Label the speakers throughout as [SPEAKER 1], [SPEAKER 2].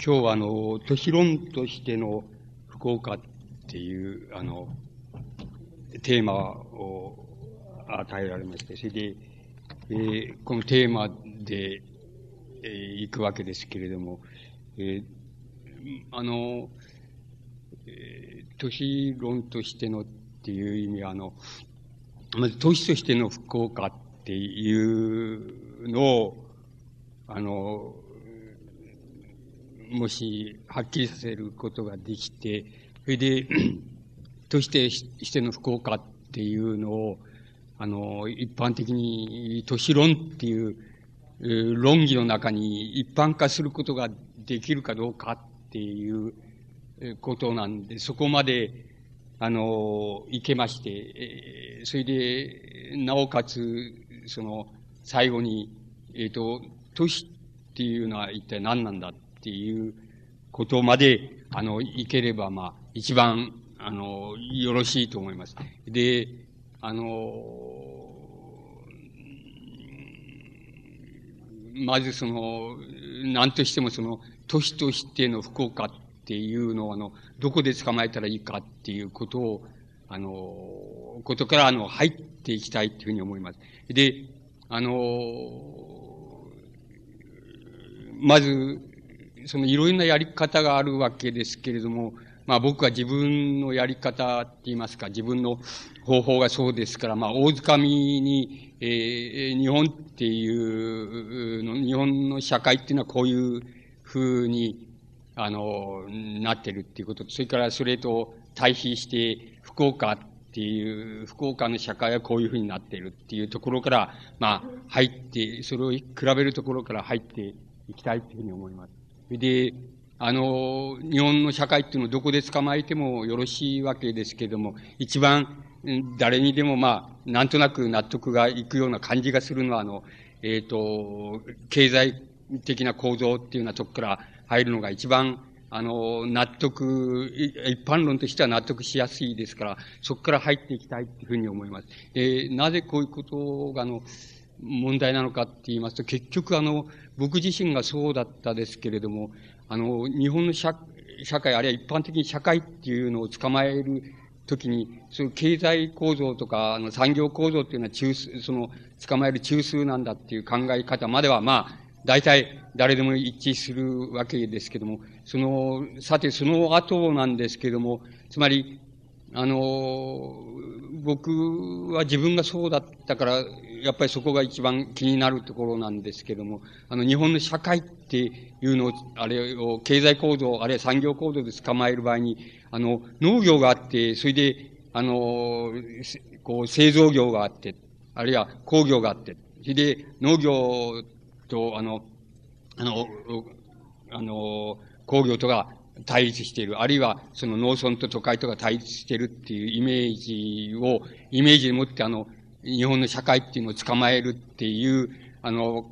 [SPEAKER 1] 今日はあの、都市論としての福岡っていう、あの、テーマを与えられまして、それで、えー、このテーマで、えー、行くわけですけれども、えー、あの、えー、都市論としてのっていう意味は、あの、まず都市としての福岡っていうのを、あの、もし、はっきりさせることができて、それで、としてしての福岡っていうのを、あの、一般的に都市論っていう論議の中に一般化することができるかどうかっていうことなんで、そこまで、あの、いけまして、それで、なおかつ、その、最後に、えっ、ー、と、都市っていうのは一体何なんだっていうことまで、あの、いければ、まあ、一番、あの、よろしいと思います。で、あの、まずその、何としてもその、都市としての福岡っていうのを、あの、どこで捕まえたらいいかっていうことを、あの、ことから、あの、入っていきたいっていうふうに思います。で、あの、まず、そのいろいろなやり方があるわけですけれども、まあ僕は自分のやり方って言いますか、自分の方法がそうですから、まあ大掴みに、えー、日本っていうの、日本の社会っていうのはこういうふうに、あの、なってるっていうことそれからそれと対比して、福岡っていう、福岡の社会はこういうふうになってるっていうところから、まあ入って、それを比べるところから入っていきたいというふうに思います。で、あの、日本の社会っていうのをどこで捕まえてもよろしいわけですけれども、一番誰にでもまあ、なんとなく納得がいくような感じがするのは、あの、えっ、ー、と、経済的な構造っていうようなとこから入るのが一番、あの、納得、一般論としては納得しやすいですから、そこから入っていきたいっていうふうに思います。で、なぜこういうことが、あの、問題なのかって言いますと、結局あの、僕自身がそうだったですけれども、あの、日本の社社会、あるいは一般的に社会っていうのを捕まえるときに、そういう経済構造とか、あの、産業構造っていうのは中枢、その、捕まえる中枢なんだっていう考え方までは、まあ、大体誰でも一致するわけですけども、その、さてその後なんですけども、つまり、あの、僕は自分がそうだったから、やっぱりそこが一番気になるところなんですけども、あの、日本の社会っていうのを、あれを、経済構造、あるいは産業構造で捕まえる場合に、あの、農業があって、それで、あの、こう、製造業があって、あるいは工業があって、それで、農業と、あの、あの、あの、工業とか対立している、あるいはその農村と都会とか対立しているっていうイメージを、イメージでもってあの、日本の社会っていうのを捕まえるっていう、あの、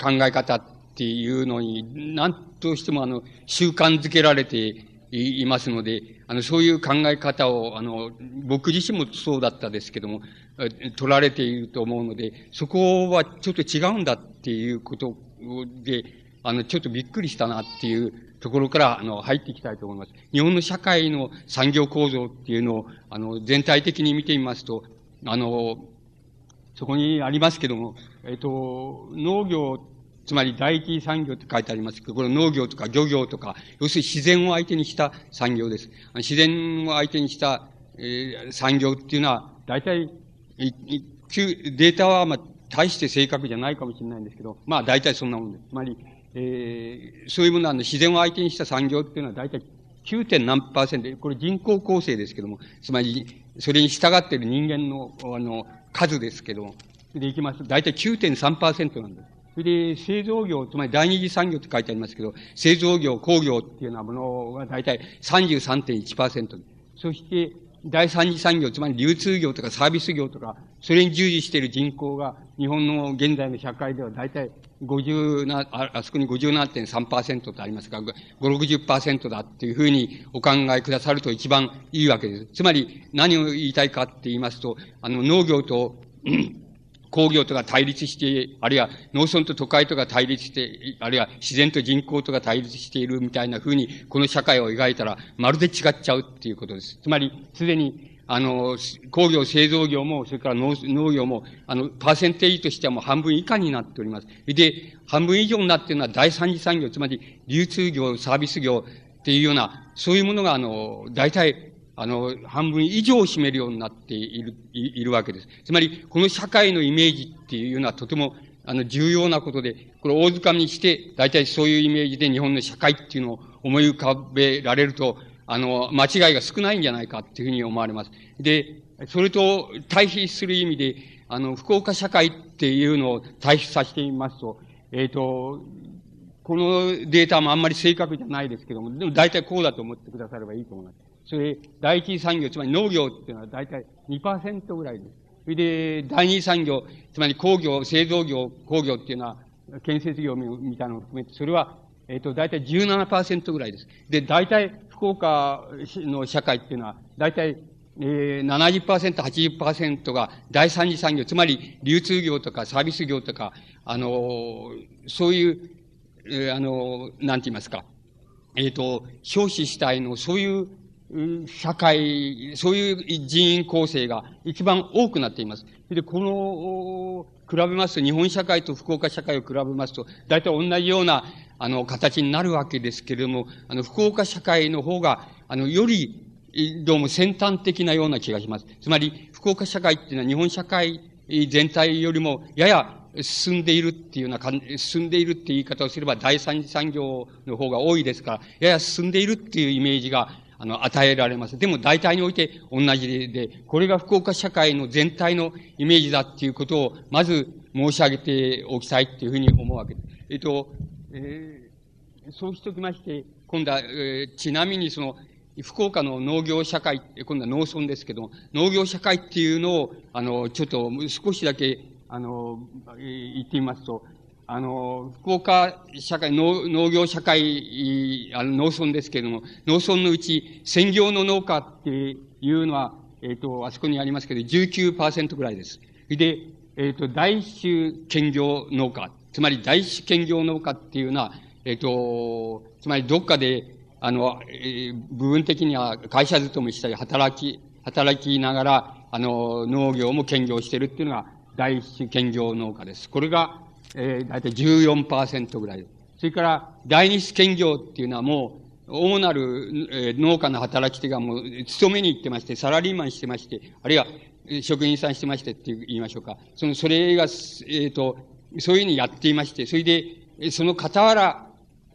[SPEAKER 1] 考え方っていうのに、何としてもあの、習慣づけられていますので、あの、そういう考え方を、あの、僕自身もそうだったですけども、取られていると思うので、そこはちょっと違うんだっていうことで、あの、ちょっとびっくりしたなっていうところから、あの、入っていきたいと思います。日本の社会の産業構造っていうのを、あの、全体的に見てみますと、あの、そこにありますけども、えっと、農業、つまり第一産業って書いてありますけど、これ農業とか漁業とか、要するに自然を相手にした産業です。自然を相手にした、えー、産業っていうのは、大体、データは、まあ、大して正確じゃないかもしれないんですけど、まあ、大体そんなもんです。つまり、えー、そういうものなんで、自然を相手にした産業っていうのは大体 9. 点何パーセント、これ人口構成ですけども、つまり、それに従っている人間の、あの、数ですけども、でいきます、大体9.3%なんです。それで、製造業、つまり第二次産業って書いてありますけど、製造業、工業っていうようなものが大体33.1%。そして、第三次産業、つまり流通業とかサービス業とか、それに従事している人口が、日本の現在の社会では大体50な、ああそこに57.3%とありますが、5、60%だっていうふうにお考えくださると一番いいわけです。つまり何を言いたいかって言いますと、あの農業と、工業とか対立して、あるいは農村と都会とか対立して、あるいは自然と人口とか対立しているみたいな風に、この社会を描いたら、まるで違っちゃうっていうことです。つまり、すでに、あの、工業、製造業も、それから農農業も、あの、パーセンテージとしてはもう半分以下になっております。で、半分以上になっているのは第三次産業、つまり流通業、サービス業っていうような、そういうものが、あの、大体、あの、半分以上を占めるようになっている、いるわけです。つまり、この社会のイメージっていうのはとても、あの、重要なことで、これ大掴みにして、大体そういうイメージで日本の社会っていうのを思い浮かべられると、あの、間違いが少ないんじゃないかっていうふうに思われます。で、それと対比する意味で、あの、福岡社会っていうのを対比させてみますと、えっ、ー、と、このデータもあんまり正確じゃないですけども、でも大体こうだと思ってくださればいいと思います。それ、第一産業、つまり農業っていうのは大体2%ぐらいです。それで、第二産業、つまり工業、製造業、工業っていうのは、建設業みたいなのを含めて、それは、えっ、ー、と、大体17%ぐらいです。で、大体、福岡の社会っていうのは、大体、えー、70%、80%が第三次産業、つまり流通業とかサービス業とか、あのー、そういう、えー、あのー、なんて言いますか、えっ、ー、と、少子主体のそういう社会、そういう人員構成が一番多くなっています。で、この、比べますと、日本社会と福岡社会を比べますと、大体同じような、あの、形になるわけですけれども、あの、福岡社会の方が、あの、より、どうも先端的なような気がします。つまり、福岡社会っていうのは日本社会全体よりも、やや進んでいるっていうような、進んでいるっていう言い方をすれば、第三次産業の方が多いですから、やや進んでいるっていうイメージがあの、与えられます。でも大体において同じで、これが福岡社会の全体のイメージだっていうことを、まず申し上げておきたいっていうふうに思うわけです。えっと、えー、そうしておきまして、今度は、えー、ちなみにその、福岡の農業社会、今度は農村ですけど、農業社会っていうのを、あの、ちょっと少しだけ、あの、言ってみますと、あの、福岡社会、農農業社会、あの農村ですけれども、農村のうち専業の農家っていうのは、えっ、ー、と、あそこにありますけど、19%ぐらいです。で、えっ、ー、と、大種兼業農家、つまり大種兼業農家っていうのは、えっ、ー、と、つまりどっかで、あの、えー、部分的には会社勤めしたり、働き、働きながら、あの、農業も兼業してるっていうのが、大種兼業農家です。これが、えー、大体14%ぐらい。それから、第二種兼業っていうのはもう、主なる、えー、農家の働き手がもう、勤めに行ってまして、サラリーマンしてまして、あるいは、職員さんしてましてって言いましょうか。その、それが、えっ、ー、と、そういうふうにやっていまして、それで、その傍ら、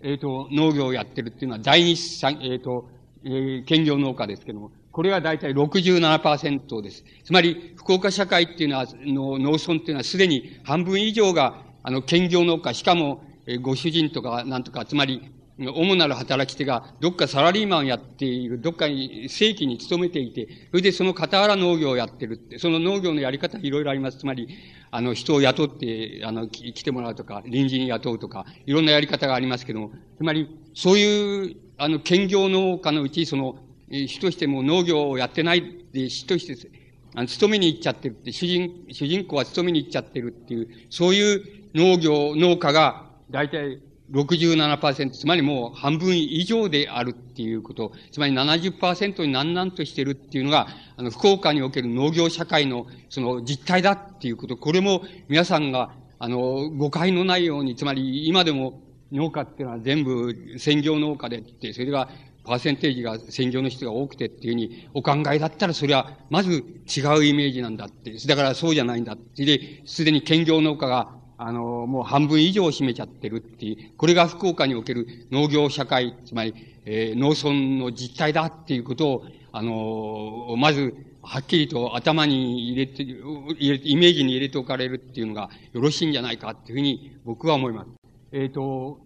[SPEAKER 1] えっ、ー、と、農業をやってるっていうのは、第二種、えっ、ー、と、えー、兼業農家ですけども、これは大体67%です。つまり、福岡社会っていうのは、の農村っていうのはすでに半分以上があの、兼業農家、しかも、えご主人とか、なんとか、つまり、主なる働き手が、どっかサラリーマンをやっている、どっかに正規に勤めていて、それでその傍ら農業をやってるって、その農業のやり方いろいろあります。つまり、あの、人を雇って、あの、来てもらうとか、臨時に雇うとか、いろんなやり方がありますけども、つまり、そういう、あの、兼業農家のうち、その、主としても農業をやってないで、主として、あの、勤めに行っちゃってるって、主人、主人公は勤めに行っちゃってるっていう、そういう農業、農家が大体67%、つまりもう半分以上であるっていうこと、つまり70%に難々としてるっていうのが、あの、福岡における農業社会のその実態だっていうこと、これも皆さんが、あの、誤解のないように、つまり今でも農家っていうのは全部専業農家でって、それがパーセンテージが専業の人が多くてっていうふうにお考えだったら、それはまず違うイメージなんだって。だからそうじゃないんだって。で、すでに兼業農家があの、もう半分以上を占めちゃってるっていう、これが福岡における農業社会、つまり、えー、農村の実態だっていうことを、あの、まず、はっきりと頭に入れて、入れて、イメージに入れておかれるっていうのがよろしいんじゃないかっていうふうに僕は思います。えっ、ー、と、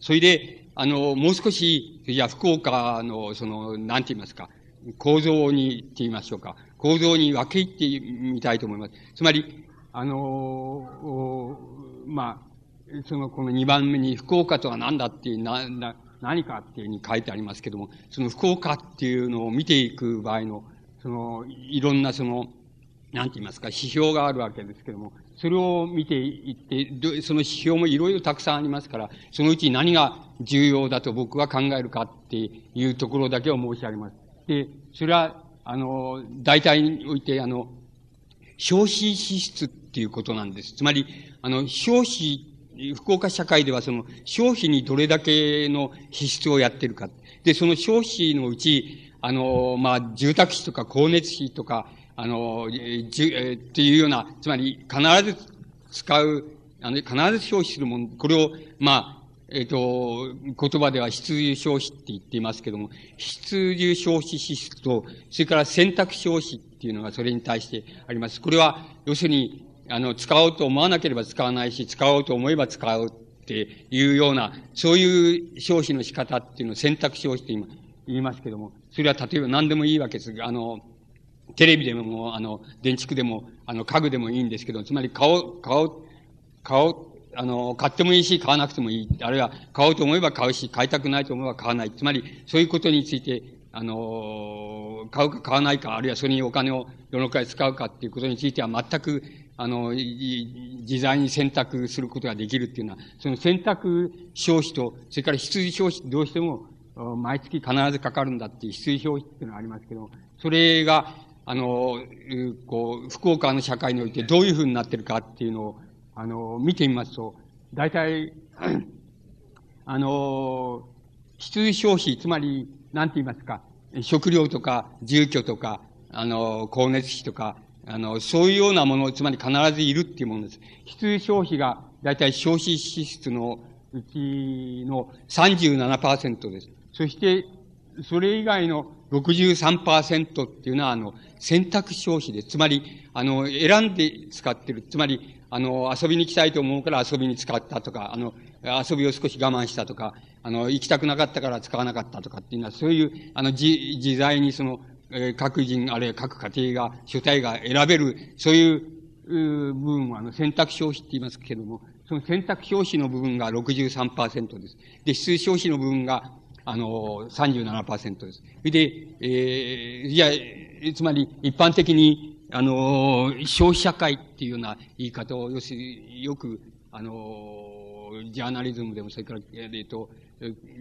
[SPEAKER 1] それで、あの、もう少し、じゃ福岡の、その、なんて言いますか、構造にって言いましょうか。構造に分け入ってみたいと思います。つまり、あのまあ、その、この2番目に福岡とは何だっていう、な、な、何かっていうふうに書いてありますけども、その福岡っていうのを見ていく場合の、その、いろんなその、なんて言いますか、指標があるわけですけども、それを見ていって、その指標もいろいろたくさんありますから、そのうち何が重要だと僕は考えるかっていうところだけを申し上げます。で、それは、あの、大体において、あの、消費支出っていうことなんです。つまり、あの、消費、福岡社会ではその消費にどれだけの支出をやってるか。で、その消費のうち、あの、まあ、住宅費とか光熱費とか、あの、じゅ、えっていうような、つまり必ず使う、あの、必ず消費するもの、これを、まあ、えっ、と、言葉では必需消費って言っていますけども、必需消費支出と、それから選択消費っていうのがそれに対してあります。これは、要するに、あの、使おうと思わなければ使わないし、使おうと思えば使うっていうような、そういう消費の仕方っていうのを選択消費と今言いますけども、それは例えば何でもいいわけです。あの、テレビでも、あの、電池区でも、あの、家具でもいいんですけど、つまり買おう、買おう、買おう、あの、買ってもいいし、買わなくてもいい。あるいは、買おうと思えば買うし、買いたくないと思えば買わない。つまり、そういうことについて、あの、買うか買わないか、あるいはそれにお金をどのくらい使うかっていうことについては全く、あの、自在に選択することができるっていうのは、その選択消費と、それから必需消費どうしても、毎月必ずかかるんだっていう必需消費っていうのがありますけど、それが、あの、こう、福岡の社会においてどういうふうになってるかっていうのを、あの、見てみますと、大体、あの、必需消費、つまり、なんて言いますか、食料とか、住居とか、あの、光熱費とか、あの、そういうようなもの、つまり必ずいるっていうものです。必需消費が、大体消費支出のうちの37%です。そして、それ以外の63%っていうのは、あの、選択消費で。つまり、あの、選んで使ってる。つまり、あの、遊びに行きたいと思うから遊びに使ったとか、あの、遊びを少し我慢したとか、あの、行きたくなかったから使わなかったとかっていうのは、そういう、あの、自、自在にその、えー、各人、あるいは各家庭が、主体が選べる、そういう、う部分は、あの、選択消費って言いますけれども、その選択消費の部分が63%です。で、必須消費の部分が、あの、37%です。で、えー、いや、つまり、一般的に、あの、消費社会っていうような言い方を、要するによく、あの、ジャーナリズムでも、それから、えっと、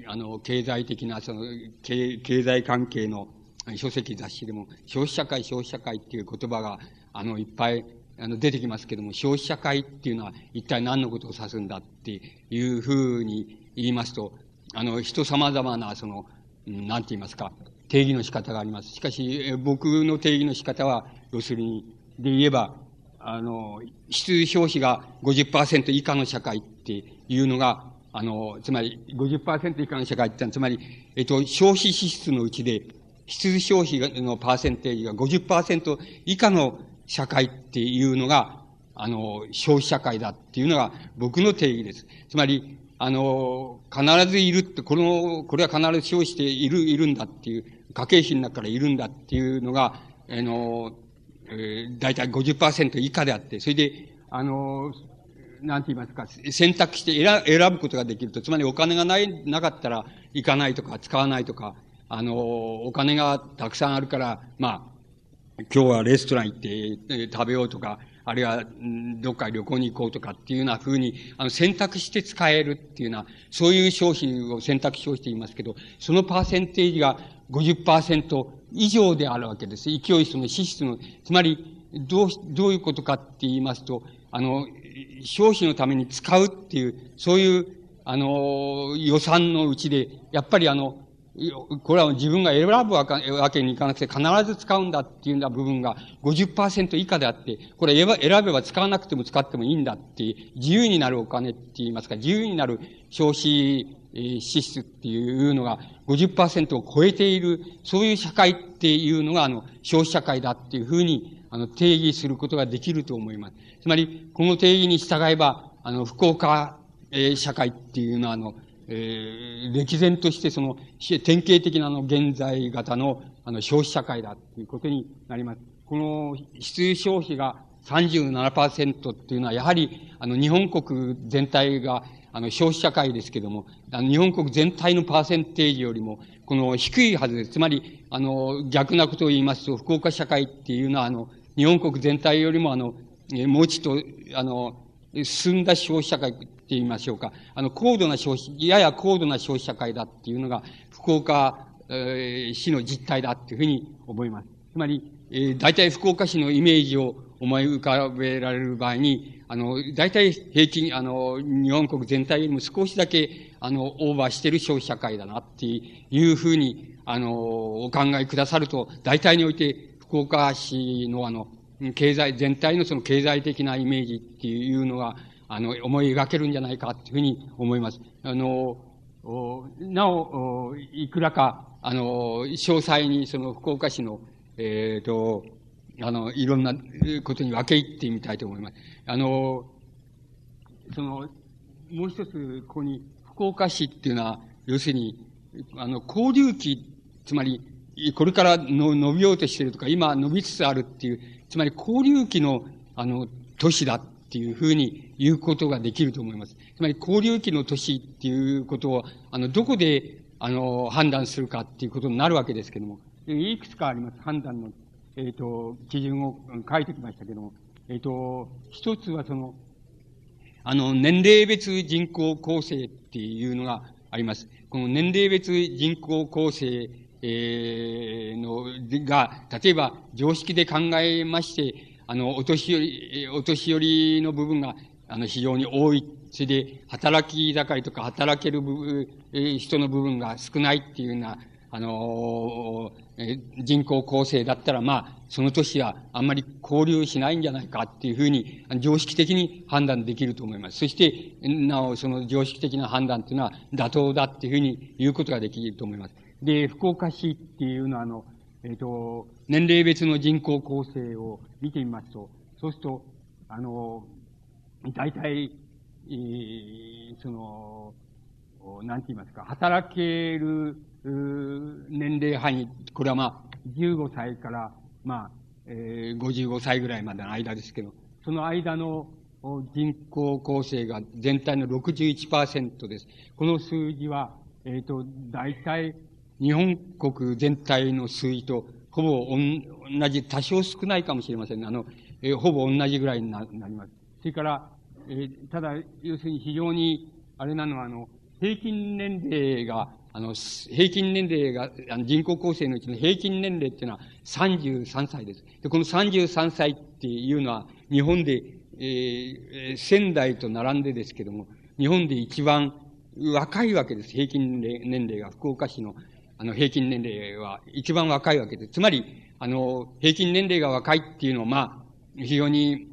[SPEAKER 1] あの、経済的な、その、経済関係の書籍雑誌でも、消費社会、消費社会っていう言葉が、あの、いっぱい、あの、出てきますけども、消費社会っていうのは一体何のことを指すんだっていうふうに言いますと、あの、人様々な、その、なんて言いますか、定義の仕方があります。しかし、僕の定義の仕方は、要するに、で言えば、あの、必需消費が50%以下の社会っていうのが、あの、つまり50%以下の社会ってのは、つまり、えっと、消費支出のうちで、必需消費のパーセンテージが50%以下の社会っていうのが、あの、消費社会だっていうのが僕の定義です。つまり、あの、必ずいるって、この、これは必ず消費している、いるんだっていう、家計費の中からいるんだっていうのが、あの、えー、大体50%以下であって、それで、あの、なんて言いますか、選択して選ぶことができると、つまりお金がない、なかったら行かないとか、使わないとか、あの、お金がたくさんあるから、まあ、今日はレストラン行って、食べようとか、あるいは、どっか旅行に行こうとかっていうような風に、あの、選択して使えるっていうような、そういう商品を選択消費と言いますけど、そのパーセンテージが50%以上であるわけです。勢いその支出の、つまり、どう、どういうことかって言いますと、あの、消費のために使うっていう、そういう、あの、予算のうちで、やっぱりあの、これは自分が選ぶわけにいかなくて必ず使うんだっていうような部分が50%以下であって、これ選べば使わなくても使ってもいいんだっていう、自由になるお金って言いますか、自由になる消費支出っていうのが50%を超えている、そういう社会っていうのが、あの、消費社会だっていうふうに、あの、定義することができると思います。つまり、この定義に従えば、あの、福岡、えー、社会っていうのは、あの、えー、歴然としてその、典型的なあの、現在型の、あの、消費社会だということになります。この、必需消費が37%っていうのは、やはり、あの、日本国全体が、あの、消費社会ですけども、あの日本国全体のパーセンテージよりも、この低いはずです。つまり、あの、逆なことを言いますと、福岡社会っていうのは、あの、日本国全体よりも、あの、もうちょっと、あの、進んだ消費社会って言いましょうか。あの、高度な消費、やや高度な消費社会だっていうのが、福岡、えー、市の実態だっていうふうに思います。つまり、えー、大体福岡市のイメージを思い浮かべられる場合に、あの、大体平均、あの、日本国全体よりも少しだけ、あの、オーバーしてる消費社会だなっていうふうに、あの、お考えくださると、大体において、福岡市のあの、経済、全体のその経済的なイメージっていうのが、あの、思い描けるんじゃないかっていうふうに思います。あの、なお、いくらか、あの、詳細にその福岡市の、えっ、ー、と、あの、いろんなことに分け入ってみたいと思います。あの、その、もう一つ、ここに、福岡市っていうのは、要するに、あの、交流期、つまり、これからの伸びようとしているとか、今伸びつつあるっていう、つまり交流期の、あの、都市だっていうふうに言うことができると思います。つまり交流期の都市っていうことを、あの、どこで、あの、判断するかっていうことになるわけですけども、いくつかあります、判断のえっ、ー、と、基準を書いてきましたけども、えっ、ー、と、一つはその、あの、年齢別人口構成っていうのがあります。この年齢別人口構成、えー、の、が、例えば常識で考えまして、あの、お年寄り、お年寄りの部分が、あの、非常に多い。それで、働き盛りとか働ける部分、人の部分が少ないっていうような、あの人口構成だったら、まあ、その年はあんまり交流しないんじゃないかっていうふうに、常識的に判断できると思います。そして、なお、その常識的な判断っていうのは妥当だっていうふうに言うことができると思います。で、福岡市っていうのは、あの、えっ、ー、と、年齢別の人口構成を見てみますと、そうすると、あの、大体、えー、その、なんて言いますか、働ける年齢範囲、これはまあ、15歳から、まあ、えー、55歳ぐらいまでの間ですけど、その間の人口構成が全体の61%です。この数字は、えっ、ー、と、大体、日本国全体の数字とほぼ同じ、多少少ないかもしれませんあの、えー、ほぼ同じぐらいになります。それから、えー、ただ、要するに非常に、あれなのは、あの、平均年齢があの、平均年齢が、あの人口構成のうちの平均年齢っていうのは33歳です。で、この33歳っていうのは、日本で、えー、仙台と並んでですけども、日本で一番若いわけです。平均年齢が、福岡市の、あの、平均年齢は一番若いわけです。つまり、あの、平均年齢が若いっていうのは、まあ、非常に、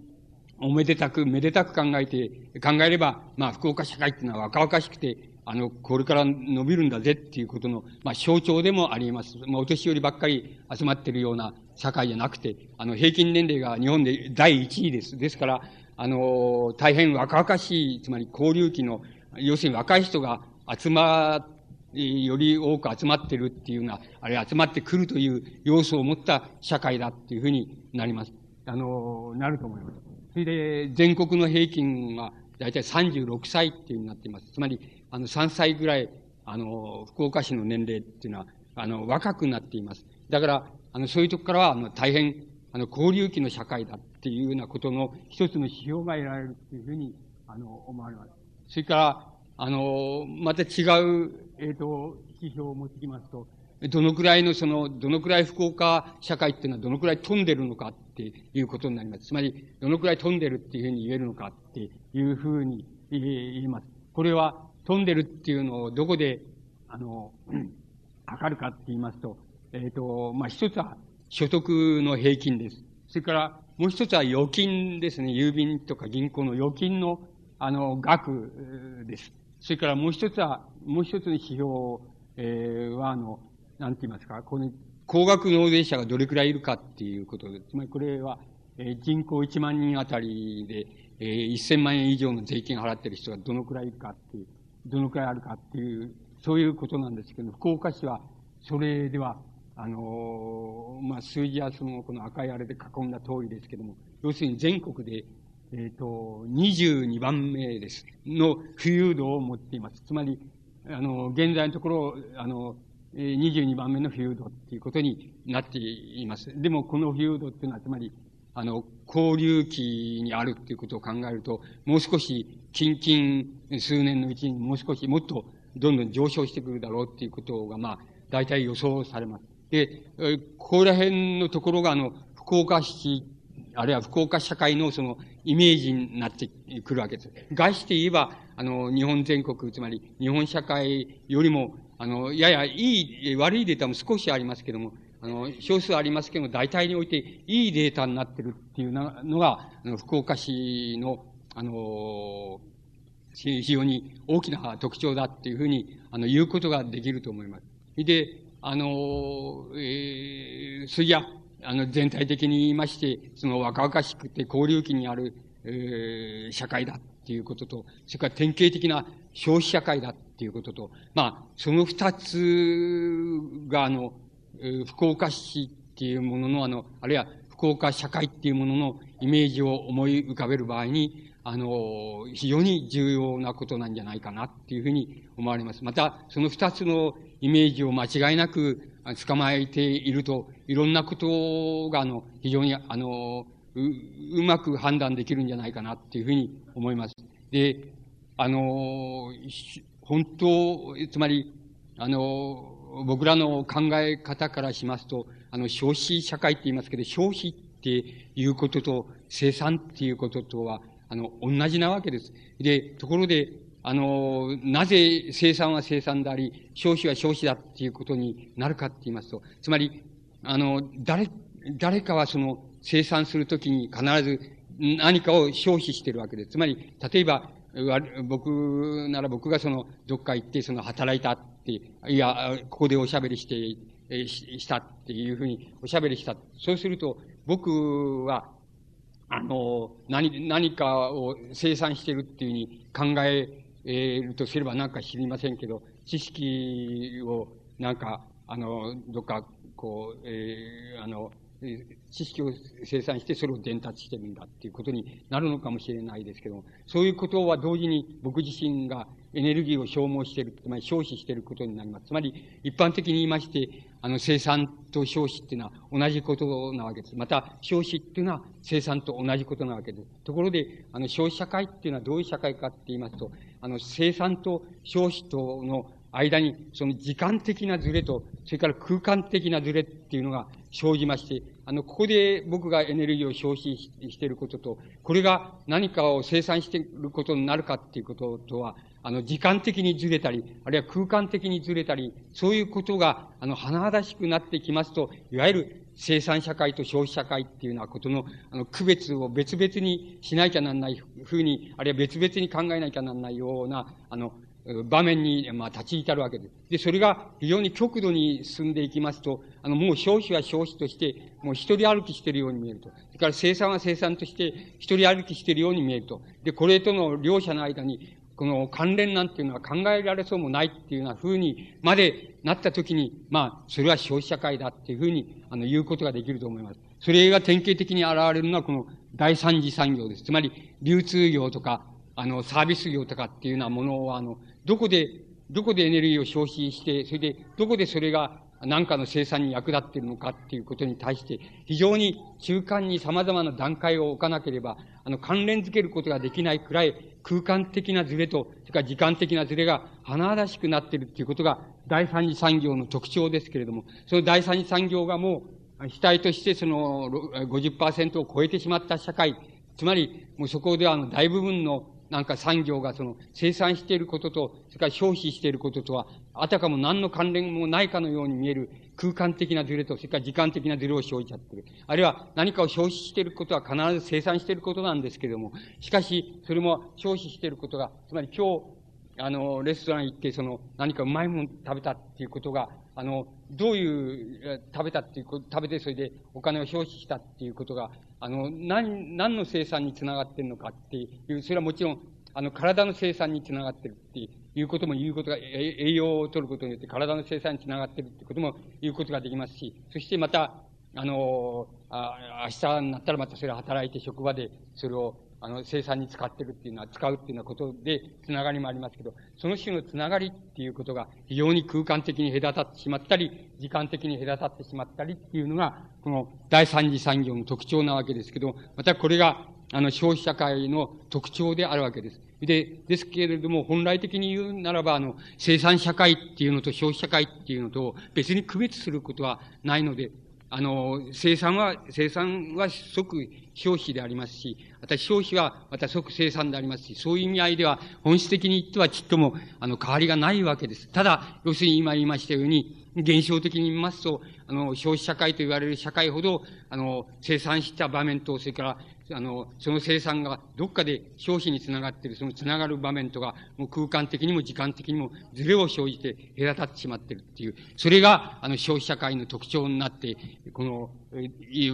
[SPEAKER 1] おめでたく、めでたく考えて、考えれば、まあ、福岡社会っていうのは若々しくて、あの、これから伸びるんだぜっていうことの、まあ、象徴でもあります。まあ、お年寄りばっかり集まっているような社会じゃなくて、あの、平均年齢が日本で第一位です。ですから、あの、大変若々しい、つまり交流期の、要するに若い人が集まっ、より多く集まってるっていうような、あれ集まってくるという要素を持った社会だっていうふうになります。あの、なると思います。それで、全国の平均は、だいたい36歳っていうになっています。つまり、あの、3歳ぐらい、あの、福岡市の年齢っていうのは、あの、若くなっています。だから、あの、そういうとこからは、あの、大変、あの、交流期の社会だっていうようなことの一つの指標が得られるっていうふうに、あの、思われます。それから、あの、また違う、えっ、ー、と、指標を持ってきますと、どのくらいのその、どのくらい福岡社会っていうのはどのくらい飛んでるのかっていうことになります。つまり、どのくらい飛んでるっていうふうに言えるのかっていうふうに言います。これは、飛んでるっていうのをどこで、あの、測るかって言いますと、えっ、ー、と、まあ、一つは所得の平均です。それから、もう一つは預金ですね。郵便とか銀行の預金の、あの、額です。それからもう一つは、もう一つの指標、え、は、あの、なんて言いますか、この、高額納税者がどれくらいいるかっていうことで、つまりこれは、え、人口1万人あたりで、えー、1000万円以上の税金払ってる人がどのくらいいるかっていう、どのくらいあるかっていう、そういうことなんですけど、福岡市は、それでは、あのまあ、数字はその、この赤いあれで囲んだ通りですけども、要するに全国で、えっ、ー、と、22番目です。の富裕度を持っています。つまり、あの、現在のところ、あの、22番目の富裕度っていうことになっています。でも、この富裕度っていうのは、つまり、あの、交流期にあるっていうことを考えると、もう少し、近々数年のうちにもう少しもっとどんどん上昇してくるだろうっていうことが、まあ、大体予想されます。で、ここら辺のところが、あの、福岡市、あるいは福岡社会のそのイメージになってくるわけです。外して言えば、あの、日本全国、つまり日本社会よりも、あの、ややいい、悪いデータも少しありますけども、あの、少数ありますけども、大体においていいデータになってるっていうのが、あの、福岡市の、あの、非常に大きな特徴だっていうふうに、あの、言うことができると思います。で、あの、えー、それじゃ、あの、全体的に言いまして、その若々しくて交流期にある、えー、社会だっていうことと、それから典型的な消費社会だっていうことと、まあ、その二つが、あの、福岡市っていうものの、あの、あるいは福岡社会っていうもののイメージを思い浮かべる場合に、あの、非常に重要なことなんじゃないかなっていうふうに思われます。また、その二つのイメージを間違いなく捕まえていると、いろんなことが、あの、非常に、あの、う、うまく判断できるんじゃないかなっていうふうに思います。で、あの、本当、つまり、あの、僕らの考え方からしますと、あの、消費社会って言いますけど、消費っていうことと生産っていうこととは、あの、同じなわけです。で、ところで、あの、なぜ生産は生産であり、消費は消費だっていうことになるかって言いますと、つまり、あの、誰、誰かはその生産するときに必ず何かを消費してるわけです。つまり、例えば、僕なら僕がその、どっか行ってその働いたって、いや、ここでおしゃべりして、えしたっていうふうにおしゃべりした。そうすると、僕は、あの、何、何かを生産してるっていうふうに考えるとすればなんか知りませんけど、知識をなんか、あの、どっか、こう、えー、あの、知識を生産してそれを伝達してるんだっていうことになるのかもしれないですけども、そういうことは同時に僕自身がエネルギーを消耗している、つまり消費していることになります。つまり、一般的に言いまして、あの、生産と消費っていうのは同じことなわけです。また、消費っていうのは生産と同じことなわけです。ところで、あの、消費社会っていうのはどういう社会かって言いますと、あの、生産と消費との間に、その時間的なズレと、それから空間的なズレっていうのが生じまして、あの、ここで僕がエネルギーを消費していることと、これが何かを生産していることになるかっていうこととは、あの、時間的にずれたり、あるいは空間的にずれたり、そういうことが、あの、甚だしくなってきますと、いわゆる生産社会と消費社会っていうようなことの、あの、区別を別々にしなきゃなんないふうに、あるいは別々に考えなきゃなんないような、あの、場面に、まあ、立ち至るわけです。で、それが非常に極度に進んでいきますと、あの、もう消費は消費として、もう一人歩きしているように見えると。それから生産は生産として、一人歩きしているように見えると。で、これとの両者の間に、この関連なんていうのは考えられそうもないっていうような風にまでなったときに、まあ、それは消費社会だっていうふうに、あの、言うことができると思います。それが典型的に現れるのはこの第三次産業です。つまり、流通業とか、あの、サービス業とかっていうようなものは、あの、どこで、どこでエネルギーを消費して、それで、どこでそれが何かの生産に役立っているのかっていうことに対して、非常に中間に様々な段階を置かなければ、あの、関連づけることができないくらい、空間的なズレと、それから時間的なズレが華々しくなっているっていうことが、第三次産業の特徴ですけれども、その第三次産業がもう、主体としてその50%を超えてしまった社会、つまり、もうそこではあの大部分のなんか産業がその生産していることと、それから消費していることとは、あたかも何の関連もないかのように見える空間的なズレと、それから時間的なズレを生じちゃってる。あるいは何かを消費していることは必ず生産していることなんですけれども、しかし、それも消費していることが、つまり今日、あの、レストラン行って、その、何かうまいもの食べたっていうことが、あの、どういう、食べたっていうこと、食べてそれでお金を消費したっていうことが、あの、何、何の生産につながってるのかっていう、それはもちろん、あの、体の生産につながってるっていうことも言うことが、栄養を取ることによって体の生産につながってるってことも言うことができますし、そしてまた、あの、あ明日になったらまたそれを働いて職場でそれを、あの、生産に使ってるっていうのは、使うっていうようなことで、つながりもありますけど、その種のつながりっていうことが、非常に空間的に隔たってしまったり、時間的に隔たってしまったりっていうのが、この第三次産業の特徴なわけですけど、またこれが、あの、消費社会の特徴であるわけです。で、ですけれども、本来的に言うならば、あの、生産社会っていうのと消費社会っていうのと別に区別することはないので、あの、生産は、生産は即消費でありますし、また消費はまた即生産でありますし、そういう意味合いでは本質的に言ってはちっとも、あの、変わりがないわけです。ただ、要するに今言いましたように、現象的に見ますと、あの、消費社会と言われる社会ほど、あの、生産した場面と、それから、あの、その生産がどっかで消費につながっている、そのつながる場面とか、もう空間的にも時間的にもズレを生じて隔たってしまっているっていう、それが、あの、消費社会の特徴になって、この、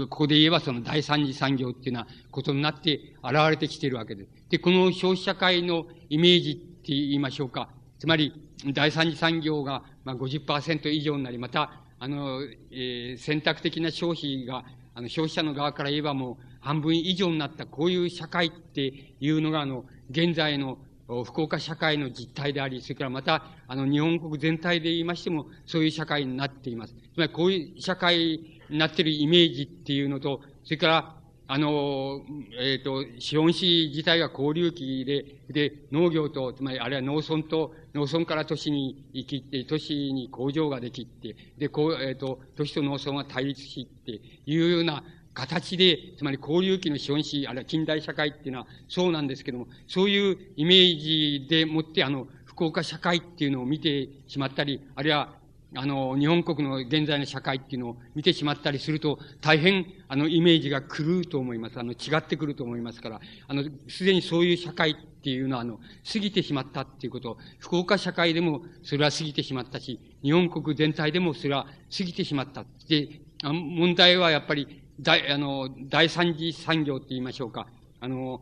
[SPEAKER 1] ここで言えばその第三次産業っていうようなことになって現れてきているわけです。で、この消費社会のイメージって言いましょうか。つまり、第三次産業が、まあ50%以上になり、また、あの、えー、選択的な消費が、あの、消費者の側から言えばもう半分以上になったこういう社会っていうのが、あの、現在の福岡社会の実態であり、それからまた、あの、日本国全体で言いましても、そういう社会になっています。つまり、こういう社会になっているイメージっていうのと、それから、あの、えっ、ー、と、資本主義自体が交流期で、で、農業と、つまり、あるいは農村と、農村から都市に行きって、都市に工場ができて、で、こう、えっ、ー、と、都市と農村が対立しっていうような形で、つまり交流期の資本主義、あるいは近代社会っていうのはそうなんですけども、そういうイメージでもって、あの、福岡社会っていうのを見てしまったり、あるいはあの、日本国の現在の社会っていうのを見てしまったりすると、大変、あの、イメージが狂うと思います。あの、違ってくると思いますから、あの、すでにそういう社会っていうのは、あの、過ぎてしまったっていうこと、福岡社会でもそれは過ぎてしまったし、日本国全体でもそれは過ぎてしまった。で、問題はやっぱり、大、あの、第三次産業って言いましょうか。あの、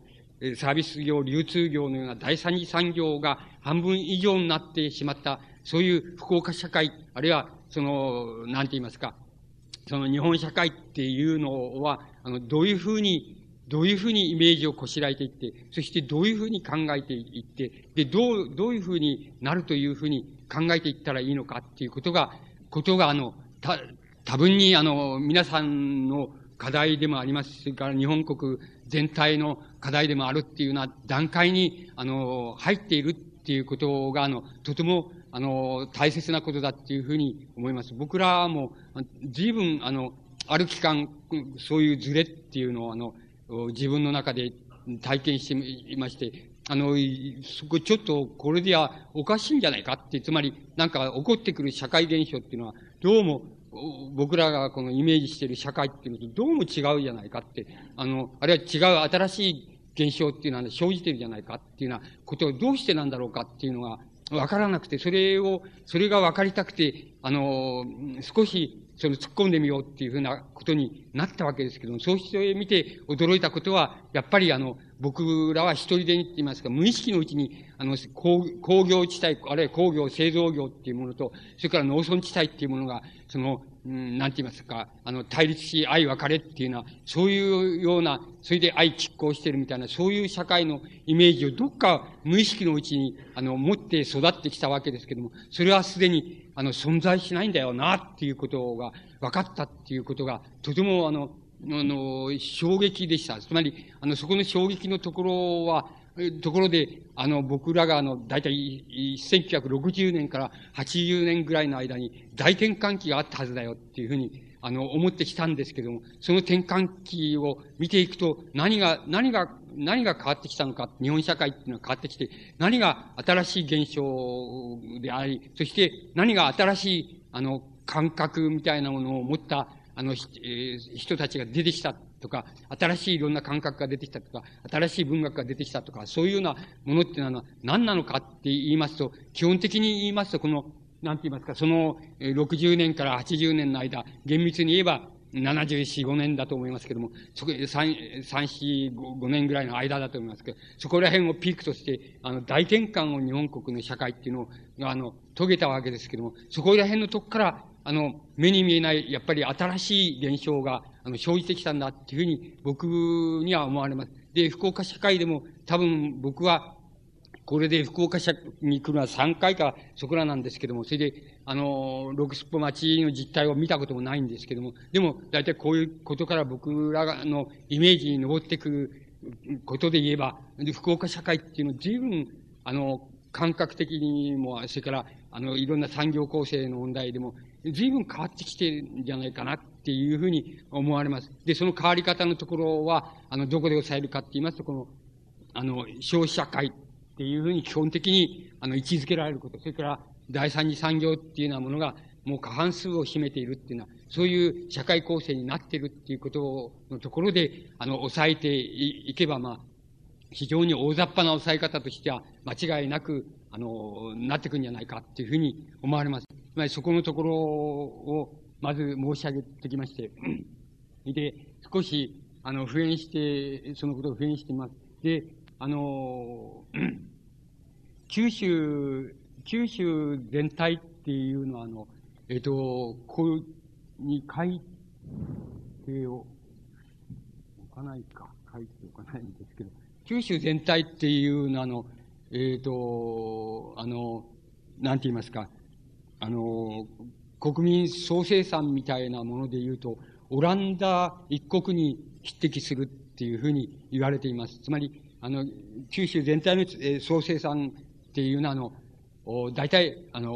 [SPEAKER 1] サービス業、流通業のような第三次産業が半分以上になってしまったそういう福岡社会、あるいは、その、なんて言いますか、その日本社会っていうのは、あの、どういうふうに、どういうふうにイメージをこしらえていって、そしてどういうふうに考えていって、で、どう、どういうふうになるというふうに考えていったらいいのかっていうことが、ことが、あの、た、多分に、あの、皆さんの課題でもあります。それから日本国全体の課題でもあるっていうような段階に、あの、入っているっていうことが、あの、とても、あの、大切なことだっていうふうに思います。僕らも、随分、あの、ある期間、そういうズレっていうのを、あの、自分の中で体験していまして、あの、そこちょっとこれではおかしいんじゃないかって、つまりなんか起こってくる社会現象っていうのは、どうも僕らがこのイメージしている社会っていうのとどうも違うじゃないかって、あの、あるいは違う新しい現象っていうのは生じてるじゃないかっていうようなことをどうしてなんだろうかっていうのが、わからなくて、それを、それがわかりたくて、あの、少し、その突っ込んでみようっていうふうなことになったわけですけども、そうして見て驚いたことは、やっぱりあの、僕らは一人でにって言いますか、無意識のうちに、あの、工業地帯、あるいは工業製造業っていうものと、それから農村地帯っていうものが、その、うん、なんて言いますか、あの、対立し、愛別れっていうのは、そういうような、それで愛拮抗してるみたいな、そういう社会のイメージをどっか無意識のうちに、あの、持って育ってきたわけですけども、それはすでに、あの、存在しないんだよな、っていうことが分かったっていうことが、とても、あの、あの、衝撃でした。つまり、あの、そこの衝撃のところは、ところで、あの、僕らがあの、だいたい1960年から80年ぐらいの間に大転換期があったはずだよっていうふうに、あの、思ってきたんですけども、その転換期を見ていくと、何が、何が、何が変わってきたのか、日本社会っていうのは変わってきて、何が新しい現象であり、そして何が新しい、あの、感覚みたいなものを持った、あの、えー、人たちが出てきたとか、新しいいろんな感覚が出てきたとか、新しい文学が出てきたとか、そういうようなものっていうのは何なのかって言いますと、基本的に言いますと、この、なんて言いますか、その60年から80年の間、厳密に言えば74、5年だと思いますけども、そこ、3、3、4、5年ぐらいの間だと思いますけど、そこら辺をピークとして、あの、大転換を日本国の社会っていうのを、あの、遂げたわけですけども、そこら辺のとこから、あの、目に見えない、やっぱり新しい現象が、あの、生じてきたんだっていうふうに僕には思われます。で、福岡社会でも多分僕は、これで福岡社に来るのは3回かそこらなんですけども、それで、あの、六スポ町の実態を見たこともないんですけども、でも、大体こういうことから僕らのイメージに登ってくることで言えば、福岡社会っていうのは随分、あの、感覚的にも、それから、あの、いろんな産業構成の問題でも、随分変わってきてるんじゃないかなっていうふうに思われます。で、その変わり方のところは、あの、どこで抑えるかって言いますと、この、あの、消費社会っていうふうに基本的に、あの、位置づけられること。それから、第三次産業っていうようなものが、もう過半数を占めているっていうのは、そういう社会構成になっているっていうことのところで、あの、抑えていけば、まあ、非常に大雑把な抑え方としては、間違いなく、あの、なってくんじゃないかっていうふうに思われます。つまりそこのところを、まず申し上げてきまして、で、少し、あの、普遍して、そのことを普遍しています。で、あの、九州、九州全体っていうのは、あの、えっ、と、こうに海底を置かないか、書いておかないんですけど、九州全体っていうのは、あの、えっ、ー、と、あの、なんて言いますか、あの、国民総生産みたいなもので言うと、オランダ一国に匹敵するっていうふうに言われています。つまり、あの、九州全体の総生産っていうのは、あの、大体、あの、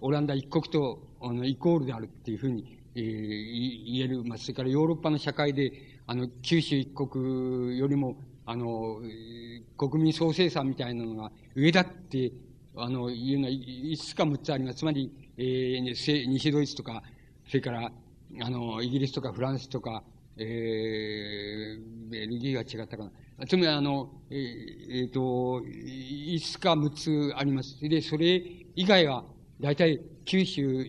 [SPEAKER 1] オランダ一国と、あの、イコールであるっていうふうに、えー、言える。まあ、それからヨーロッパの社会で、あの、九州一国よりも、あの、国民総生産みたいなのが上だって、あの、いうのは5つか6つあります。つまり、えー、西ドイツとか、それから、あの、イギリスとかフランスとか、えー、ベルギーが違ったかな。つまり、あの、えー、えー、と、5つか6つあります。で、それ以外は、大体、九州、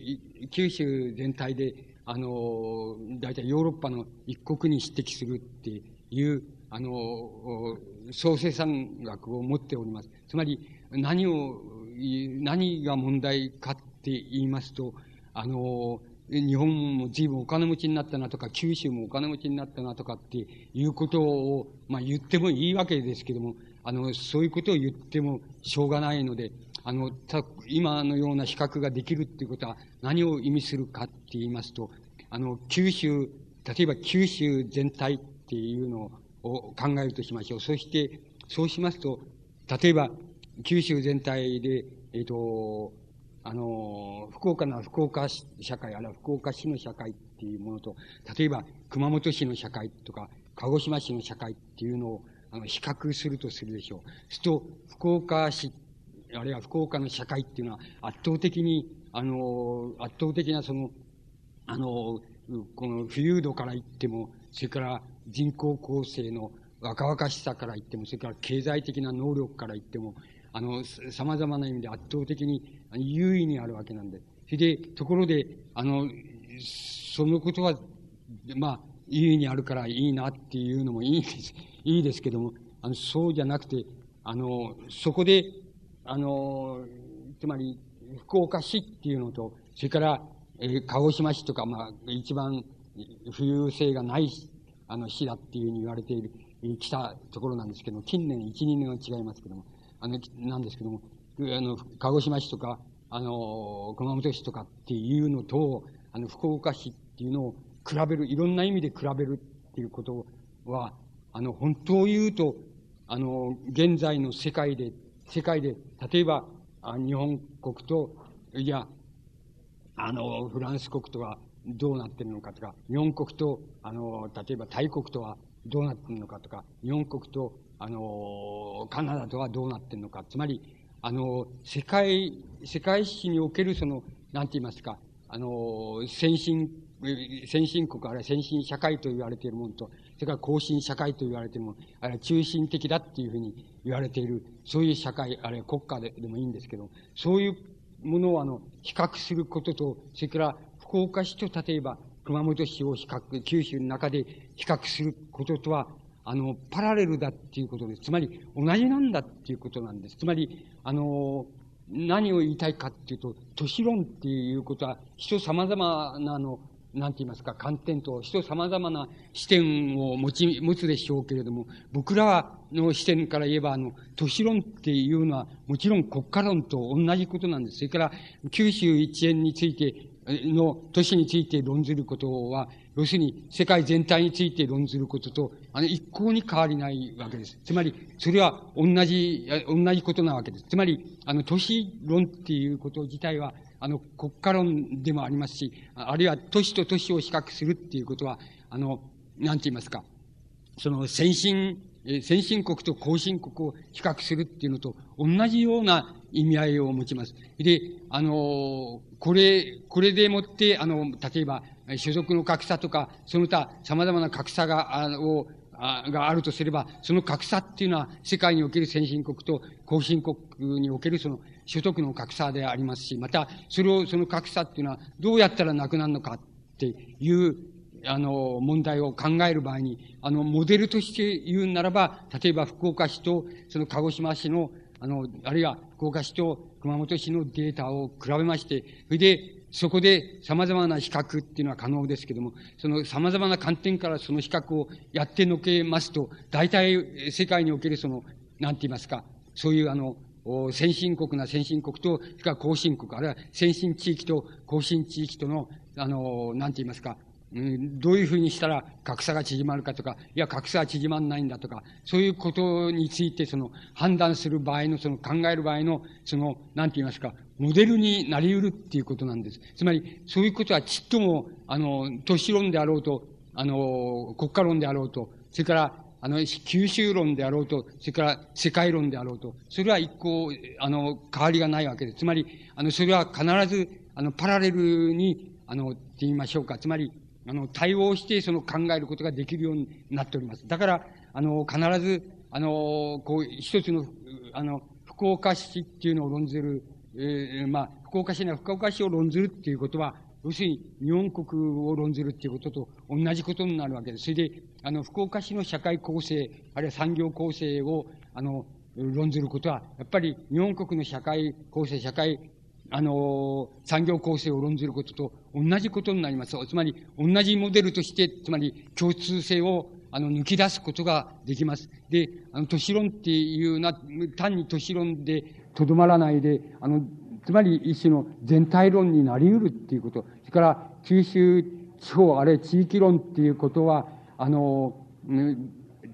[SPEAKER 1] 九州全体で、あの、大体ヨーロッパの一国に匹敵するっていう、あの、総生産額を持っております。つまり、何を、何が問題かって言いますと、あの、日本も随分お金持ちになったなとか、九州もお金持ちになったなとかっていうことを、まあ言ってもいいわけですけども、あの、そういうことを言ってもしょうがないので、あの、た、今のような比較ができるっていうことは何を意味するかって言いますと、あの、九州、例えば九州全体っていうのをを考えるとしましょう。そして、そうしますと、例えば、九州全体で、えっ、ー、と、あの、福岡の福岡社会、あるいは福岡市の社会っていうものと、例えば熊本市の社会とか、鹿児島市の社会っていうのを、あの、比較するとするでしょう。すると、福岡市、あるいは福岡の社会っていうのは、圧倒的に、あの、圧倒的なその、あの、この富裕度から言っても、それから人口構成の若々しさから言っても、それから経済的な能力から言っても、あの、様々な意味で圧倒的に優位にあるわけなんで。それで、ところで、あの、そのことは、まあ、優位にあるからいいなっていうのもいいです、いいですけども、あの、そうじゃなくて、あの、そこで、あの、つまり、福岡市っていうのと、それから、えー、鹿児島市とか、まあ、一番富裕性がないあの市だっていうふうに言われている、来たところなんですけども、近年1、2年は違いますけども、あの、なんですけども、あの、鹿児島市とか、あの、熊本市とかっていうのと、あの、福岡市っていうのを比べる、いろんな意味で比べるっていうことは、あの、本当を言うと、あの、現在の世界で、世界で、例えば、日本国と、いや、あの、フランス国とはどうなってるのかとか、日本国と、あの、例えば大国とはどうなってるのかとか、日本国と、あの、カナダとはどうなってんのか。つまり、あの、世界、世界史におけるその、なんて言いますか、あの、先進、先進国、あるいは先進社会と言われているものと、それから後進社会と言われているもの、あるいは中心的だっていうふうに言われている、そういう社会、あるいは国家ででもいいんですけど、そういうものをあの、比較することと、それから福岡市と例えば熊本市を比較、九州の中で比較することとは、あの、パラレルだっていうことです。つまり、同じなんだっていうことなんです。つまり、あの、何を言いたいかっていうと、都市論っていうことは、人様々な、あの、なんて言いますか、観点と人様々な視点を持ち、持つでしょうけれども、僕らの視点から言えば、あの、都市論っていうのは、もちろん国家論と同じことなんです。それから、九州一円について、の都市について論ずることは、要するに世界全体について論ずることと、あの、一向に変わりないわけです。つまり、それは同じ、同じことなわけです。つまり、あの、都市論っていうこと自体は、あの、国家論でもありますし、あるいは都市と都市を比較するっていうことは、あの、なんて言いますか、その先進、先進国と後進国を比較するっていうのと同じような意味合いを持ちます。で、あの、これ、これでもって、あの、例えば、所属の格差とか、その他様々な格差が、あを、があるとすれば、その格差っていうのは世界における先進国と後進国におけるその所得の格差でありますし、また、それを、その格差っていうのはどうやったらなくなるのかっていうあの、問題を考える場合に、あの、モデルとして言うならば、例えば福岡市と、その鹿児島市の、あの、あるいは福岡市と熊本市のデータを比べまして、それで、そこで様々な比較っていうのは可能ですけども、その様々な観点からその比較をやってのけますと、大体世界におけるその、なんて言いますか、そういうあの、先進国な先進国と、それから後進国、あるいは先進地域と後進地域との、あの、なんて言いますか、どういうふうにしたら格差が縮まるかとか、いや、格差は縮まんないんだとか、そういうことについて、その、判断する場合の、その、考える場合の、その、なんて言いますか、モデルになり得るっていうことなんです。つまり、そういうことはちっとも、あの、都市論であろうと、あの、国家論であろうと、それから、あの、九州論であろうと、それから世界論であろうと、それは一向、あの、変わりがないわけです。つまり、あの、それは必ず、あの、パラレルに、あの、って言いましょうか。つまり、あの、対応してその考えることができるようになっております。だから、あの、必ず、あの、こう、一つの、あの、福岡市っていうのを論ずる、えー、まあ、福岡市な福岡市を論ずるっていうことは、要するに日本国を論ずるっていうことと同じことになるわけです。それで、あの、福岡市の社会構成、あるいは産業構成を、あの、論ずることは、やっぱり日本国の社会構成、社会あの、産業構成を論ずることと同じことになります。つまり、同じモデルとして、つまり共通性を、あの、抜き出すことができます。で、あの、都市論っていうな、単に都市論でとどまらないで、あの、つまり一種の全体論になり得るっていうこと。それから、九州地方、あるいは地域論っていうことは、あの、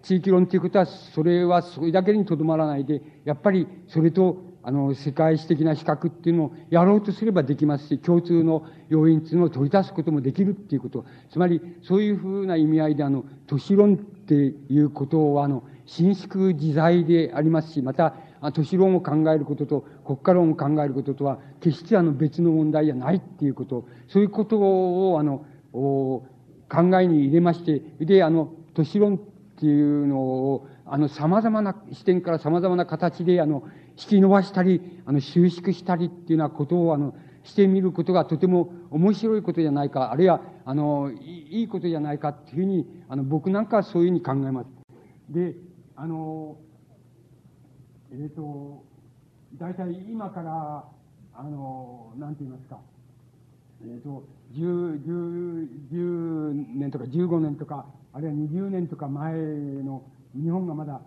[SPEAKER 1] 地域論っていうことは、それはそれだけにとどまらないで、やっぱりそれとあの、世界史的な比較っていうのをやろうとすればできますし、共通の要因っていうのを取り出すこともできるっていうこと。つまり、そういうふうな意味合いで、あの、都市論っていうことは、あの、伸縮自在でありますし、また、都市論を考えることと国家論を考えることとは、決してあの別の問題じゃないっていうこと、そういうことを、あの、考えに入れまして、で、あの、都市論っていうのを、あの、様々な視点から様々な形で、あの、引き伸ばしたり、あの、収縮したりっていうようなことを、あの、してみることがとても面白いことじゃないか、あるいは、あの、いいことじゃないかっていうふうに、あの、僕なんかはそういうふうに考えます。で、あの、えっ、ー、と、大体今から、あの、なんて言いますか、えっ、ー、と、10、10、10年とか15年とか、あるいは20年とか前の日本がまだ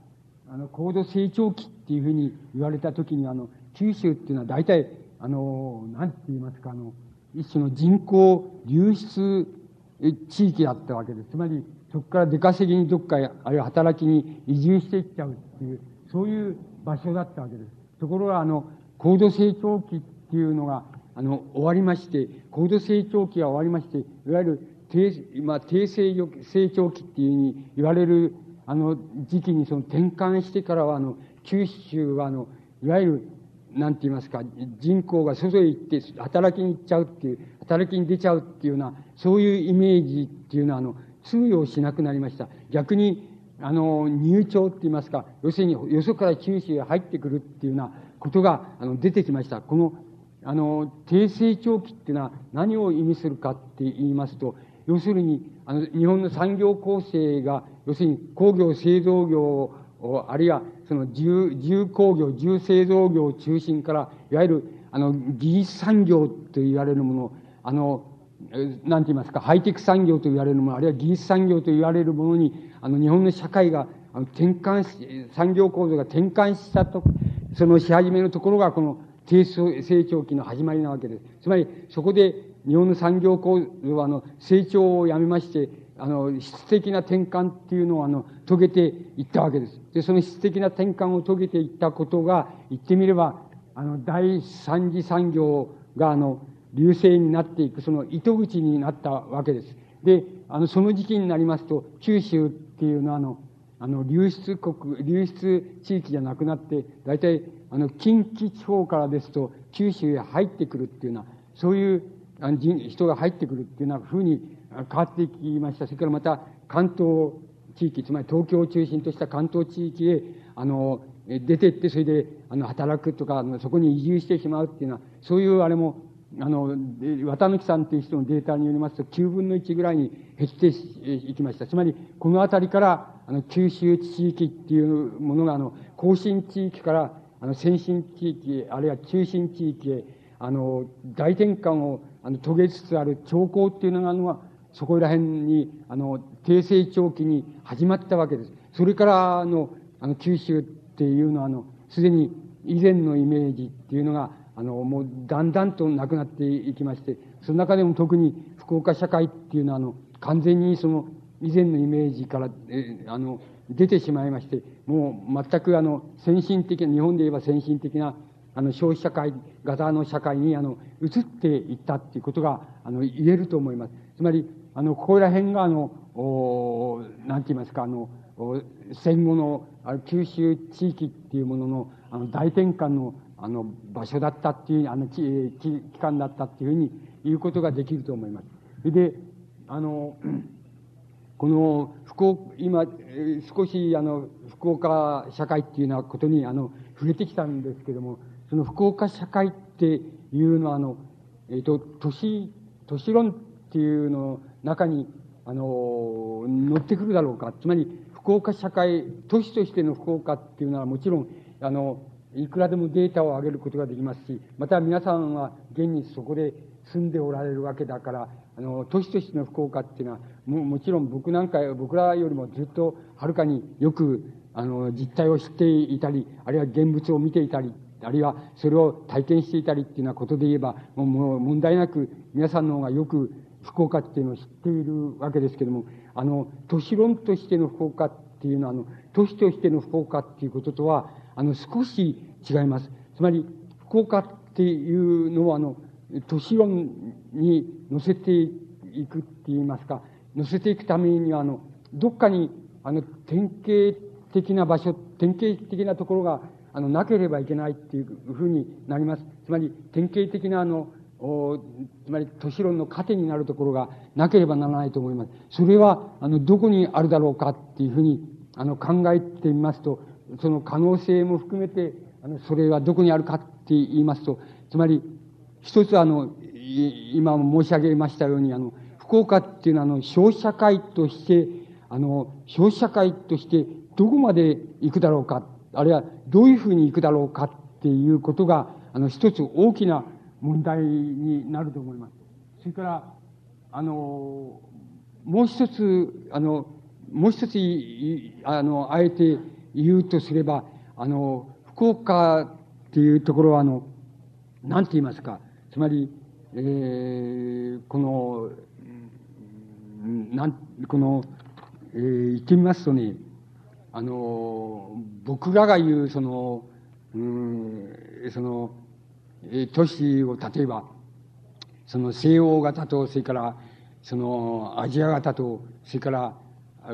[SPEAKER 1] あの、高度成長期っていうふうに言われた時に、あの、九州っていうのは大体、あの、なんて言いますか、あの、一種の人口流出地域だったわけです。つまり、そこから出稼ぎにどっか、あるいは働きに移住していっちゃうっていう、そういう場所だったわけです。ところが、あの、高度成長期っていうのが、あの、終わりまして、高度成長期が終わりまして、いわゆる低、まあ、低成長期っていうふうに言われるあの時期にその転換してからは、あの、九州は、あの、いわゆる、なんて言いますか、人口が外へ行って働きに行っちゃうっていう、働きに出ちゃうっていうような、そういうイメージっていうのは、あの、通用しなくなりました。逆に、あの、入庁って言いますか、要するに、よそから九州へ入ってくるっていうようなことが、あの、出てきました。この、あの、低成長期っていうのは何を意味するかって言いますと、要するに、あの、日本の産業構成が、要するに工業製造業をあるいはその重、重工業、重製造業を中心から、いわゆる、あの、技術産業と言われるもの、あの、なんて言いますか、ハイテク産業と言われるもの、あるいは技術産業と言われるものに、あの、日本の社会が、あの、転換し、産業構造が転換したと、そのし始めのところが、この低成長期の始まりなわけです。つまり、そこで日本の産業構造は、あの、成長をやめまして、あの、質的な転換っていうのを、あの、遂げていったわけです。で、その質的な転換を遂げていったことが、言ってみれば、あの、第三次産業が、あの、流星になっていく、その糸口になったわけです。で、あの、その時期になりますと、九州っていうのは、あの、あの、流出国、流出地域じゃなくなって、大体、あの、近畿地方からですと、九州へ入ってくるっていうような、そういう人が入ってくるっていうようなふうに変わっていきました。それからまた、関東地域、つまり東京を中心とした関東地域へ、あの、出てって、それで、あの、働くとか、そこに移住してしまうっていうのは、そういうあれも、あの、綿貫さんという人のデータによりますと、9分の1ぐらいに減っていきました。つまり、この辺りから、あの、九州地域っていうものが、あの、甲信地域から、あの、先進地域、あるいは中心地域へ、あの、大転換を、あの、遂げつつある兆候っていうのが、あの、そこら辺に、あの、低成長期に始まったわけです。それから、あの、あの、九州っていうのは、あの、すでに以前のイメージっていうのが、あの、もうだんだんとなくなっていきまして、その中でも特に福岡社会っていうのは、あの、完全にその、以前のイメージから、えあの、出てしまいまして、もう全くあの、先進的な、日本で言えば先進的な、あの、消費社会型の社会に、あの、移っていったっていうことが、あの、言えると思います。つまり、あの、ここら辺が、あの、おなんて言いますか、あの、戦後の九州地域っていうものの、あの、大転換の、あの、場所だったっていう、あの、期間だったっていうふうに言うことができると思います。で、あの、この、福岡、今、少し、あの、福岡社会っていうようなことに、あの、触れてきたんですけども、その福岡社会っていうのは、あの、えっ、ー、と、都市、都市論っていうの中に、あの、乗ってくるだろうか。つまり、福岡社会、都市としての福岡っていうのはもちろん、あの、いくらでもデータを上げることができますし、また皆さんは現にそこで住んでおられるわけだから、あの、都市としての福岡っていうのは、ももちろん僕なんか、僕らよりもずっとはるかによく、あの、実態を知っていたり、あるいは現物を見ていたり、あるいはそれを体験していたりっていうようなことで言えば、もう問題なく皆さんの方がよく福岡っていうのを知っているわけですけども、あの、都市論としての福岡っていうのは、あの、都市としての福岡っていうこととは、あの、少し違います。つまり、福岡っていうのは、あの、都市論に乗せていくって言いますか、乗せていくためには、あの、どっかに、あの、典型的な場所、典型的なところが、あの、なければいけないっていうふうになります。つまり、典型的な、あの、おつまり都市論の糧になるところがなければならないと思います。それは、あの、どこにあるだろうかっていうふうに、あの、考えてみますと、その可能性も含めて、あの、それはどこにあるかって言いますと、つまり、一つあの、今申し上げましたように、あの、福岡っていうのは、あの、消費社会として、あの、消費社会としてどこまで行くだろうか、あるいはどういうふうに行くだろうかっていうことが、あの、一つ大きな問題になると思います。それから、あの、もう一つ、あの、もう一つ、あの、あえて言うとすれば、あの、福岡っていうところは、あの、なんて言いますか、つまり、えー、この、なん、この、えー、言ってみますとね、あの、僕らが言う、その、うん、その、都市を例えば、その西欧型と、それから、そのアジア型と、それから、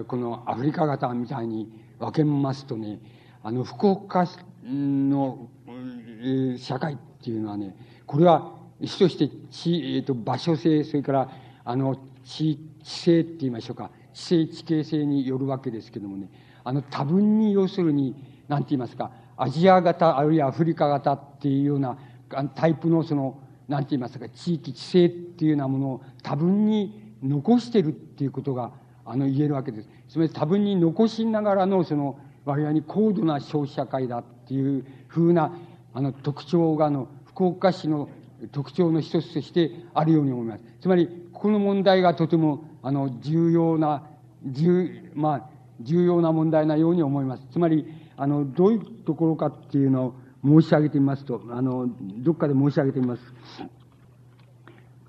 [SPEAKER 1] このアフリカ型みたいに分けますとね、あの、福岡の、社会っていうのはね、これは、主として地、えっ、ー、と、場所性、それから、あの、地、地性って言いましょうか、地性地形性によるわけですけどもね、あの、多分に要するに、なんて言いますか、アジア型、あるいはアフリカ型っていうようなタイプのその、なんて言いますか、地域、地性っていうようなものを多分に残してるっていうことが、あの、言えるわけです。つまり多分に残しながらの、その、割合に高度な消費社会だっていうふうな、あの、特徴が、あの、福岡市の特徴の一つとしてあるように思います。つまり、ここの問題がとても、あの、重要な、重、まあ、重要な問題なように思います。つまり、あの、どういうところかっていうのを申し上げてみますと、あの、どっかで申し上げてみます。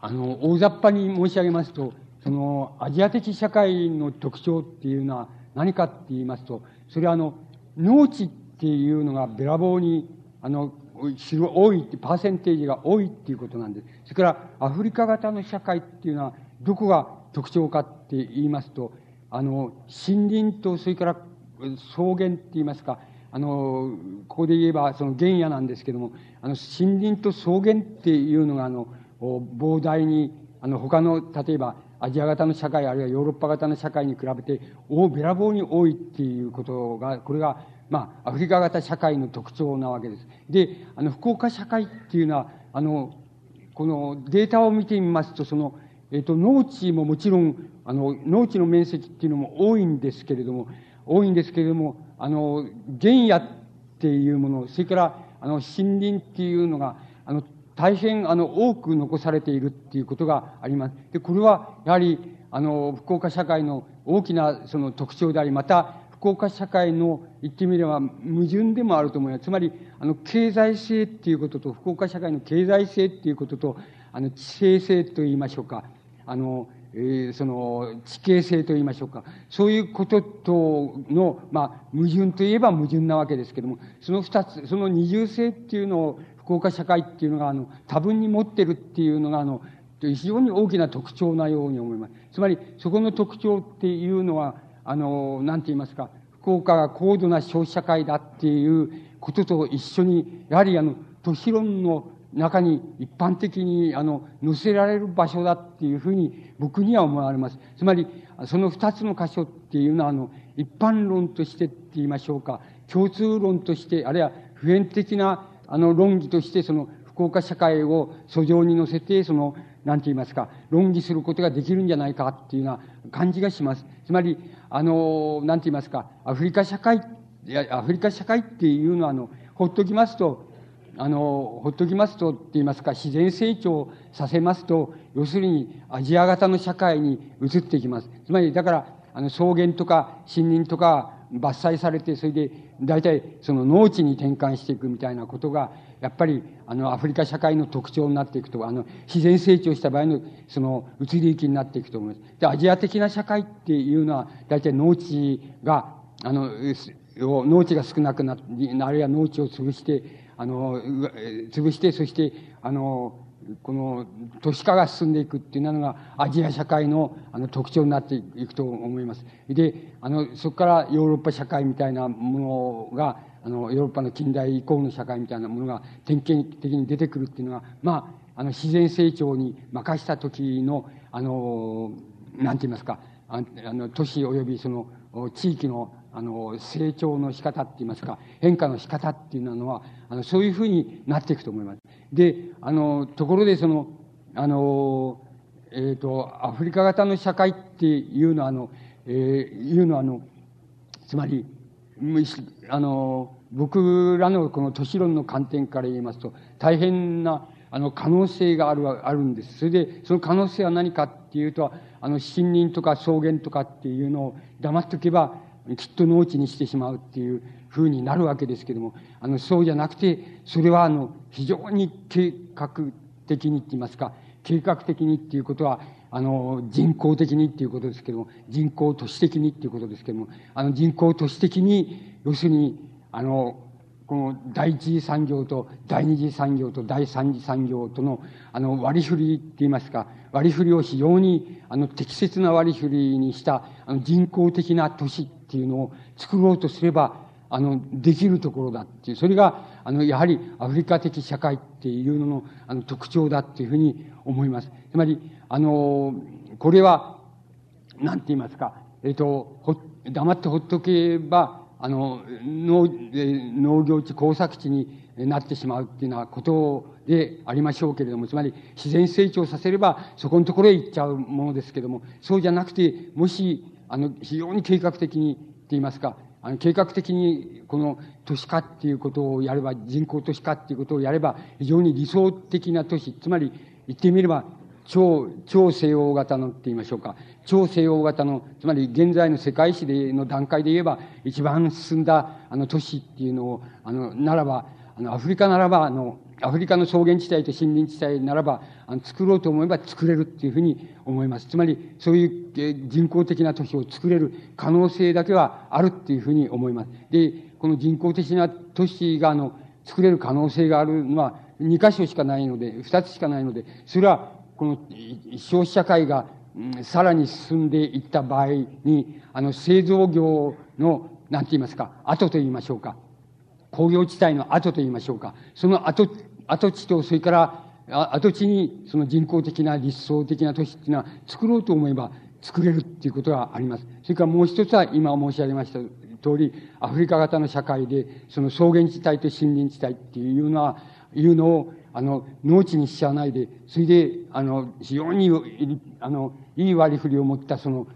[SPEAKER 1] あの、大雑把に申し上げますと、その、アジア的社会の特徴っていうのは何かって言いますと、それはあの、農地っていうのがべらぼうに、あの、多いって、パーセンテージが多いっていうことなんです。それから、アフリカ型の社会っていうのは、どこが特徴かって言いますと、あの、森林と、それから草原って言いますか、あの、ここで言えば、その原野なんですけども、あの、森林と草原っていうのが、あの、膨大に、あの、他の、例えば、アジア型の社会、あるいはヨーロッパ型の社会に比べて、大べらぼうに多いっていうことが、これが、まあ、アフリカ型社会の特徴なわけです。で、あの、福岡社会っていうのは、あの、このデータを見てみますと、その、えっ、と、農地ももちろん、あの、農地の面積っていうのも多いんですけれども、多いんですけれども、あの、原野っていうもの、それから、あの、森林っていうのが、あの、大変、あの、多く残されているっていうことがあります。で、これは、やはり、あの、福岡社会の大きな、その特徴であり、また、福岡社会の言ってみれば矛盾でもあると思います。つまり、あの、経済性っていうことと、福岡社会の経済性っていうことと、あの、知性性と言いましょうか。あの、え、その、地形性と言いましょうか。そういうこととの、まあ、矛盾といえば矛盾なわけですけども、その二つ、その二重性っていうのを、福岡社会っていうのが、あの、多分に持ってるっていうのが、あの、非常に大きな特徴なように思います。つまり、そこの特徴っていうのは、あの、なんて言いますか、福岡が高度な消費社会だっていうことと一緒に、やはりあの、都市論の中に一般的に、あの、載せられる場所だっていうふうに僕には思われます。つまり、その二つの箇所っていうのは、あの、一般論としてって言いましょうか、共通論として、あるいは普遍的な、あの、論議として、その、福岡社会を訴状に乗せて、その、なんて言いますか、論議することができるんじゃないかっていうような感じがします。つまり、あの、なんて言いますか、アフリカ社会、いや、アフリカ社会っていうのは、あの、ほっときますと、あの、ほっときますと、って言いますか、自然成長させますと、要するにアジア型の社会に移っていきます。つまり、だから、あの、草原とか森林とか伐採されて、それで、大体、その農地に転換していくみたいなことが、やっぱり、あの、アフリカ社会の特徴になっていくと、あの、自然成長した場合の、その、移り行きになっていくと思います。で、アジア的な社会っていうのは、大体農地が、あの、農地が少なくなって、あるいは農地を潰して、あの、潰して、そして、あの、この都市化が進んでいくっていうのがアジア社会のあの特徴になっていくと思います。で、あの、そこからヨーロッパ社会みたいなものが、あの、ヨーロッパの近代以降の社会みたいなものが典型的に出てくるっていうのが、まあ、あの、自然成長に任した時の、あの、なんて言いますか、あの、都市及びその、地域のあの、成長の仕方って言いますか、変化の仕方っていうのは、あの、そういうふうになっていくと思います。で、あの、ところでその、あの、えっ、ー、と、アフリカ型の社会っていうのは、あの、えー、いうのは、あの、つまり、あの、僕らのこの都市論の観点から言いますと、大変な、あの、可能性がある、あるんです。それで、その可能性は何かっていうと、あの、森林とか草原とかっていうのを黙っておけば、きっと農地にしてしまうっていうふうになるわけですけども、あの、そうじゃなくて、それはあの、非常に計画的にって言いますか、計画的にっていうことは、あの、人工的にっていうことですけども、人工都市的にっていうことですけども、あの、人工都市的に、要するに、あの、この第一次産業と第二次産業と第三次産業との、あの、割り振りって言いますか、割り振りを非常に、あの、適切な割り振りにした、あの、人工的な都市っていうのを作ろうとすれば、あの、できるところだっていう、それが、あの、やはりアフリカ的社会っていうのの、あの、特徴だっていうふうに思います。つまり、あの、これは、なんて言いますか、えっ、と、ほ、黙ってほっとけば、あの、農、農業地、工作地になってしまうっていうようなことでありましょうけれども、つまり自然成長させれば、そこのところへ行っちゃうものですけれども、そうじゃなくて、もし、あの、非常に計画的に、って言いますか、あの、計画的に、この都市化っていうことをやれば、人口都市化っていうことをやれば、非常に理想的な都市、つまり、言ってみれば、超、超西欧型のって言いましょうか。超西欧型の、つまり現在の世界史での段階で言えば、一番進んだ、あの、都市っていうのを、あの、ならば、あの、アフリカならば、あの、アフリカの草原地帯と森林地帯ならば、あの作ろうと思えば作れるっていうふうに思います。つまり、そういう人工的な都市を作れる可能性だけはあるっていうふうに思います。で、この人工的な都市が、あの、作れる可能性があるのは、2箇所しかないので、2つしかないので、それは、この消費社会が、さらに進んでいった場合に、あの、製造業の、なんて言いますか、後と言いましょうか。工業地帯の後と言いましょうか。その後、跡地と、それから、跡地にその人工的な理想的な都市っていうのは作ろうと思えば作れるっていうことがあります。それからもう一つは今申し上げました通り、アフリカ型の社会で、その草原地帯と森林地帯っていうのは、いうのを、あの、農地にしちゃわないで、それで、あの、非常に、あの、いい割り振りを持った、その、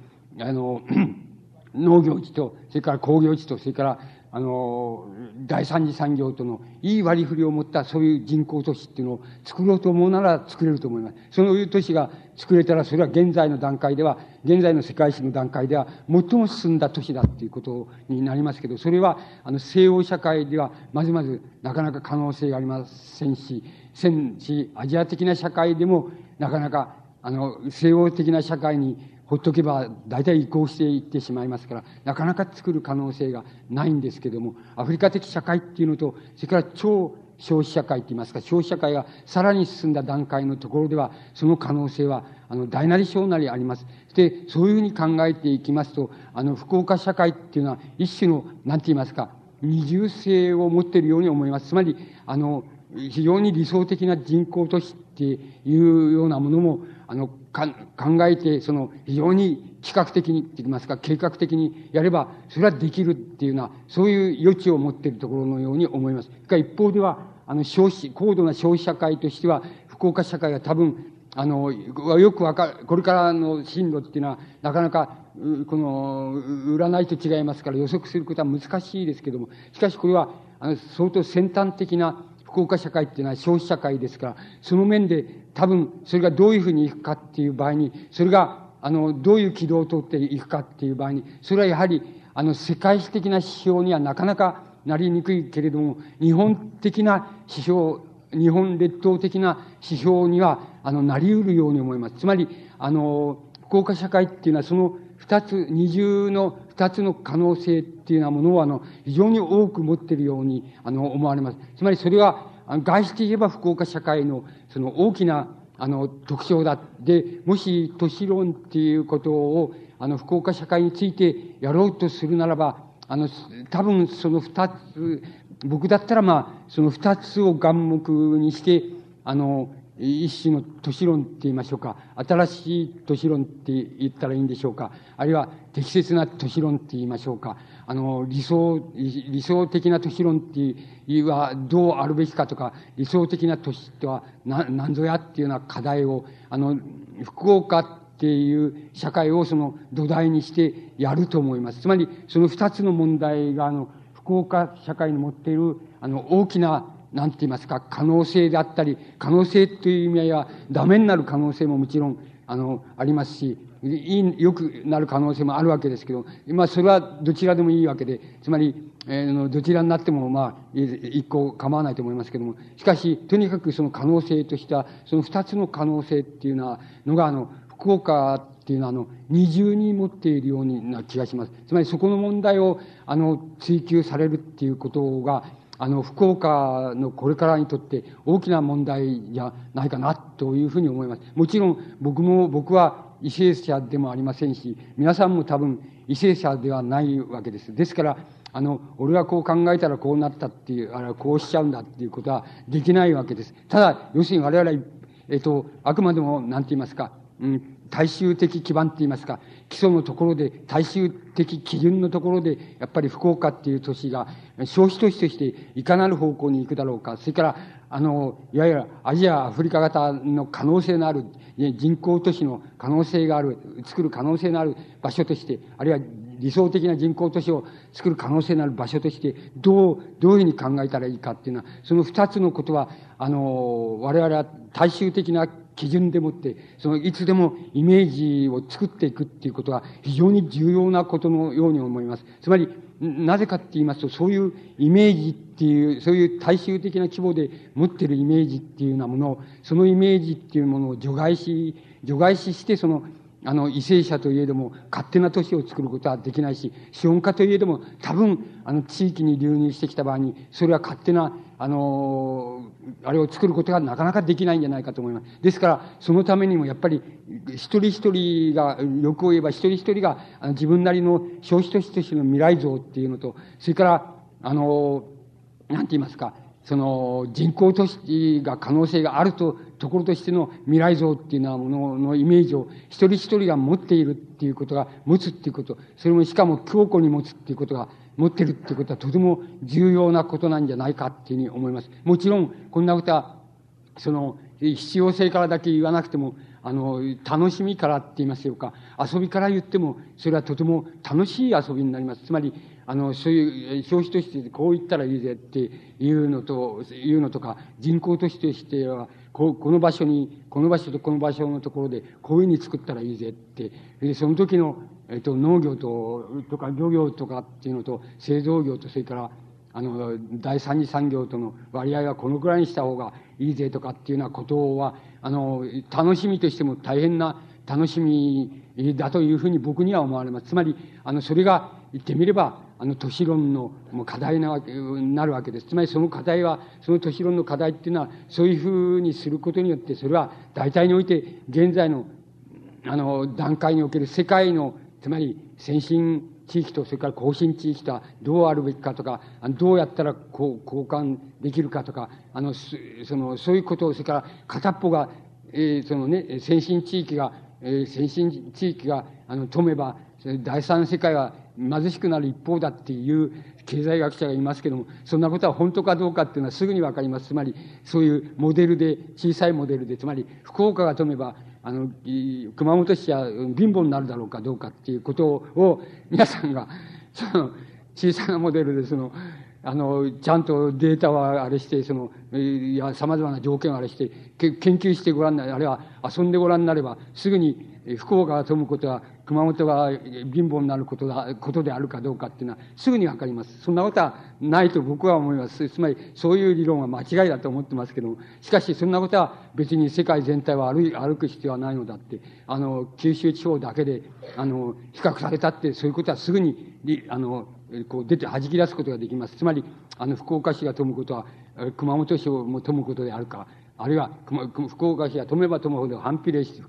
[SPEAKER 1] あの、農業地と、それから工業地と、それから、あの、第三次産業とのいい割り振りを持ったそういう人口都市っていうのを作ろうと思うなら作れると思います。そういう都市が作れたら、それは現在の段階では、現在の世界史の段階では、最も進んだ都市だっていうことになりますけど、それは、あの、西欧社会では、まずまず、なかなか可能性がありませんし、せんし、アジア的な社会でも、なかなか、あの、西欧的な社会にほっとけば大体移行していってしまいますから、なかなか作る可能性がないんですけども、アフリカ的社会っていうのと、それから超消費社会って言いますか、消費社会がさらに進んだ段階のところでは、その可能性は、あの、大なり小なりあります。で、そういうふうに考えていきますと、あの、福岡社会っていうのは、一種の、なんて言いますか、二重性を持っているように思います。つまり、あの、非常に理想的な人口都市っていうようなものも、あの、か考えて、その、非常に企画的に、って言いますか、計画的にやれば、それはできるっていうような、そういう余地を持っているところのように思います。が一方では、あの、消費、高度な消費社会としては、福岡社会は多分、あの、よくわかる、これからの進路っていうのは、なかなか、この、占いと違いますから予測することは難しいですけども、しかしこれは、あの、相当先端的な福岡社会っていうのは消費社会ですから、その面で多分それがどういうふうにいくかっていう場合に、それが、あの、どういう軌道を通っていくかっていう場合に、それはやはり、あの、世界史的な指標にはなかなかなりにくいけれども、日本的な指標、日本列島的な指標には、あの、なり得るように思います。つまり、あの、福岡社会っていうのはその二つ、二重の二つの可能性っていうようなものを、あの、非常に多く持っているように、あの、思われます。つまりそれは、あの外して言えば福岡社会の、その大きな、あの、特徴だ。で、もし、都市論っていうことを、あの、福岡社会についてやろうとするならば、あの、多分その二つ、僕だったらまあ、その二つを眼目にして、あの、一種の都市論って言いましょうか。新しい都市論って言ったらいいんでしょうか。あるいは適切な都市論って言いましょうか。あの、理想、理想的な都市論っていうはどうあるべきかとか、理想的な都市とは何ぞやっていうような課題を、あの、福岡っていう社会をその土台にしてやると思います。つまり、その二つの問題が、あの、福岡社会に持っている、あの、大きななんて言いますか、可能性であったり、可能性という意味合いは、ダメになる可能性ももちろん、あの、ありますし、いい、良くなる可能性もあるわけですけど、まあ、それはどちらでもいいわけで、つまり、えー、どちらになっても、まあ、一個構わないと思いますけども、しかし、とにかくその可能性としては、その二つの可能性っていうのは、のが、あの、福岡っていうのは、あの、二重に持っているような気がします。つまり、そこの問題を、あの、追求されるっていうことが、あの、福岡のこれからにとって大きな問題じゃないかなというふうに思います。もちろん僕も、僕は為政者でもありませんし、皆さんも多分為政者ではないわけです。ですから、あの、俺はこう考えたらこうなったっていう、あれはこうしちゃうんだっていうことはできないわけです。ただ、要するに我々、えっと、あくまでも、なんて言いますか、うん、大衆的基盤って言いますか、基礎のところで、大衆的基準のところで、やっぱり福岡っていう都市が、消費都市としていかなる方向に行くだろうか、それから、あの、いわゆるアジア、アフリカ型の可能性のある、人口都市の可能性がある、作る可能性のある場所として、あるいは理想的な人口都市を作る可能性のある場所として、どう、どういうふうに考えたらいいかっていうのは、その二つのことは、あの、我々は大衆的な基準でもって、その、いつでもイメージを作っていくっていうことは非常に重要なことのように思います。つまり、なぜかって言いますと、そういうイメージっていう、そういう大衆的な規模で持ってるイメージっていうようなものを、そのイメージっていうものを除外し、除外しして、その、あの、為政者といえども、勝手な都市を作ることはできないし、資本家といえども、多分、あの、地域に流入してきた場合に、それは勝手な、あの、あれを作ることがなかなかできないんじゃないかと思います。ですから、そのためにもやっぱり、一人一人が、欲を言えば一人一人が、あの自分なりの消費都市としての未来像っていうのと、それから、あの、なんて言いますか、その人口都市が可能性があると、ところとしての未来像っていうのはもののイメージを一人一人が持っているっていうことが、持つっていうこと、それもしかも強固に持つっていうことが、持ってるってことはとても重要なことなんじゃないかっていうふうに思います。もちろん、こんなことは、その、必要性からだけ言わなくても、あの、楽しみからって言いますよか、遊びから言っても、それはとても楽しい遊びになります。つまり、あの、そういう消費としてこう言ったらいいぜっていうのと、いうのとか、人口としてしては、ここの場所に、この場所とこの場所のところで、こういうふうに作ったらいいぜって、その時の、えっと、農業と、とか漁業とかっていうのと、製造業と、それから、あの、第三次産業との割合はこのくらいにした方がいいぜとかっていうようなことは、あの、楽しみとしても大変な楽しみだというふうに僕には思われます。つまり、あの、それが言ってみれば、あの都市論のもう課題なわけ、なるわけです。つまりその課題は、その都市論の課題っていうのは、そういうふうにすることによって、それは大体において、現在の、あの、段階における世界の、つまり先進地域と、それから後進地域とはどうあるべきかとか、どうやったらこう交換できるかとか、あの、その、そういうことを、それから片っぽが、えー、そのね、先進地域が、えー、先進地域が、あの、止めば、第三世界は貧しくなる一方だっていう経済学者がいますけども、そんなことは本当かどうかっていうのはすぐにわかります。つまり、そういうモデルで、小さいモデルで、つまり、福岡が止めば、あの、熊本市は貧乏になるだろうかどうかっていうことを、皆さんが、その、小さなモデルで、その、あの、ちゃんとデータはあれして、その、いや、様々な条件をあれして、研究してごらんな、あれは遊んでごらんなれば、すぐに福岡が飛ぶことは熊本が貧乏になることだ、ことであるかどうかっていうのはすぐにわかります。そんなことはないと僕は思います。つまり、そういう理論は間違いだと思ってますけども、しかしそんなことは別に世界全体は歩歩く必要はないのだって、あの、九州地方だけで、あの、比較されたって、そういうことはすぐに、あの、こう出て弾き出すことができます。つまり、あの、福岡市が飛ぶことは、熊本市をも飛ぶことであるか、あるいは、福岡市が飛めば飛ぶほど反比例して、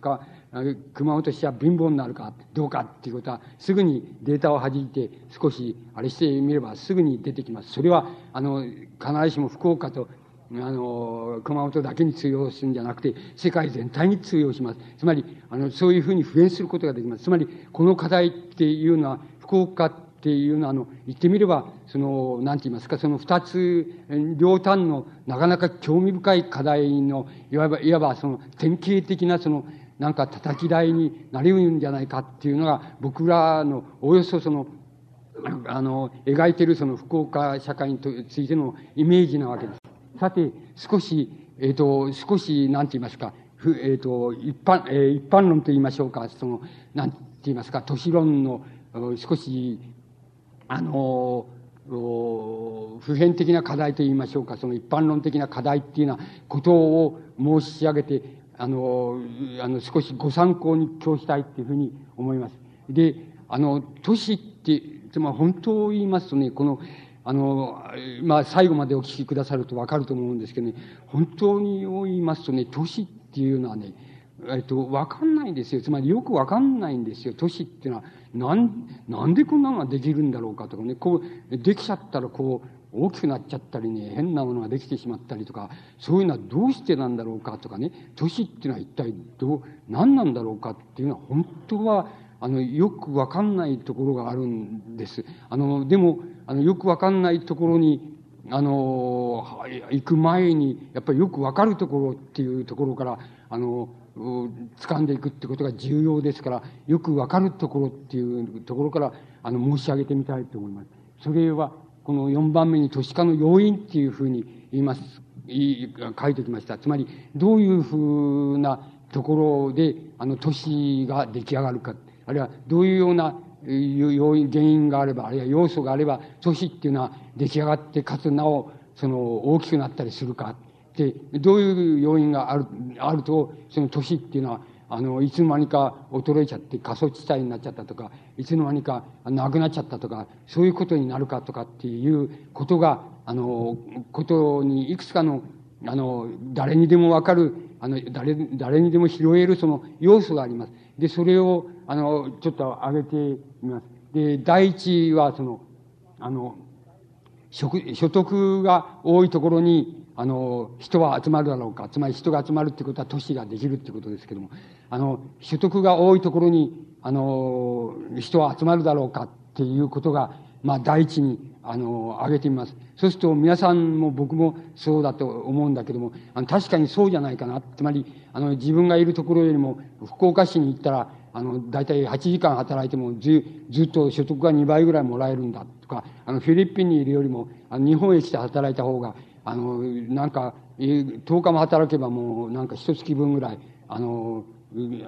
[SPEAKER 1] 熊本市は貧乏になるかどうかっていうことは、すぐにデータを弾いて少しあれしてみればすぐに出てきます。それは、あの、必ずしも福岡と、あの、熊本だけに通用するんじゃなくて、世界全体に通用します。つまり、あの、そういうふうに普遍することができます。つまり、この課題っていうのは、福岡っていうのは、あの、言ってみれば、その、なんて言いますか、その二つ、両端のなかなか興味深い課題の、いわば、いわばその典型的なその、なんか叩き台になりうるんじゃないかっていうのが、僕らのおよそその、あの、描いてるその福岡社会についてのイメージなわけです。さて、少し、えっ、ー、と、少し、なんて言いますか、えっ、ー、と、一般、えー、一般論と言いましょうか、その、なんて言いますか、都市論の少し、あの、普遍的な課題と言いましょうか、その一般論的な課題っていうようなことを申し上げて、あの、あの、少しご参考に今日したいっていうふうに思います。で、あの、都市って、つまり本当を言いますとね、この、あの、まあ、最後までお聞きくださるとわかると思うんですけどね、本当にを言いますとね、都市っていうのはね、えっと、わかんないんですよ。つまりよくわかんないんですよ。都市っていうのは、なん、なんでこんなのができるんだろうかとかね、こう、できちゃったらこう、大きくなっちゃったりね、変なものができてしまったりとか、そういうのはどうしてなんだろうかとかね、都市っていうのは一体どう、何なんだろうかっていうのは本当は、あの、よくわかんないところがあるんです。あの、でも、あの、よくわかんないところに、あの、行く前に、やっぱりよくわかるところっていうところから、あの、掴んでいくってことが重要ですから、よくわかるところっていうところから、あの、申し上げてみたいと思います。それは、この4番目に都市化の要因っていうふうに言います、書いてきました。つまり、どういうふうなところで、あの、都市が出来上がるか、あるいはどういうような要因、原因があれば、あるいは要素があれば、都市っていうのは出来上がって、かつなお、その、大きくなったりするか。で、どういう要因がある、あると、その都市っていうのは、あの、いつの間にか衰えちゃって過疎地帯になっちゃったとか、いつの間にかなくなっちゃったとか、そういうことになるかとかっていうことが、あの、ことにいくつかの、あの、誰にでもわかる、あの、誰、誰にでも拾えるその要素があります。で、それを、あの、ちょっと挙げてみます。で、第一は、その、あの、所得が多いところに、あの、人は集まるだろうか。つまり人が集まるってことは都市ができるってことですけども、あの、所得が多いところに、あの、人は集まるだろうかっていうことが、まあ、第一に、あの、挙げてみます。そうすると、皆さんも僕もそうだと思うんだけども、あの、確かにそうじゃないかな。つまり、あの、自分がいるところよりも、福岡市に行ったら、あの、大体8時間働いてもず、ずっと所得が2倍ぐらいもらえるんだとか、あの、フィリピンにいるよりも、あの、日本へ来て働いた方が、あの、なんか、10日も働けばもう、なんか一月分ぐらい、あの、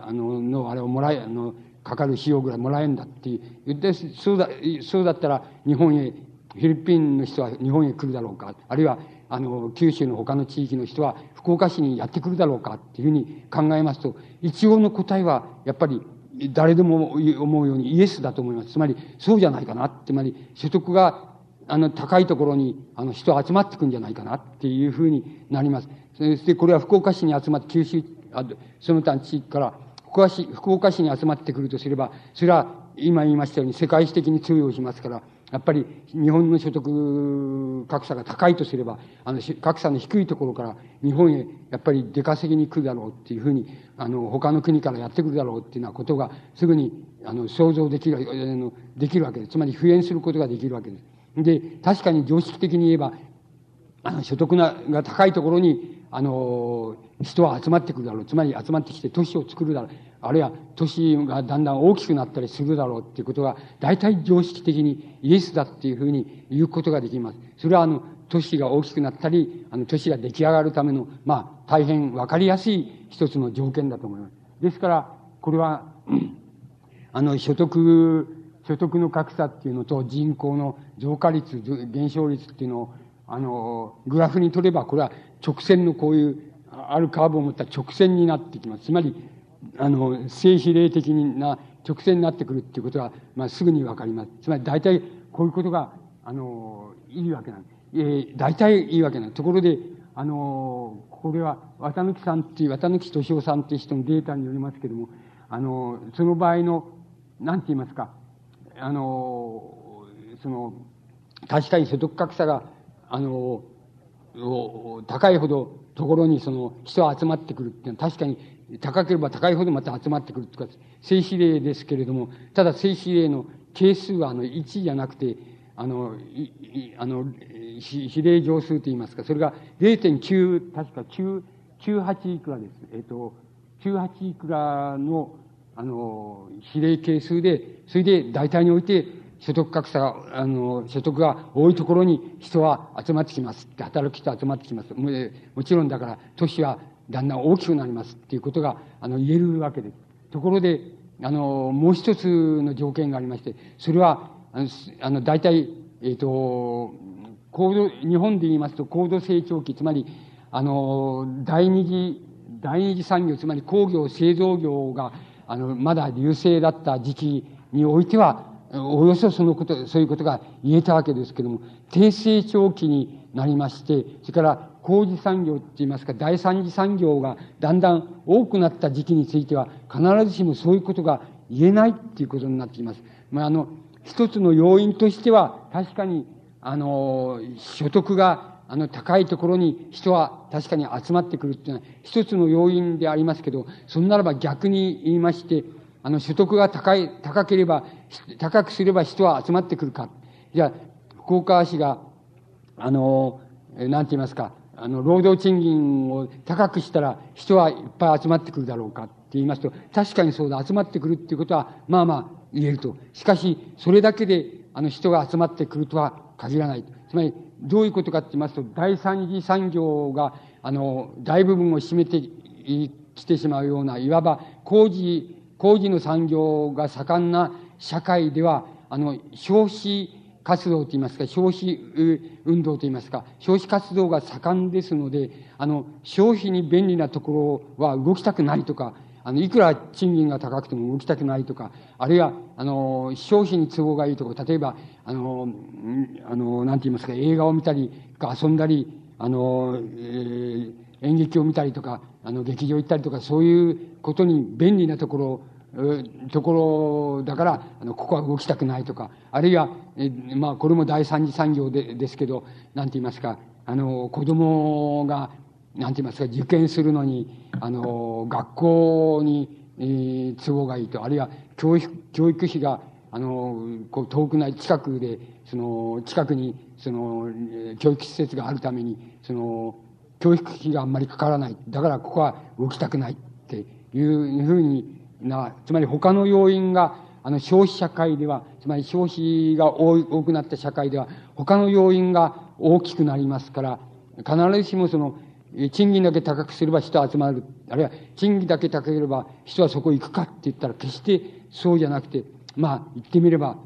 [SPEAKER 1] あの、の、あれをもらえ、あの、かかる費用ぐらいもらえるんだって言って、そうだ、そうだったら日本へ、フィリピンの人は日本へ来るだろうか、あるいは、あの、九州の他の地域の人は福岡市にやってくるだろうかっていうふうに考えますと、一応の答えは、やっぱり、誰でも思うようにイエスだと思います。つまり、そうじゃないかな。つまり、所得が、あの、高いところに、あの、人集まってくんじゃないかなっていうふうになります。そして、これは福岡市に集まって、九州、あその他の地域から、福岡市、福岡市に集まってくるとすれば、それは、今言いましたように世界史的に通用しますから、やっぱり日本の所得格差が高いとすれば、あの、格差の低いところから日本へやっぱり出稼ぎに来るだろうっていうふうに、あの、他の国からやってくるだろうっていうようなことがすぐに、あの、想像できる、あの、できるわけです。つまり復縁することができるわけです。で、確かに常識的に言えば、あの、所得が高いところに、あの、人は集まってくるだろう。つまり集まってきて都市を作るだろう。あるいは都市がだんだん大きくなったりするだろうっていうことが、大体常識的にイエスだっていうふうに言うことができます。それはあの、都市が大きくなったり、あの、都市が出来上がるための、まあ、大変わかりやすい一つの条件だと思います。ですから、これは、あの、所得、所得の格差っていうのと人口の増加率、減少率っていうのを、あの、グラフに取れば、これは直線のこういう、あるカーブを持った直線になってきます。つまり、あの、正比例的な直線になってくるっていうことが、まあ、すぐにわかります。つまり、大体、こういうことが、あの、いいわけなんです。えー、大体いいわけなんです。ところで、あの、これは、綿貫さんっていう、綿貫敏夫さんっていう人のデータによりますけども、あの、その場合の、なんて言いますか、あの、その、確かに所得格差が、あの、高いほどところにその人が集まってくるっていうのは確かに高ければ高いほどまた集まってくるとか、静止例ですけれども、ただ静止例の係数はあの1じゃなくて、あの、あの、比例乗数と言いますか、それが0.9、確か9、98いくらです。えっ、と、98いくらの、あの、比例係数で、それで大体において、所得格差が、あの、所得が多いところに人は集まってきます。働く人は集まってきます。もちろんだから、都市はだんだん大きくなりますっていうことが、あの、言えるわけです。ところで、あの、もう一つの条件がありまして、それは、あの、あの大体、えっ、ー、と、高度、日本で言いますと高度成長期、つまり、あの、第二次、第二次産業、つまり工業、製造業が、あの、まだ流星だった時期においては、およそそのこと、そういうことが言えたわけですけども、低成長期になりまして、それから工事産業って言いますか、第三次産業がだんだん多くなった時期については、必ずしもそういうことが言えないっていうことになってきます。まあ、あの、一つの要因としては、確かに、あの、所得が、あの、高いところに人は確かに集まってくるっていうのは、一つの要因でありますけど、そんならば逆に言いまして、あの、所得が高い、高ければ、高くすれば人は集まってくるか。じゃあ、福岡市が、あの、なんて言いますか、あの、労働賃金を高くしたら人はいっぱい集まってくるだろうかって言いますと、確かにそうだ、集まってくるっていうことは、まあまあ言えると。しかし、それだけで、あの、人が集まってくるとは限らない。つまり、どういうことかって言いますと、第三次産業が、あの、大部分を占めて来てしまうような、いわば工事、工事の産業が盛んな社会では、あの、消費活動といいますか、消費運動といいますか、消費活動が盛んですので、あの、消費に便利なところは動きたくないとか、あの、いくら賃金が高くても動きたくないとか、あるいは、あの、消費に都合がいいとか、例えば、あの、あの、なんて言いますか、映画を見たり、遊んだり、あの、えー、演劇を見たりとか、あの、劇場行ったりとか、そういうことに便利なところ、ところだから、あの、ここは動きたくないとか、あるいは、えまあ、これも第三次産業でですけど、なんて言いますか、あの、子供がなんて言いますか、受験するのに、あの、学校に、えー、都合がいいと、あるいは教育、教育費が、あの、こう遠くない近くで、その、近くに、その、教育施設があるために、その、教育費があんまりかからない。だからここは動きたくないっていうふうにな、つまり他の要因が、あの、消費社会では、つまり消費が多多くなった社会では、他の要因が大きくなりますから、必ずしもその、賃金だけ高くすれば人集まる。あるいは、賃金だけ高ければ人はそこ行くかって言ったら、決してそうじゃなくて、まあ、言ってみれば、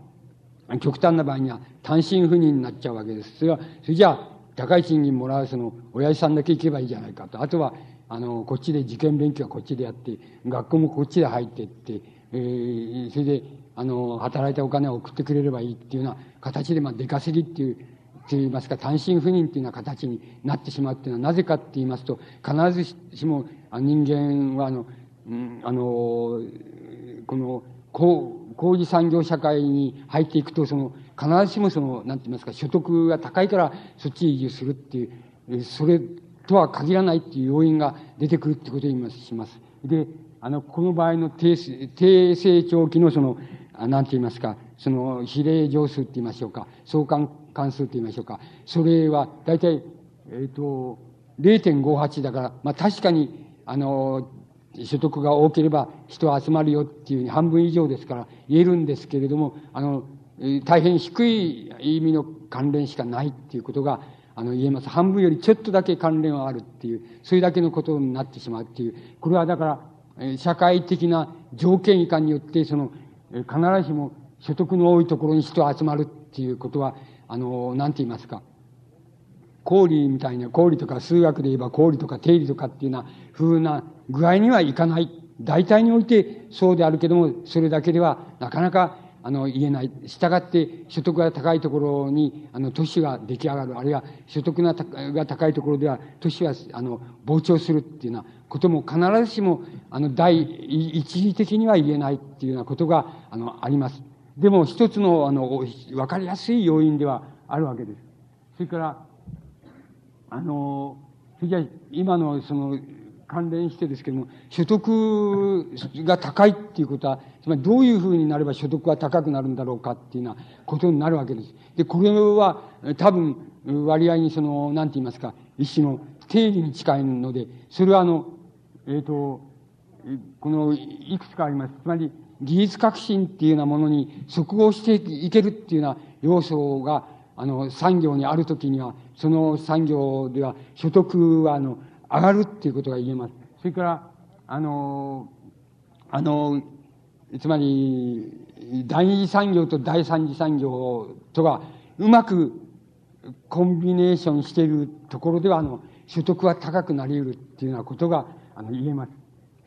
[SPEAKER 1] 極端な場合には単身赴任になっちゃうわけです。それは、それじゃあ、高い賃金もらうその、親父さんだけ行けばいいじゃないかと。あとは、あの、こっちで受験勉強はこっちでやって、学校もこっちで入ってって、えー、それで、あの、働いたお金を送ってくれればいいっていうような形で、まあ、出稼ぎっていうと言いますか、単身赴任というような形になってしまうというのはなぜかって言いますと、必ずしも人間は、あの、うん、あの、この、工工事産業社会に入っていくと、その、必ずしもその、なんて言いますか、所得が高いからそっちへ移住するっていう、それとは限らないっていう要因が出てくるってことを言います、します。で、あの、この場合の低低成長期のその、なんて言いますか、その比例乗数って言いましょうか、相関関数と言いましょうか。それは、だいたい、えっ、ー、と、0.58だから、まあ確かに、あの、所得が多ければ人は集まるよっていう半分以上ですから言えるんですけれども、あの、大変低い意味の関連しかないっていうことが、あの、言えます。半分よりちょっとだけ関連はあるっていう、それだけのことになってしまうっていう。これはだから、社会的な条件以下によって、その、必ずしも所得の多いところに人が集まるっていうことは、あの、なんて言いますか。氷みたいな、氷とか数学で言えば氷とか定理とかっていうような風な具合にはいかない。大体においてそうであるけども、それだけではなかなかあの、言えない。したがって、所得が高いところに、あの、都市が出来上がる。あるいは、所得が高いところでは、都市は、あの、膨張するっていうようなことも必ずしも、あの、第一義的には言えないっていうようなことが、あの、あります。でも一つの、あの、わかりやすい要因ではあるわけです。それから、あの、それじゃ今のその、関連してですけども、所得が高いっていうことは、つまりどういうふうになれば所得が高くなるんだろうかっていうようなことになるわけです。で、これは多分割合にその、なんて言いますか、一種の定理に近いので、それはあの、えっ、ー、と、この、いくつかあります。つまり、技術革新っていうようなものに即合していけるっていうような要素が、あの、産業にあるときには、その産業では所得は、あの、上がるっていうことが言えます。それから、あの、あの、つまり、第二次産業と第三次産業とがうまくコンビネーションしているところでは、あの、所得は高くなり得るっていうようなことが、あの、言えます。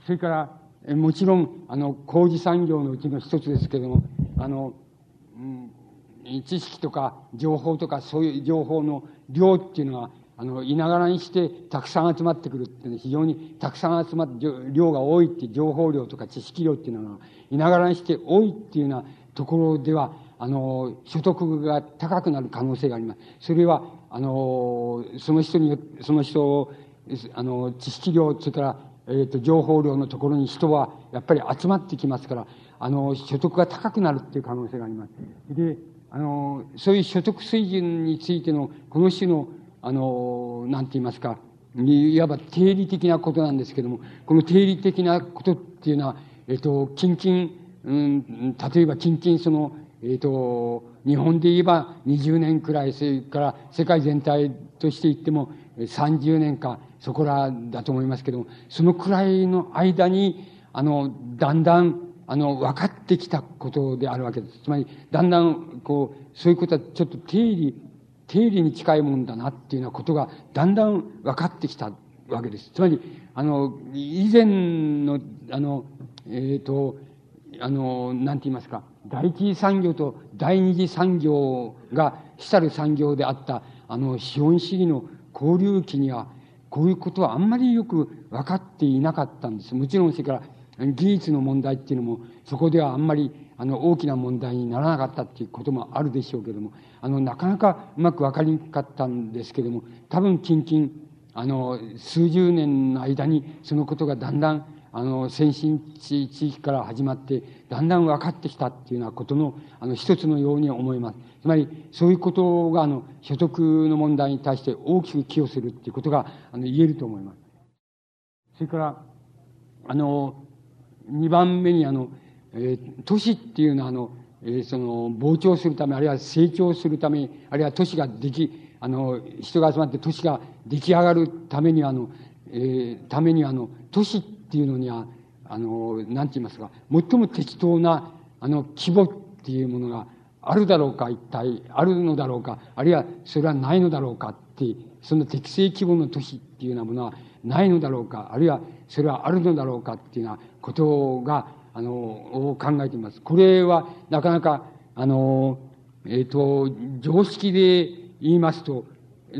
[SPEAKER 1] それから、もちろん、あの、工事産業のうちの一つですけれども、あの、うん、知識とか情報とかそういう情報の量っていうのは、あの、いながらにしてたくさん集まってくるっていうのは非常にたくさん集まって、量が多いっていう情報量とか知識量っていうのは、いながらにして多いっていうようなところでは、あの、所得が高くなる可能性があります。それは、あの、その人に、その人を、あの、知識量、それからえっ、ー、と、情報量のところに人はやっぱり集まってきますから、あの、所得が高くなるっていう可能性があります。で、あの、そういう所得水準についての、この種の、あの、なんて言いますか、いわば定理的なことなんですけども、この定理的なことっていうのは、えっ、ー、と、近々、うん、例えば近々その、えっ、ー、と、日本で言えば20年くらい、それから世界全体として言っても30年か、そこらだと思いますけども、そのくらいの間に、あの、だんだん、あの、分かってきたことであるわけです。つまり、だんだん、こう、そういうことはちょっと定理、定理に近いもんだなっていうようなことが、だんだん分かってきたわけです。つまり、あの、以前の、あの、えっ、ー、と、あの、なんて言いますか、第一次産業と第二次産業が主たる産業であった、あの、資本主義の交流期には、こういうことはあんまりよく分かっていなかったんです。もちろん、それから、技術の問題っていうのも、そこではあんまり、あの、大きな問題にならなかったっていうこともあるでしょうけども、あの、なかなかうまく分かりにくかったんですけども、多分、近々、あの、数十年の間に、そのことがだんだん、あの、先進地域から始まって、だんだん分かってきたっていうようなことの、あの、一つのように思います。つまり、そういうことが、あの、所得の問題に対して大きく寄与するっていうことが、あの、言えると思います。それから、あの、二番目に、あの、えー、都市っていうのは、あの、えー、その、膨張するため、あるいは成長するため、あるいは都市ができ、あの、人が集まって都市が出来上がるためには、あの、えー、ためには、あの、都市ってていうのには、あの、なんて言いますか、最も適当な、あの、規模っていうものがあるだろうか、一体、あるのだろうか、あるいはそれはないのだろうかって、その適正規模の都市っていうようなものはないのだろうか、あるいはそれはあるのだろうかっていうようなことが、あの、を考えています。これは、なかなか、あの、えっ、ー、と、常識で言いますと、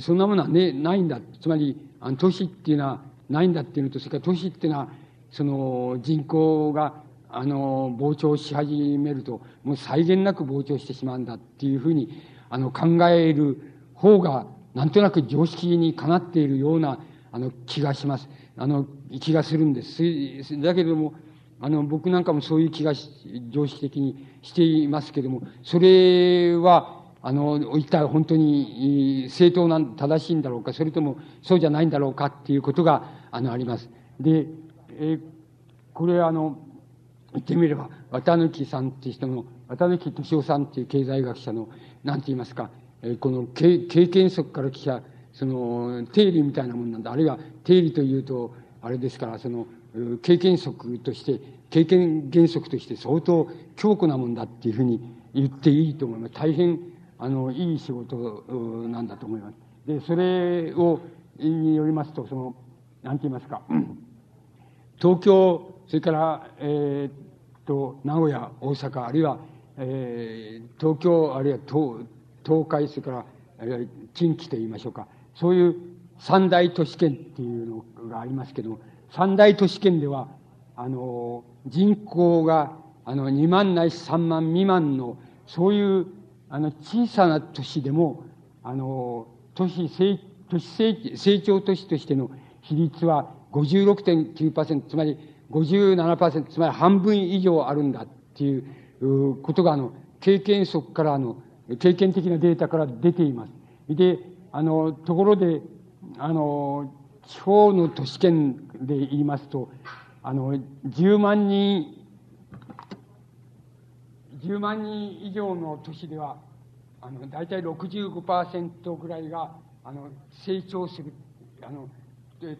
[SPEAKER 1] そんなものはね、ないんだ。つまり、あの都市っていうのはないんだっていうのと、それから都市っていうのは、その人口があの膨張し始めるともう際限なく膨張してしまうんだっていうふうにあの考える方がなんとなく常識にかなっているようなあの気がします。あの気がするんです。だけどもあの僕なんかもそういう気が常識的にしていますけれどもそれはあの一体本当に正当な正しいんだろうかそれともそうじゃないんだろうかっていうことがあのあります。でえー、これあの、言ってみれば、綿貫さんっていう人の、綿貫敏夫さんっていう経済学者の、なんて言いますか、えー、この経験則から来た、その、定理みたいなもんなんだ。あるいは、定理というと、あれですから、その、経験則として、経験原則として相当強固なもんだっていうふうに言っていいと思います。大変、あの、いい仕事なんだと思います。で、それを、によりますと、その、なんて言いますか、東京、それから、え、っと、名古屋、大阪、あるいは、えー、東京、あるいは東東海、それから、あるいは近畿と言いましょうか。そういう三大都市圏っていうのがありますけども、三大都市圏では、あの、人口が、あの、2万ないし3万未満の、そういう、あの、小さな都市でも、あの、都市成、都市成成長都市としての比率は56.9%、つまり57%、つまり半分以上あるんだっていうことが、あの、経験則からあの、経験的なデータから出ています。で、あの、ところで、あの、地方の都市圏で言いますと、あの、10万人、10万人以上の都市では、あの、大体65%ぐらいが、あの、成長する、あの、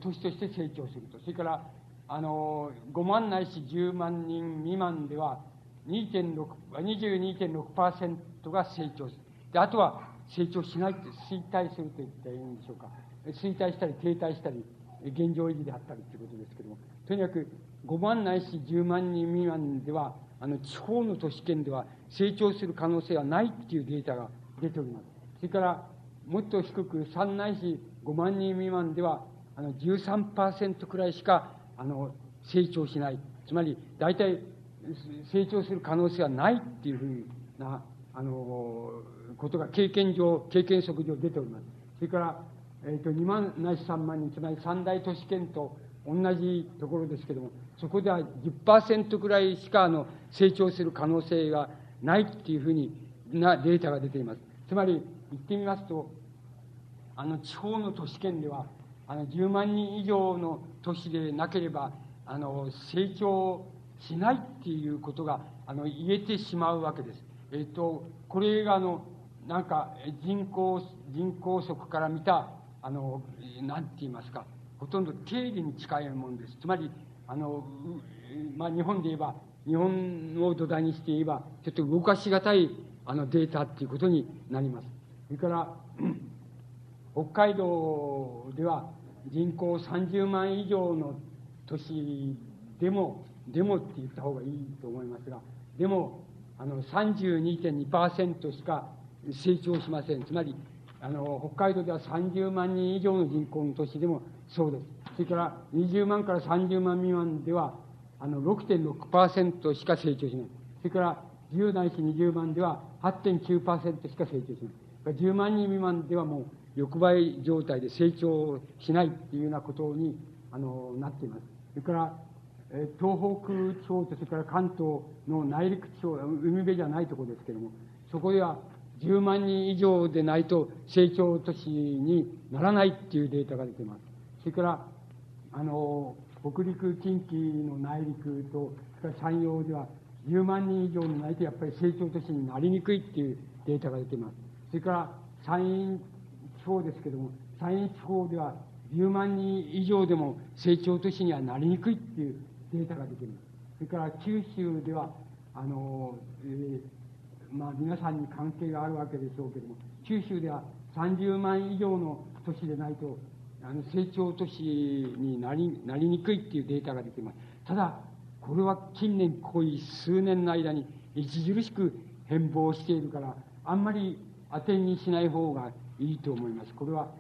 [SPEAKER 1] 都市として成長すると。それから、あの、5万ないし10万人未満では、2.6、22.6%が成長する。で、あとは成長しないって衰退すると言ったらいいんでしょうか。衰退したり停滞したり、現状維持であったりということですけども、とにかく5万ないし10万人未満では、あの、地方の都市圏では成長する可能性はないっていうデータが出ております。それから、もっと低く3ないし5万人未満では、あの13%くらいしかあの成長しない。つまり、大体成長する可能性はないっていうふうな、あの、ことが経験上、経験則上出ております。それから、えっ、ー、と、2万ないし3万人、つまり三大都市圏と同じところですけども、そこでは10%くらいしかあの成長する可能性がないっていうふうになデータが出ています。つまり、言ってみますと、あの地方の都市圏ではあの10万人以上の都市でなければあの成長しないっていうことがあの言えてしまうわけです。えっと、これがあのなんか人口人口則から見たあの、なんて言いますか、ほとんど定理に近いものです。つまり、あの、まあ、日本で言えば、日本を土台にして言えば、ちょっと動かしがたい、あの、データっていうことになります。それから、北海道では人口30万以上の都市でも、でもって言った方がいいと思いますが、でも、あの、32.2%しか成長しません。つまり、あの、北海道では30万人以上の人口の都市でもそうです。それから20万から30万未満では、あの、6.6%しか成長しない。それから10ないし20万では8.9%しか成長しない。10万人未満ではもう横ばい状態で成長しないっていうようなことに、あの、なっています。それから、え東北地方とそれから関東の内陸地方、海辺じゃないところですけれども、そこでは10万人以上でないと成長都市にならないっていうデータが出てます。それから、あの、北陸、近畿の内陸と、それから山陽では10万人以上にないとやっぱり成長都市になりにくいっていうデータが出てます。それから山陰地方ですけども、山陰地方では10万人以上でも成長都市にはなりにくいっていうデータが出ています。それから九州では、あの、えー、まあ皆さんに関係があるわけでしょうけども、九州では30万以上の都市でないと、あの成長都市になりなりにくいっていうデータが出てます。ただ、これは近年、こういう数年の間に著しく変貌しているから、あんまり当てにしない方がいいと思います。これは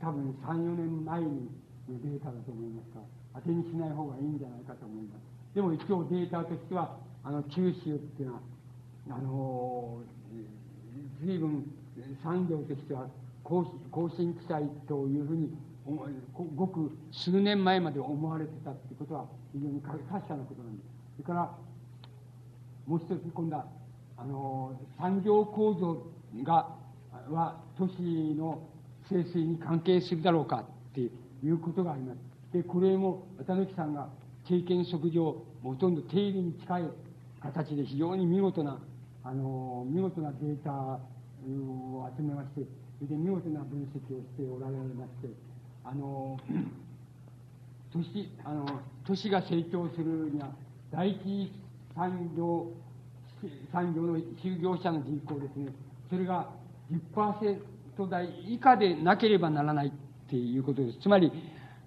[SPEAKER 1] 多分3、4年前にデータだと思いますが、当てにしない方がいいんじゃないかと思います。でも一応データとしては、あの、九州っていうのは、あの、随分産業としては更新地帯というふうに、ごく数年前まで思われてたっていうことは非常に確かなことなんです。それから、もう一つ今度は、あの、産業構造が、は都市の清水に関係するだろうかっていうことがあります。で、これも綿貫さんが経験則上、ほとんど定理に近い形で非常に見事な、あの、見事なデータを集めまして、それで見事な分析をしておられまして、あの、都市、あの、都市が成長するには、第一産業、産業の就業者の人口ですね、それが10%台以下でなければならないっていうことです。つまり、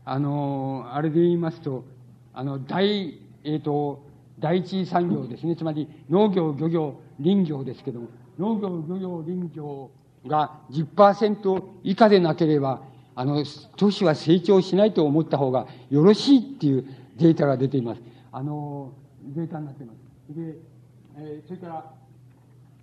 [SPEAKER 1] あの、あれで言いますと、あの、大、えっ、ー、と、第一産業ですね。つまり、農業、漁業、林業ですけども、農業、漁業、林業が10%以下でなければ、あの、都市は成長しないと思った方がよろしいっていうデータが出ています。あの、データになっています。で、えー、それから、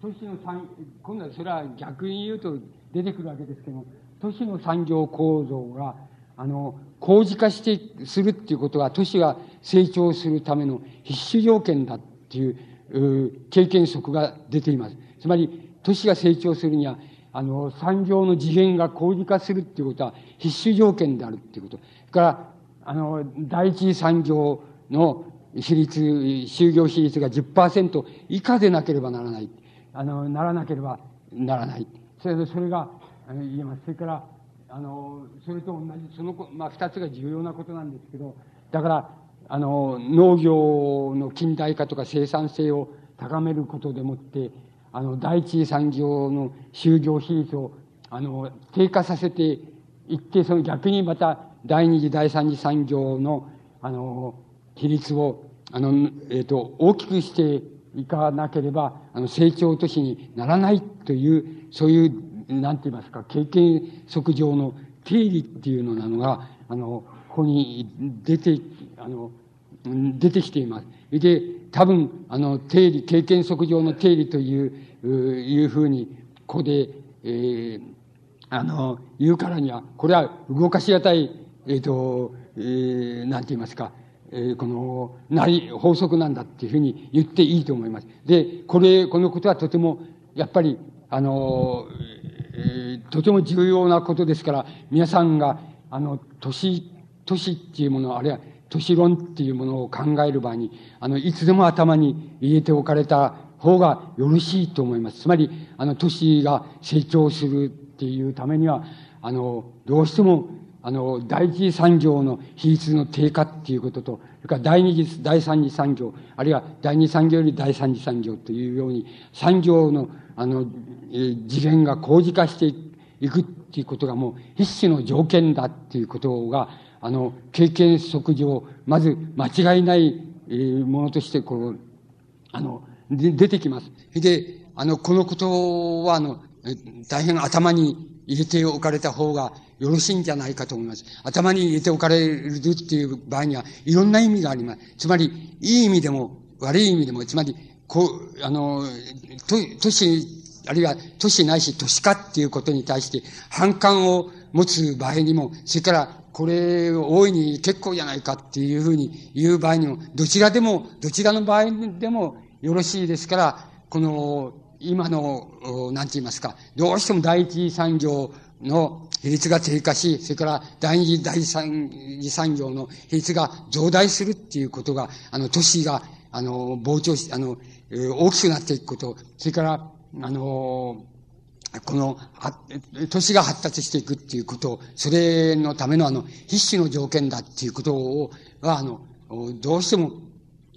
[SPEAKER 1] 都市の産、今度はそれは逆に言うと出てくるわけですけども、都市の産業構造が、あの、工事化してするっていうことは、都市が成長するための必須条件だっていう、う経験則が出ています。つまり、都市が成長するには、あの、産業の次元が工事化するっていうことは必須条件であるっていうこと。それから、あの、第一次産業の比率、就業比率が10%以下でなければならない。あの、ならなければならない。それで、それが、あの、言えます。それから、あの、それと同じ、その、まあ、二つが重要なことなんですけど、だから、あの、農業の近代化とか生産性を高めることでもって、あの、第一次産業の就業比率を、あの、低下させていって、その逆にまた、第二次、第三次産業の、あの、比率を、あの、えっ、ー、と、大きくしていかなければ、あの、成長都市にならないという、そういう、なんて言いますか、経験則上の定理っていうのなのが、あの、ここに出て、あの、出てきています。で、多分、あの、定理、経験則上の定理という、いうふうに、ここで、えー、あの、言うからには、これは動かしがたい、えっ、ー、と、えー、なんて言いますか、えー、この、なり、法則なんだっていうふうに言っていいと思います。で、これ、このことはとても、やっぱり、あの、えー、とても重要なことですから、皆さんが、あの、都市、都市っていうもの、あるいは都市論っていうものを考える場合に、あの、いつでも頭に入れておかれた方がよろしいと思います。つまり、あの、都市が成長するっていうためには、あの、どうしても、あの、第一次産業の比率の低下っていうことと、それから第二次、第三次産業、あるいは第二産業より第三次産業というように、産業の、あの、次元が工事化していくっていうことがもう必須の条件だっていうことが、あの、経験則上、まず間違いない、え、ものとして、こう、あの、で、出てきます。で、あの、このことは、あの、大変頭に入れておかれた方がよろしいんじゃないかと思います。頭に入れておかれるっていう場合には、いろんな意味があります。つまり、いい意味でも、悪い意味でも、つまり、こう、あの、都都市、あるいは都市ないし都市化っていうことに対して反感を持つ場合にも、それからこれ大いに結構じゃないかっていうふうに言う場合にも、どちらでも、どちらの場合でもよろしいですから、この今の、なんて言いますか、どうしても第一産業の比率が低下し、それから第二次、第三次産業の比率が増大するっていうことが、あの、都市が、あの、膨張し、あの、大きくなっていくこと、それから、あの、この、都市が発達していくっていうことそれのためのあの、必須の条件だっていうことを、は、あの、どうしても、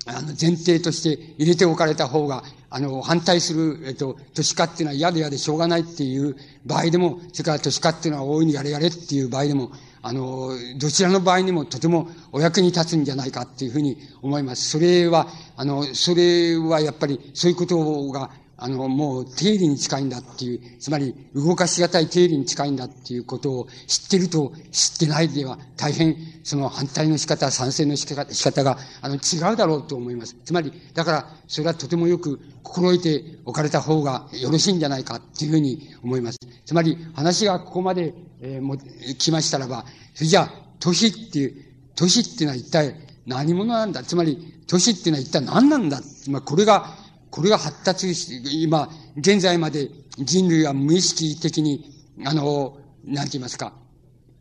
[SPEAKER 1] あの、前提として入れておかれた方が、あの、反対する、えっと、都市化っていうのは嫌で嫌でしょうがないっていう場合でも、それから都市化っていうのは大いにやれやれっていう場合でも、あの、どちらの場合にもとてもお役に立つんじゃないかっていうふうに思います。それは、あの、それはやっぱりそういうことがあの、もう定理に近いんだっていう、つまり動かしがたい定理に近いんだっていうことを知ってると知ってないでは大変その反対の仕方、賛成の仕方仕方があの違うだろうと思います。つまり、だからそれはとてもよく心得ておかれた方がよろしいんじゃないかっていうふうに思います。つまり話がここまで、えー、も来ましたらば、それじゃあ、都市っていう、都市っていうのは一体何者なんだ？つまり、都市っていうのは一体何なんだ？まあ、これがこれが発達し、今、現在まで人類は無意識的に、あの、なんて言いますか、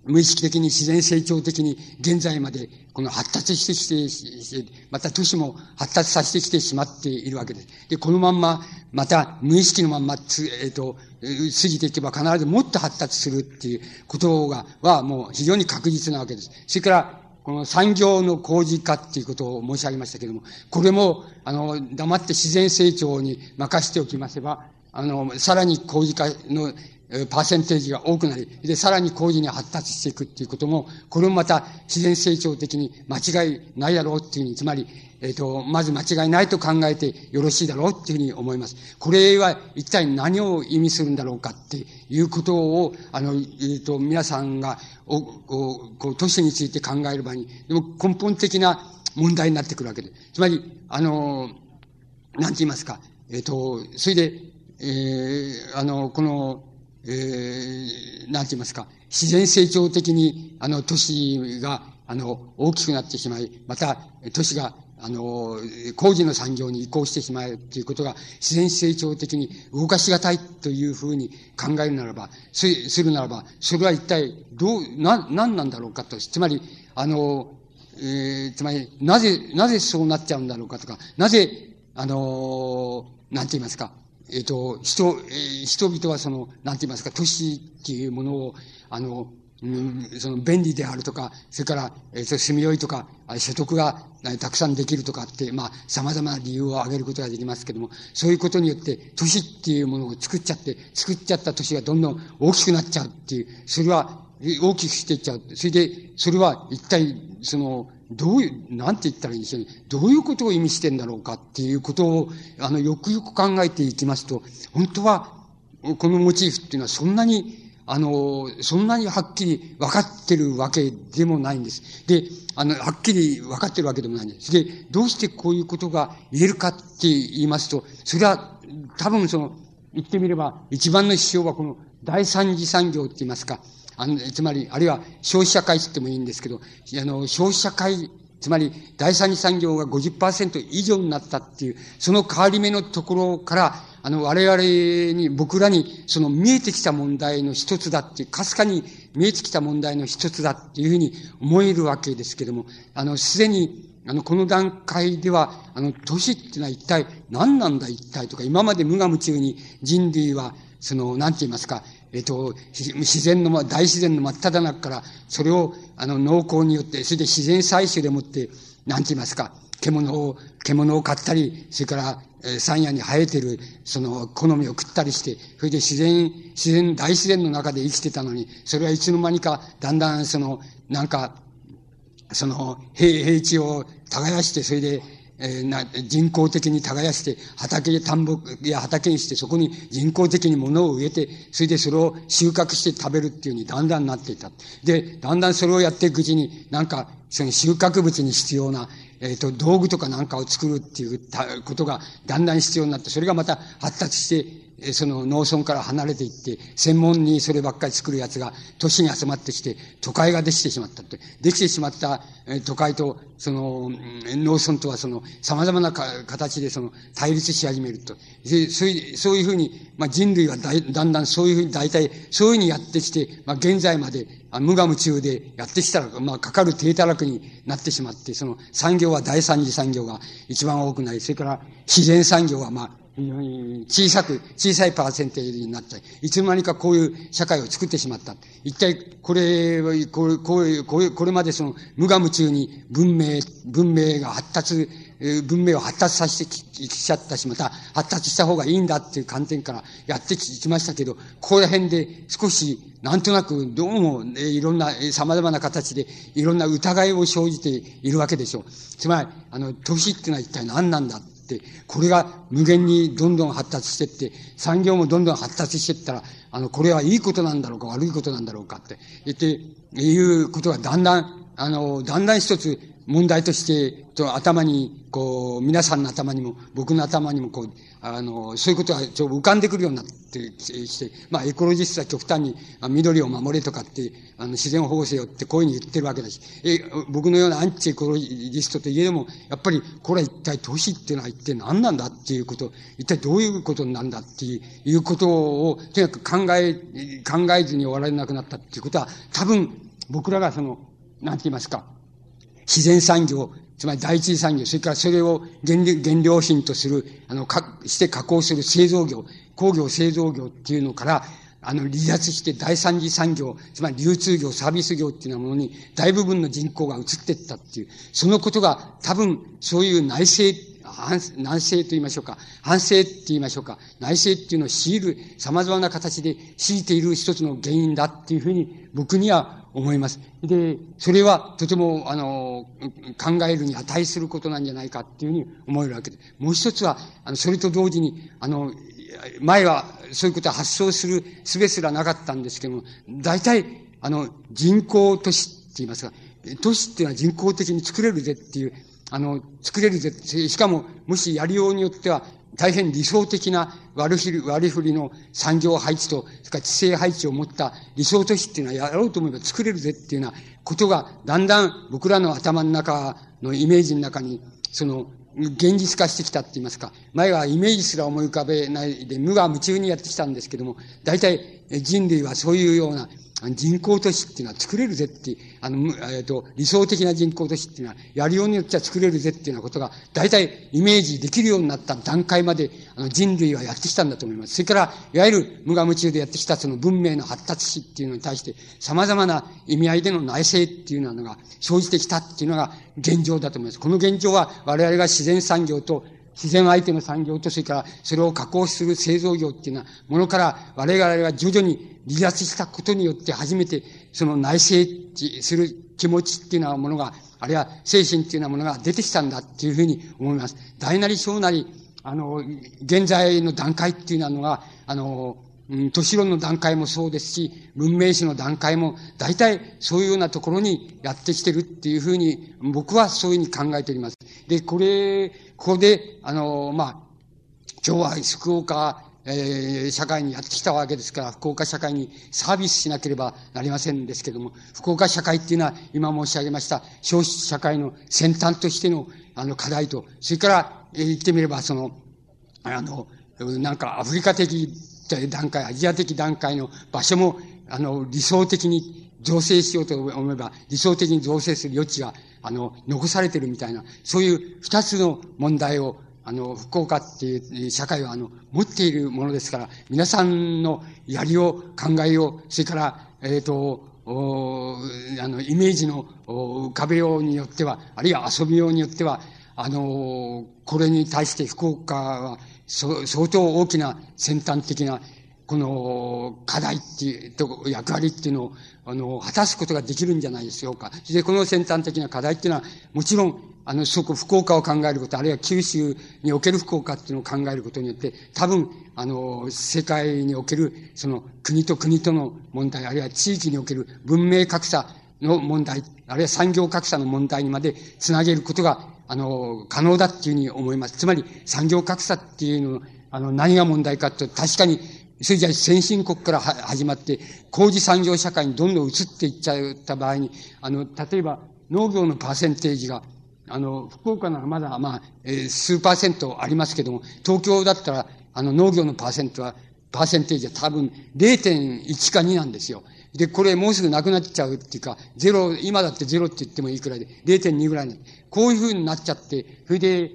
[SPEAKER 1] 無意識的に自然成長的に現在までこの発達してきて、また都市も発達させてきてしまっているわけです。で、このまんま、また無意識のまんまつ、えっ、ー、と、過ぎていけば必ずもっと発達するっていうことが、はもう非常に確実なわけです。それから、この産業の工事化っていうことを申し上げましたけれども、これも、あの、黙って自然成長に任せておきませば、あの、さらに工事化のパーセンテージが多くなり、で、さらに工事に発達していくっていうことも、これもまた自然成長的に間違いないだろうっていうふうに、つまり、えっ、ー、と、まず間違いないと考えてよろしいだろうっていうふうに思います。これは一体何を意味するんだろうかっていうことを、あの、えっ、ー、と、皆さんが、お、おこう、都市について考える場合に、でも根本的な問題になってくるわけです。つまり、あの、なんて言いますか、えっ、ー、と、それで、えー、あの、この、えー、なんて言いますか、自然成長的に、あの、都市が、あの、大きくなってしまい、また、都市があの、工事の産業に移行してしまうということが自然成長的に動かしがたいというふうに考えるならば、するならば、それは一体どう、な、何なんだろうかと。つまり、あの、えー、つまり、なぜ、なぜそうなっちゃうんだろうかとか、なぜ、あの、なんて言いますか、えっ、ー、と、人、えー、人々はその、なんて言いますか、都市っていうものを、あの、うん、その便利であるとか、それから、えー、住みよいとか、所得がたくさんできるとかって、まあ、様々な理由を挙げることができますけども、そういうことによって、都市っていうものを作っちゃって、作っちゃった都市がどんどん大きくなっちゃうっていう、それは大きくしていっちゃう。それで、それは一体、その、どういう、なんて言ったらいいんでしょうね。どういうことを意味してんだろうかっていうことを、あの、よくよく考えていきますと、本当は、このモチーフっていうのはそんなにあの、そんなにはっきり分かってるわけでもないんです。で、あの、はっきり分かってるわけでもないんです。で、どうしてこういうことが言えるかって言いますと、それは多分その、言ってみれば、一番の指標はこの第三次産業って言いますか、あの、つまり、あるいは消費者会って言ってもいいんですけど、あの、消費者会、つまり、第三次産業が50%以上になったっていう、その変わり目のところから、あの、我々に、僕らに、その見えてきた問題の一つだっていう、かすかに見えてきた問題の一つだっていうふうに思えるわけですけども、あの、すでに、あの、この段階では、あの、都市ってのは一体何なんだ一体とか、今まで無我夢中に人類は、その、なんて言いますか、えっ、と、自然の、大自然の真っ只中から、それを、あの、農耕によって、それで自然採取でもって、なんて言いますか、獣を、獣を買ったり、それから、山野に生えてる、その、好みを食ったりして、それで自然、自然、大自然の中で生きてたのに、それはいつの間にか、だんだん、その、なんか、その、平、平地を耕して、それで、えー、な人工的に耕して、畑、田んぼや畑にして、そこに人工的に物を植えて、それでそれを収穫して食べるっていうふうにだんだんなっていた。で、だんだんそれをやっていくうちに、なんか、その収穫物に必要な、えっ、ー、と、道具とかなんかを作るっていうことがだんだん必要になって、それがまた発達して、その農村から離れていって、専門にそればっかり作るやつが都市に集まってきて、都会ができてしまったって。できてしまった都会と、その、農村とはその、様々な形でその、対立し始めると。そういうそういうふうに、まあ人類はだだんだんそういうふうに大体、そういうふうにやってきて、まあ現在まで無我夢中でやってきたら、まあかかる低たらくになってしまって、その産業は第三次産業が一番多くなり、それから自然産業はまあ、小さく、小さいパーセンテージになった。いつの間にかこういう社会を作ってしまった。一体、これ、これ、こうこうこれまでその無我夢中に文明、文明が発達、文明を発達させてきちゃったし、また発達した方がいいんだっていう観点からやってきましたけど、ここら辺で少し、なんとなく、どうも、いろんな、様々な形で、いろんな疑いを生じているわけでしょう。つまり、あの、年っていうのは一体何なんだ。、これが無限にどんどん発達していって、産業もどんどん発達していったら、あの、これはいいことなんだろうか、悪いことなんだろうかって言って、いうことがだんだん、あの、だんだん一つ問題として、と頭に、こう、皆さんの頭にも、僕の頭にも、こう、あの、そういうことがちょ浮かんでくるようになってきて、まあ、エコロジストは極端に、あ緑を守れとかって、あの、自然保護せよってこういうふうに言ってるわけだし、え、僕のようなアンチエコロジストといえども、やっぱり、これは一体都市っていうのは一体何なんだっていうこと、一体どういうことなんだっていうことを、とにかく考え、考えずに終わられなくなったっていうことは、多分、僕らがその、なんて言いますか、自然産業、つまり第一次産業、それからそれを原原料品とする、あの、か、して加工する製造業、工業製造業っていうのから、あの、離脱して第三次産業、つまり流通業、サービス業っていうようなものに大部分の人口が移っていったっていう、そのことが多分そういう内政、内政と言いましょうか、反省って言いましょうか、内政っていうのを強いる、様々な形で強いている一つの原因だっていうふうに僕には思います。で、それはとても、あの、考えるに値することなんじゃないかっていうふうに思えるわけです。もう一つは、あの、それと同時に、あの、前はそういうことは発想する術すらなかったんですけども、大体、あの、人口都市って言いますか、都市っていうのは人工的に作れるぜっていう、あの、作れるぜ。しかも、もしやりようによっては、大変理想的な割り振り、割り振りの産業配置と、それから地政配置を持った理想都市っていうのはやろうと思えば作れるぜっていうようなことが、だんだん僕らの頭の中のイメージの中に、その、現実化してきたって言いますか、前はイメージすら思い浮かべないで無我夢中にやってきたんですけども、大体人類はそういうような人工都市っていうのは作れるぜって、あの、えっ、ー、と、理想的な人工都市っていうのは、やりようによっては作れるぜっていうようなことが、大体イメージできるようになった段階まで、あの、人類はやってきたんだと思います。それから、いわゆる無我夢中でやってきたその文明の発達史っていうのに対して、様々な意味合いでの内政っていうのが生じてきたっていうのが現状だと思います。この現状は、我々が自然産業と自然相手の産業と、それからそれを加工する製造業っていうのはものから、我々は徐々に離脱したことによって初めて、その内政する気持ちっていうようなものが、あるいは精神っていうようなものが出てきたんだっていうふうに思います。大なり小なり、あの、現在の段階っていうのが、あの、うん、都市論の段階もそうですし、文明史の段階も、大体そういうようなところにやってきてるっていうふうに、僕はそういうふうに考えております。で、これ、ここで、あの、まあ、今日は福岡、えー、社会にやってきたわけですから、福岡社会にサービスしなければなりませんですけども、福岡社会っていうのは、今申し上げました、消費社会の先端としての、あの、課題と、それから、えー、言ってみれば、その、あの、なんかアフリカ的段階、アジア的段階の場所も、あの、理想的に造成しようと思えば、理想的に造成する余地が、あの、残されてるみたいな、そういう二つの問題を、あの、福岡っていう社会は、あの、持っているものですから、皆さんのやりを、考えを、それから、えっ、ー、と、おあの、イメージの浮かべようによっては、あるいは遊びようによっては、あの、これに対して福岡は、相当大きな先端的な、この課題っていうと、役割っていうのを、あの、果たすことができるんじゃないでしょうか。で、この先端的な課題っていうのは、もちろん、あの、そこ、福岡を考えること、あるいは九州における福岡っていうのを考えることによって、多分、あの、世界における、その、国と国との問題、あるいは地域における文明格差の問題、あるいは産業格差の問題にまでつなげることが、あの、可能だっていうふうに思います。つまり、産業格差っていうの、あの、何が問題かと、確かに、それじゃ先進国から始まって、工事産業社会にどんどん移っていっちゃった場合に、あの、例えば、農業のパーセンテージがあの、福岡ならまだ、まあ、えー、数パーセントありますけども、東京だったら、あの、農業のパーセントは、パーセンテージは多分0.1か2なんですよ。で、これもうすぐなくなっちゃうっていうか、ゼロ、今だってゼロって言ってもいいくらいで、0.2ぐらいにこういうふうになっちゃって、それで、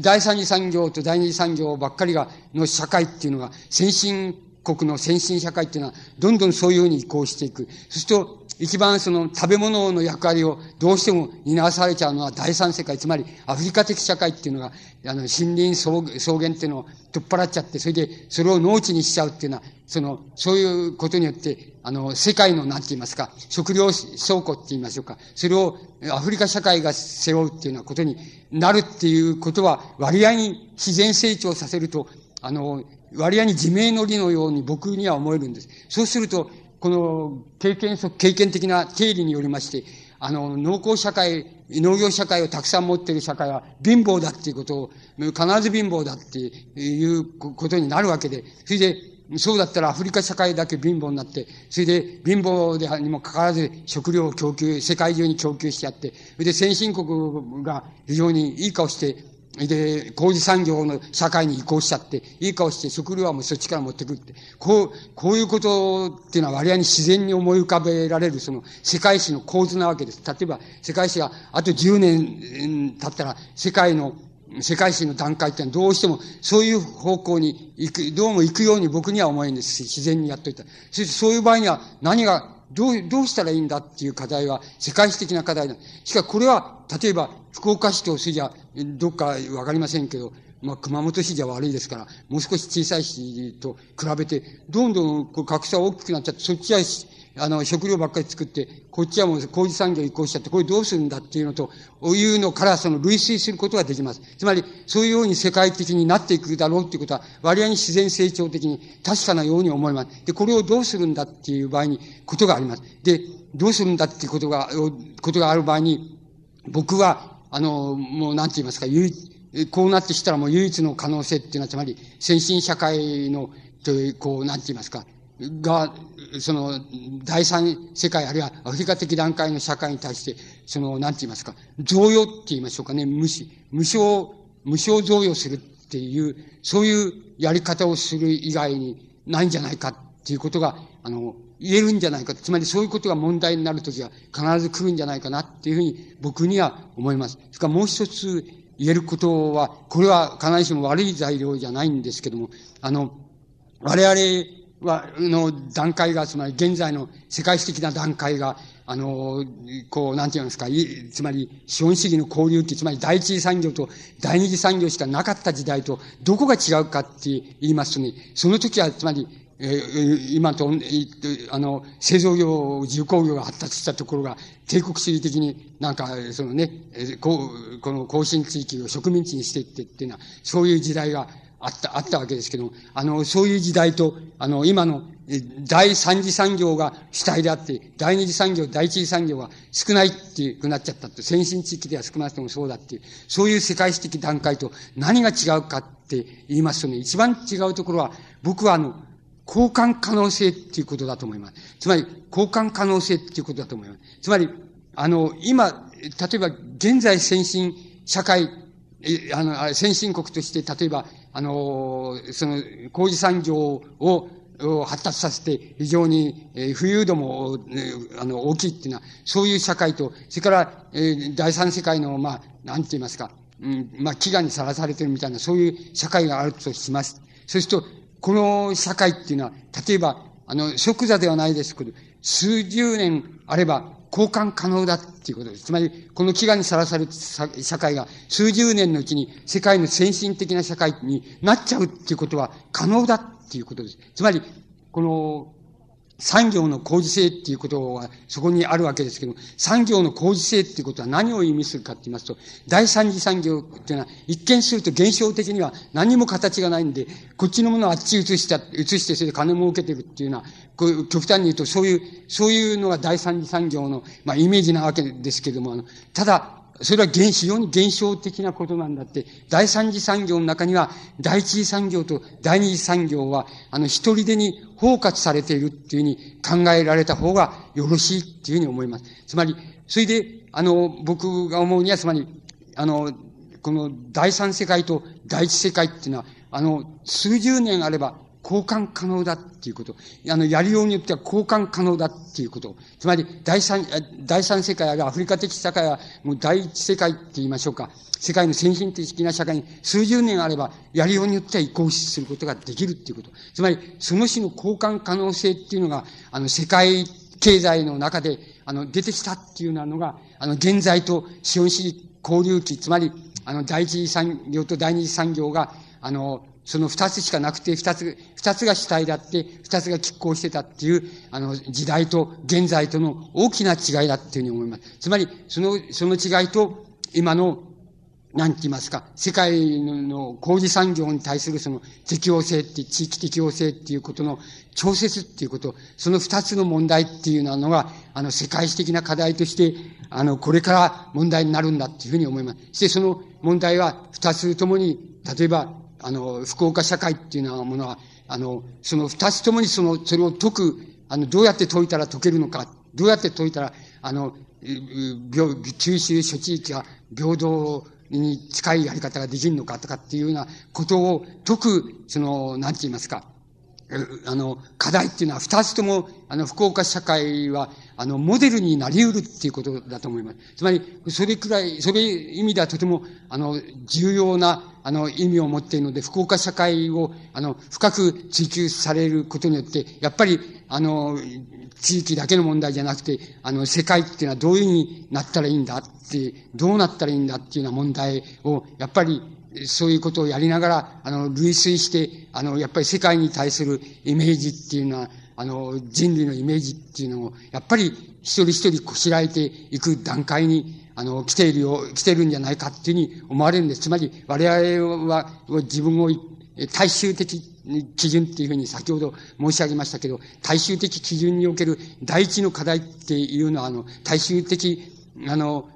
[SPEAKER 1] 第三次産業と第二次産業ばっかりが、の社会っていうのが、先進国の先進社会っていうのは、どんどんそういうふうに移行していく。そうすると、一番その食べ物の役割をどうしても担わされちゃうのは第三世界、つまりアフリカ的社会っていうのが、あの、森林草原っていうのを取っ払っちゃって、それでそれを農地にしちゃうっていうのは、その、そういうことによって、あの、世界の、なんて言いますか、食料倉庫って言いましょうか、それをアフリカ社会が背負うっていうようなことになるっていうことは、割合に自然成長させると、あの、割合に自明の理のように僕には思えるんです。そうすると、この経験、経験的な定理によりまして、あの、農耕社会、農業社会をたくさん持っている社会は貧乏だっていうことを、必ず貧乏だっていうことになるわけで、それで、そうだったらアフリカ社会だけ貧乏になって、それで貧乏でにもかかわらず食料を供給、世界中に供給しちゃって、それで先進国が非常にいい顔してで、工事産業の社会に移行しちゃって、いい顔して食料はもうそっちから持ってくるって。こう、こういうことっていうのは割合に自然に思い浮かべられるその世界史の構図なわけです。例えば、世界史があと10年経ったら、世界の、世界史の段階ってのはどうしてもそういう方向に行く、どうも行くように僕には思えんです。自然にやっといた。そしてそういう場合には何がどう、どうしたらいいんだっていう課題は世界史的な課題だ。しかしこれは、例えば、福岡市と市じゃ、どっかわかりませんけど、まあ、熊本市じゃ悪いですから、もう少し小さい市と比べて、どんどん格差大きくなっちゃって、そっちはあの、食料ばっかり作って、こっちはもう工事産業移行しちゃって、これどうするんだっていうのと、いうのからその類推することができます。つまり、そういうように世界的になっていくだろうっていうことは、割合に自然成長的に確かなように思います。で、これをどうするんだっていう場合に、ことがあります。で、どうするんだっていうことが、ことがある場合に、僕は、あの、もうなんて言いますか、こうなってきたらもう唯一の可能性っていうのは、つまり、先進社会の、という、こう、なんて言いますか、が、その、第三世界あるいはアフリカ的段階の社会に対して、その、なんて言いますか、贈与って言いましょうかね、無視、無償、無償贈与するっていう、そういうやり方をする以外にないんじゃないかっていうことが、あの、言えるんじゃないか。つまりそういうことが問題になるときは必ず来るんじゃないかなっていうふうに僕には思います。それからもう一つ言えることは、これは必ずしも悪い材料じゃないんですけども、あの、我々は、の段階が、つまり現在の世界史的な段階が、あの、こう、なんて言うんですか、つまり資本主義の交流期、つまり第一次産業と第二次産業しかなかった時代と、どこが違うかって言いますとね、その時は、つまり、えー、今と、あの、製造業、重工業が発達したところが、帝国主義的になんか、そのね、こう、この更新地域を植民地にしていってっていうのは、そういう時代があった、あったわけですけども、あの、そういう時代と、あの、今の、第三次産業が主体であって、第二次産業、第一次産業が少ないっていうくなっちゃったって、先進地域では少なくともそうだっていう、そういう世界史的段階と何が違うかって言いますとね、一番違うところは、僕はあの、交換可能性っていうことだと思います。つまり、交換可能性っていうことだと思います。つまり、あの、今、例えば、現在先進社会、あの、先進国として、例えば、あの、その、工事産業を、発達させて、非常に、えー、富裕度も、あの、大きいっていうのは、そういう社会と、それから、え、第三世界の、まあ、なんて言いますか、うん、まあ、飢餓にさらされてるみたいな、そういう社会があるとします。そうすると、この社会っていうのは、例えば、あの、即座ではないですけど、数十年あれば交換可能だっていうことです。つまり、この飢餓にさらされた社会が数十年のうちに世界の先進的な社会になっちゃうっていうことは可能だっていうことです。つまり、この、産業の工事性っていうことはそこにあるわけですけども、産業の工事性っていうことは何を意味するかって言いますと、第三次産業っていうのは一見すると現象的には何も形がないんで、こっちのものをあっち移した、移してそれで金儲けてるっていうのは、こういう極端に言うとそういう、そういうのが第三次産業の、まあ、イメージなわけですけども、あの、ただ、それは非常に現象的なことなんだって、第三次産業の中には、第一次産業と第二次産業は、あの、一人でに包括されているっていうふうに考えられた方がよろしいっていうふうに思います。つまり、それで、あの、僕が思うには、つまり、あの、この第三世界と第一世界っていうのは、あの、数十年あれば交換可能だっていうこと。あの、やりようによっては交換可能だっていうこと。つまり、第三、第三世界あるアフリカ的社会は、もう第一世界って言いましょうか。世界の先進的な社会に数十年あれば、やりようによっては移行することができるっていうこと。つまり、その種の交換可能性っていうのが、あの、世界経済の中で、あの、出てきたっていうようなのが、あの、現在と資本主義交流期、つまり、あの、第一次産業と第二次産業が、あの、その二つしかなくて、二つ、二つが主体だって、二つが拮抗してたっていう、あの、時代と現在との大きな違いだっていうふうに思います。つまり、その、その違いと、今の、なんて言いますか、世界の工事産業に対するその適応性って、地域適応性っていうことの調節っていうこと、その二つの問題っていうのが、あの、世界史的な課題として、あの、これから問題になるんだっていうふうに思います。そしてその問題は二つともに、例えば、あの、福岡社会っていうようなものは、あの、その二つともにその、それを解く、あの、どうやって解いたら解けるのか、どうやって解いたら、あの、病、九州諸地域が平等に近いやり方ができるのかとかっていうようなことを解く、その、なんて言いますか、あの、課題っていうのは二つとも、あの、福岡社会は、あの、モデルになり得るっていうことだと思います。つまり、それくらい、それ意味ではとても、あの、重要な、あの、意味を持っているので、福岡社会を、あの、深く追求されることによって、やっぱり、あの、地域だけの問題じゃなくて、あの、世界っていうのはどういうふうになったらいいんだって、どうなったらいいんだっていうような問題を、やっぱり、そういうことをやりながら、あの、類推して、あの、やっぱり世界に対するイメージっていうのは、あの、人類のイメージっていうのを、やっぱり一人一人こしらえていく段階に、あの、来ているよ、来てるんじゃないかっていうふうに思われるんです。つまり、我々は、自分を大衆的基準っていうふうに先ほど申し上げましたけど、大衆的基準における第一の課題っていうのは、あの、大衆的、あの、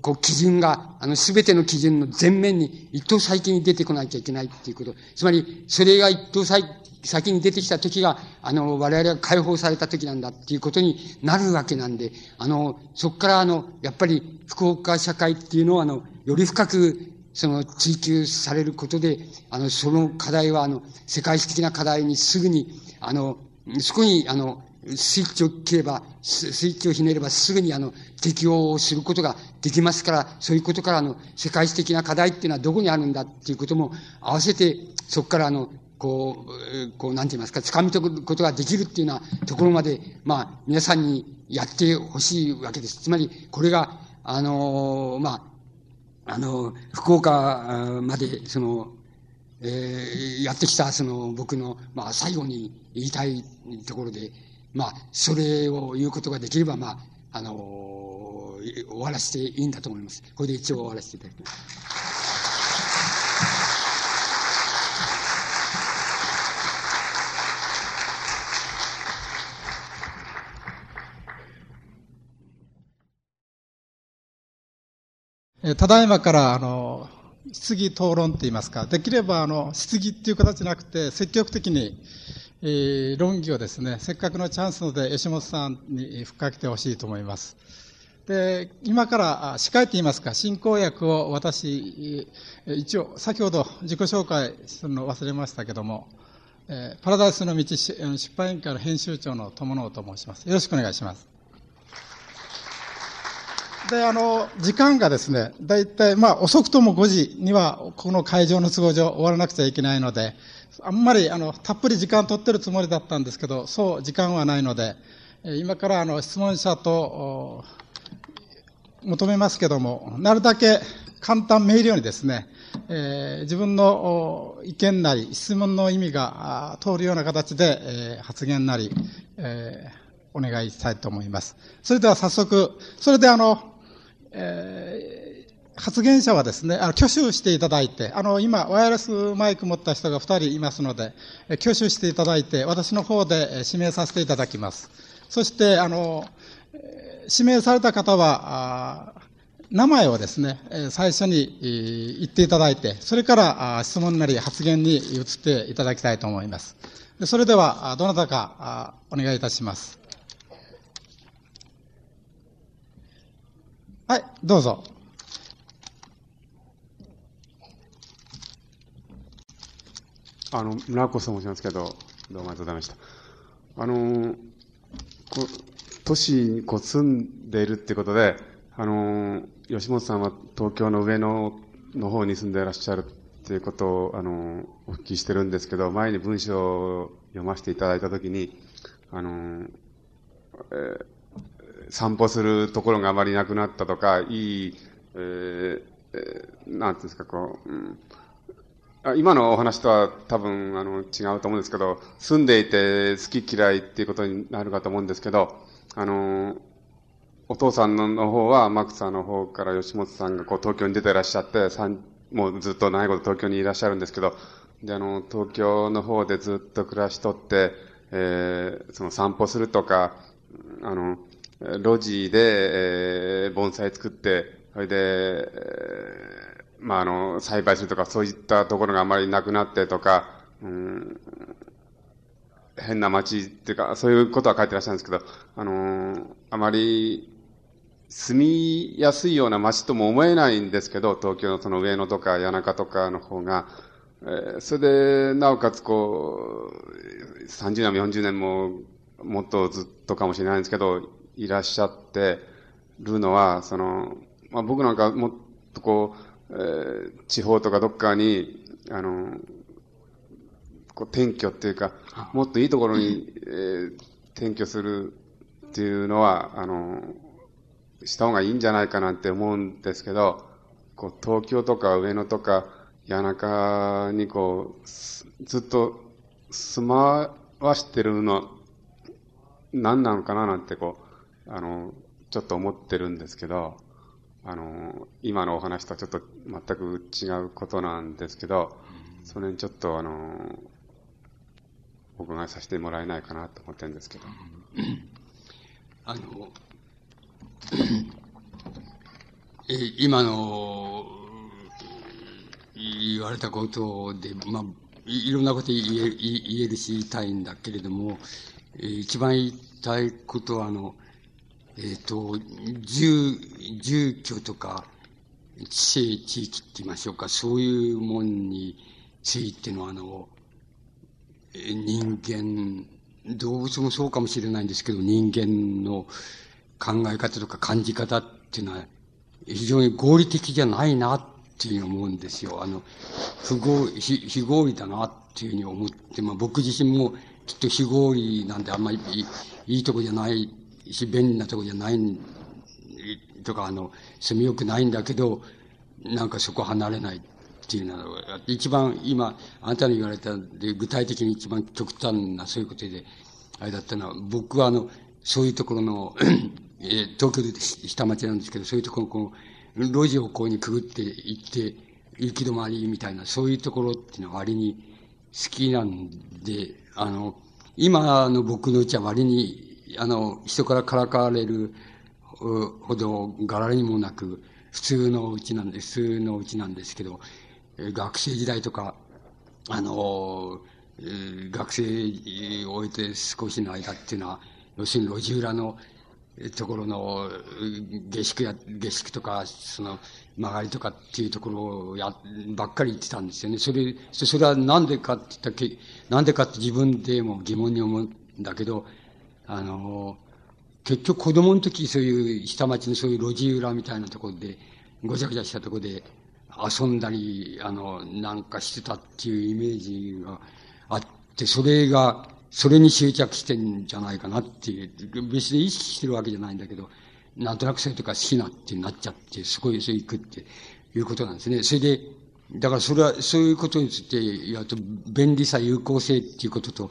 [SPEAKER 1] こう、基準が、あの、すべての基準の前面に一等最近に出てこなきゃいけないっていうこと。つまり、それが一等最先に出てきた時が、あの、我々が解放された時なんだっていうことになるわけなんで、あの、そこからあの、やっぱり福岡社会っていうのは、あの、より深く、その追求されることで、あの、その課題は、あの、世界史的な課題にすぐに、あの、そこに、あの、スイッチを切れば、スイッチをひねればすぐにあの、適用することができますから、そういうことからの、世界史的な課題っていうのはどこにあるんだっていうことも合わせて、そこからあの、こう、こう、なんて言いますか、掴み解くことができるっていうようなところまで、まあ、皆さんにやってほしいわけです。つまり、これが、あの、まあ、あの、福岡まで、その、えー、やってきた、その、僕の、まあ、最後に言いたいところで、まあ、それを言うことができれば、まあ、あの終わらせていいんだと思います。これで一応終わらせていただきます。
[SPEAKER 2] ただいまから、あの、質疑討論といいますか、できれば、あの、質疑っていう形じゃなくて、積極的に、えー、論議をですね、せっかくのチャンスので、吉本さんに吹っかけてほしいと思います。で、今から司会と言いますか、進行役を私、一応、先ほど自己紹介するの忘れましたけども、え、パラダイスの道出版委員会の編集長の友野と申します。よろしくお願いします。で、あの、時間がですね、だいたい、まあ、遅くとも5時には、この会場の都合上終わらなくちゃいけないので、あんまり、あの、たっぷり時間取ってるつもりだったんですけど、そう時間はないので、今からあの、質問者と、求めますけども、なるだけ簡単明瞭にですね、えー、自分の意見なり、質問の意味が通るような形で、えー、発言なり、えー、お願いしたいと思います。それでは早速、それであの、えー、発言者はですね、あの挙手していただいて、あの、今、ワイヤレスマイク持った人が2人いますので、挙手していただいて、私の方で指名させていただきます。そして、あの、指名された方は、名前をですね、最初に言っていただいて、それから質問なり発言に移っていただきたいと思います。それでは、どなたかお願いいたします。はい、どうぞ。
[SPEAKER 3] あの、村子と申しますけど、どうもありがとうございました。あの、こ都市にこう住んでいるってことで、あの、吉本さんは東京の上野の方に住んでいらっしゃるっていうことを、あの、お聞きしてるんですけど、前に文章を読ませていただいたときに、あの、えー、散歩するところがあまりなくなったとか、いい、えー、えー、なんていうんですか、こう、うん今のお話とは多分あの違うと思うんですけど、住んでいて好き嫌いっていうことになるかと思うんですけど、あの、お父さんの方は、マクサの方から吉本さんがこう東京に出ていらっしゃって、もうずっと長いこと東京にいらっしゃるんですけど、で、あの、東京の方でずっと暮らしとって、えー、その散歩するとか、あの、路地で、えー、盆栽作って、それで、えー、まあ、あの、栽培するとか、そういったところがあまりなくなってとか、うん、変な街っていうか、そういうことは書いてらっしゃるんですけど、あのあまり住みやすいような街とも思えないんですけど、東京のその上野とか谷中とかの方が、えー、それで、なおかつこう、30年も40年も、もっとずっとかもしれないんですけど、いらっしゃってるのは、その、まあ、僕なんかもっとこう、えー、地方とかどっかに、あの、こう転居っていうか、もっといいところに、えー、転居するっていうのは、あの、した方がいいんじゃないかなって思うんですけど、こう、東京とか上野とか谷中にこう、ずっと住まわしてるの、何なのかななんてこう、あの、ちょっと思ってるんですけど、あの、今のお話とはちょっと全く違うことなんですけど、それにちょっとあの、お伺いさせてもらえないかなと思ってるんですけど。
[SPEAKER 1] あの、え今の言われたことで、まあ、いろんなこと言え言えるし言いたいんだけれども、え一番言いたいことは、あの、えっ、ー、と、住、住居とか、地政地域って言いましょうか、そういうもんについての、あの、人間、動物もそうかもしれないんですけど、人間の考え方とか感じ方っていうのは、非常に合理的じゃないなっていうふうに思うんですよ。あの、不合、非非合理だなっていうふうに思って、まあ僕自身もきっと非合理なんであんまりいいとこじゃないし、便利なとこじゃないとか、あの、住みよくないんだけど、なんかそこ離れないていうのは、一番今、あなたの言われたで、具体的に一番極端なそういうことで、あれだったのは、僕はあの、そういうところの えー、東京で下町なんですけど、そういうところこう、路地をこうにくぐって行って、行き止まりみたいな、そういうところっていうのは割に好きなんで、あの、今の僕のうちは割に、あの、人からからかわれるほど柄にもなく、普通のうちなんで、普通のうちなんですけど、学生時代とか、あの、学生を終えて少しの間っていうのは、要するに路地裏のところの下宿や、下宿とか、その曲がりとかっていうところをや、ばっかり言ってたんですよね。それ、それはなんでかって言ったっけ、なんでかって自分でも疑問に思うんだけど、あの、結局子供の時そういう下町のそういう路地裏みたいなところで、ごちゃごちゃしたところで遊んだり、あの、なんかしてたっていうイメージがあって、それが、それに執着してんじゃないかなっていう、別に意識してるわけじゃないんだけど、なんとなくそういうとか好きなってなっちゃって、そこへそう行くっていうことなんですね。それで、だからそれは、そういうことについてやると、便利さ、有効性っていうことと、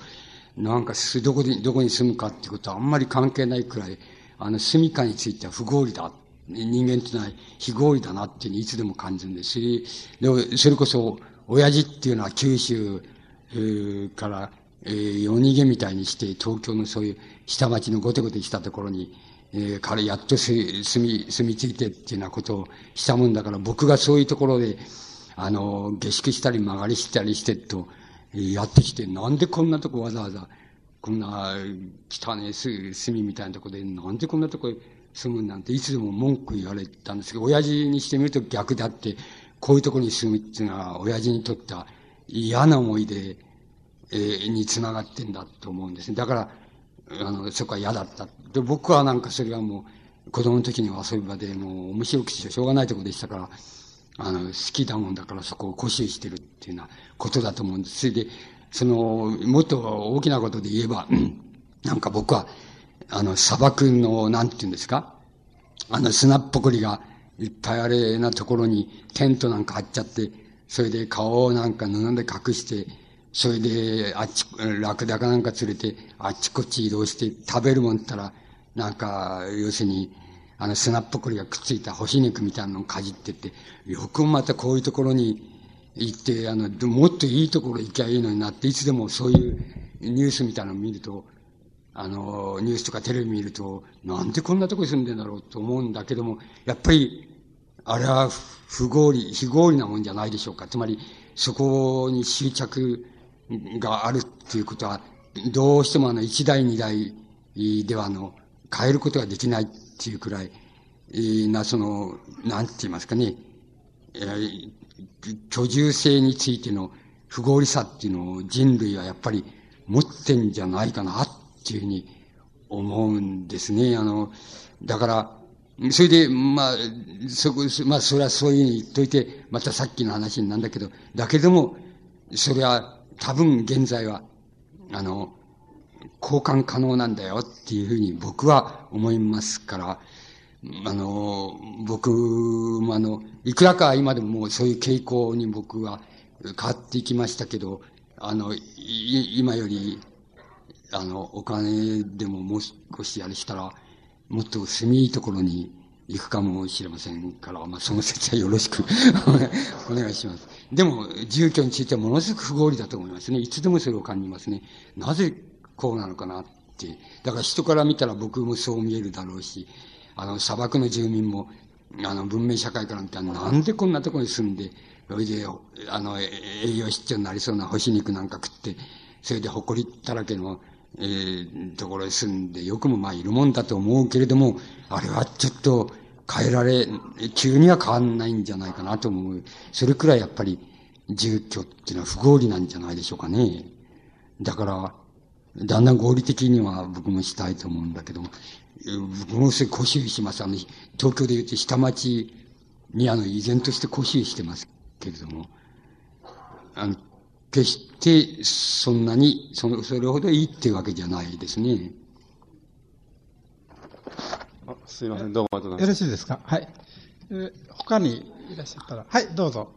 [SPEAKER 1] なんか、どこに、どこに住むかっていうことはあんまり関係ないくらい、あの、住みかについては不合理だ。人間っていうのは非合理だなっていうにいつでも感じるんです。し、でそれこそ、親父っていうのは九州、えー、から、えー、夜逃げみたいにして、東京のそういう下町のごてごてしたところに、えー、彼やっと住み、住み着いてっていうようなことをしたもんだから、僕がそういうところで、あの、下宿したり曲がりしたりしてと、やってきて、なんでこんなとこわざわざ、こんな汚ね隅みたいなとこで、なんでこんなとこ住むなんて、いつでも文句言われたんですけど、親父にしてみると逆であって、こういうとこに住むっていうのは、親父にとっては嫌な思い出、え、につながってんだと思うんですね。だから、あの、そこは嫌だった。で、僕はなんかそれはもう、子供の時に遊び場でもう面白くしてしょうがないとこでしたから、あの、好きだもんだからそこを固執してるっていうようなことだと思うんです。それで、その、もっと大きなことで言えば、なんか僕は、あの、砂漠の、なんて言うんですか？あの、砂っぽこりがいっぱいあれなところにテントなんか張っちゃって、それで顔をなんか布で隠して、それで、あっち、ラクダかなんか連れて、あっちこっち移動して食べるもんったら、なんか、要するに、あの砂っぽこりがくっついた干し肉みたいなのをかじってって、よくまたこういうところに行って、あの、もっといいところ行きゃいいのになって、いつでもそういうニュースみたいなのを見ると、あの、ニュースとかテレビ見ると、なんでこんなとこに住んでんだろうと思うんだけども、やっぱり、あれは不合理、非合理なもんじゃないでしょうか。つまり、そこに執着があるっていうことは、どうしてもあの、一代二代ではあの、変えることができないっていうくらい、な、その、なんて言いますかね、えー、居住性についての不合理さっていうのを人類はやっぱり持ってんじゃないかなっていうふうに思うんですね。あの、だから、それで、まあ、そこ、まあ、それはそういうふうに言っといて、またさっきの話になんだけど、だけども、それは多分現在は、あの、交換可能なんだよっていうふうに僕は思いますから、あの、僕もあの、いくらか今でもそういう傾向に僕は変わっていきましたけど、あの、今より、あの、お金でももう少しやりしたら、もっと住みいいところに行くかもしれませんから、まあ、その説はよろしく お願いします。でも、住居についてはものすごく不合理だと思いますね。いつでもそれを感じますね。なぜこうなのかなって。だから人から見たら僕もそう見えるだろうし、あの、砂漠の住民も、あの、文明社会から見たらなんでこんなところに住んで、それで、あの、栄養失調になりそうな干し肉なんか食って、それで埃だらけの、えー、ところに住んで、よくもまあいるもんだと思うけれども、あれはちょっと変えられ、急には変わんないんじゃないかなと思う。それくらいやっぱり住居っていうのは不合理なんじゃないでしょうかね。だから、だんだん合理的には僕もしたいと思うんだけども、僕ものすごい固執します。あの、東京で言うと下町にあの、依然として固執してますけれども、あの、決してそんなに、その、それほどいいっていうわけじゃないですね。
[SPEAKER 3] あすいません、どうもありがとうございます。
[SPEAKER 2] よろしいですか？はい。えー、他にいらっしゃったら。はい、どうぞ。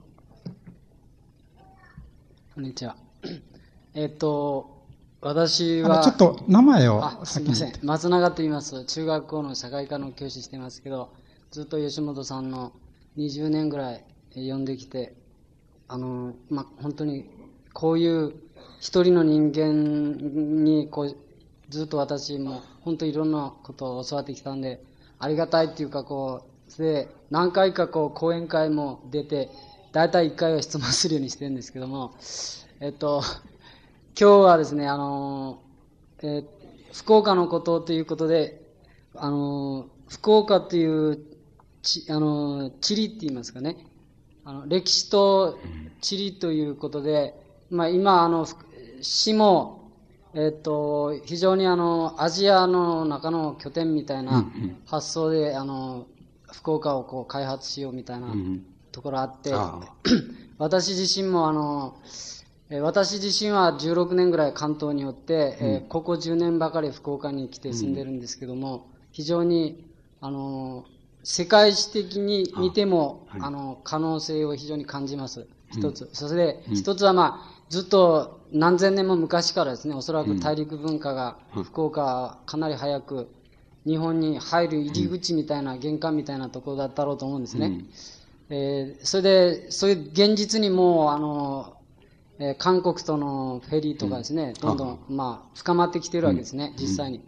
[SPEAKER 4] こんにちは。えっと、私は。
[SPEAKER 2] ちょっと名前を
[SPEAKER 4] あ、すみません。松永と言います。中学校の社会科の教師してますけど、ずっと吉本さんの20年ぐらい呼んできて、あの、ま、本当に、こういう一人の人間に、こう、ずっと私も、本当いろんなことを教わってきたんで、ありがたいっていうか、こう、で、何回かこう、講演会も出て、大体1回は質問するようにしてるんですけども、えっと、今日はですね、あの、え、福岡のことということで、あの、福岡というち、あの、地理って言いますかね、あの、歴史と地理ということで、まあ今、あの、市も、えっ、と、非常にあの、アジアの中の拠点みたいな発想で、あの、福岡をこう開発しようみたいなところあって、私自身もあの、え私自身は16年ぐらい関東によって、うん、えここ10年ばかり福岡に来て住んでるんですけども、非常に、あの、世界史的に見ても、あはい、あの、可能性を非常に感じます。一つ。それで、一つはまあ、ずっと何千年も昔からですね、おそらく大陸文化が、福岡かなり早く日本に入る入り口みたいな、玄関みたいなところだったろうと思うんですね。えー、それで、そういう現実にもう、あの、えー、韓国とのフェリーとかですね、どんどん、まあ、深まってきてるわけですね、実際に。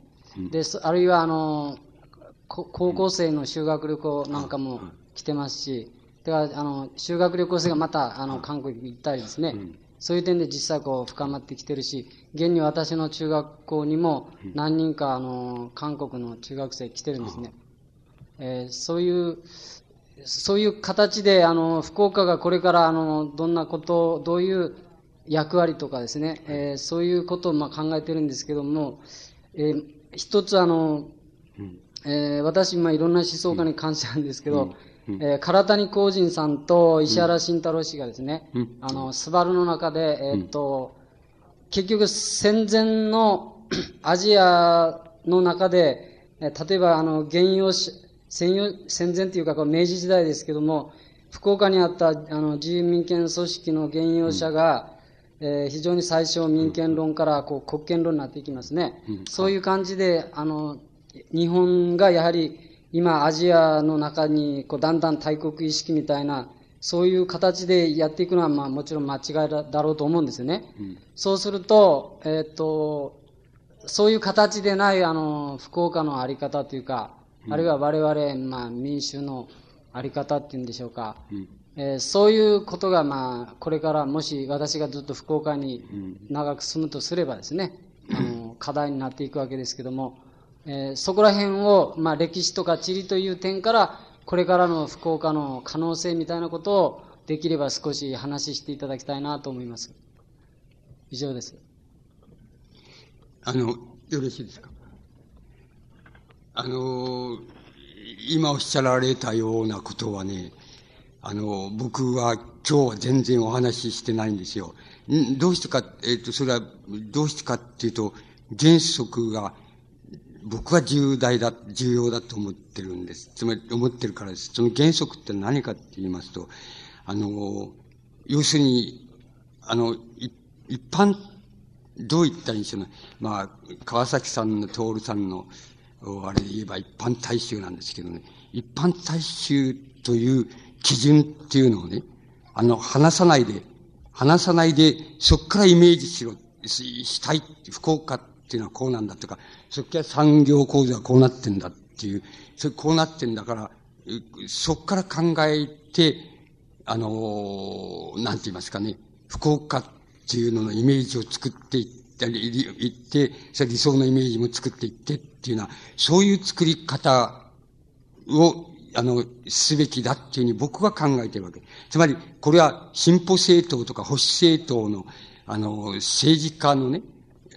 [SPEAKER 4] で、あるいは、あの、高校生の修学旅行なんかも来てますし、だから、あの、修学旅行生がまた、あの、韓国に行ったりですね、そういう点で実際こう深まってきてるし、現に私の中学校にも何人かあの韓国の中学生来てるんですね。えー、そういう、そういう形であの福岡がこれからあのどんなことを、どういう役割とかですね、えー、そういうことをまあ考えてるんですけども、えー、一つあの、えー、私、まあ、いろんな思想家に関してなんですけど、えー、唐谷光人さんと石原慎太郎氏がですね、うん、あの、スバルの中で、えー、っと、結局戦前の アジアの中で、えー、例えばあの、原用戦戦前というか、明治時代ですけども、福岡にあったあの自由民権組織の原用者が、うん、えー、非常に最初民権論からこう国権論になっていきますね。うん、そういう感じで、あの、日本がやはり今アジアの中にこうだんだん大国意識みたいな、そういう形でやっていくのはまあもちろん間違いだろうと思うんですよね。うん、そうすると、えっ、と、そういう形でないあの、福岡のあり方というか、うん、あるいは我々、まあ民衆のあり方っていうんでしょうか。うんえー、そういうことが、まあ、これからもし私がずっと福岡に長く住むとすればですね、あの課題になっていくわけですけども、えー、そこら辺を、まあ、歴史とか地理という点から、これからの福岡の可能性みたいなことを、できれば少し話していただきたいなと思います。以上です。
[SPEAKER 1] あの、よろしいですか？あの、今おっしゃられたようなことはね、あの、僕は今日は全然お話ししてないんですよ。ん？どうしてか、えっ、ー、と、それはどうしてかっていうと、原則が僕は重大だ、重要だと思ってるんです。つまり、思ってるからです。その原則って何かって言いますと、あの、要するに、あの、一般、どう言ったらいいんでしょうね。まあ、川崎さんの徹さんの、あれで言えば一般大衆なんですけどね、一般大衆という基準っていうのをね、あの、話さないで、話さないで、そこからイメージしろ、したい、福岡っていうのはこうなんだとか、そっか産業構造はこうなってんだっていう、それこうなってんだから、そっから考えて、あのなんて言いますかね、福岡っていうののイメージを作っていったり、いって、それ理想のイメージも作っていってっていうのは、そういう作り方を、あの、すべきだっていうふうに僕は考えてるわけ。つまり、これは進歩政党とか保守政党の、あの、政治家のね、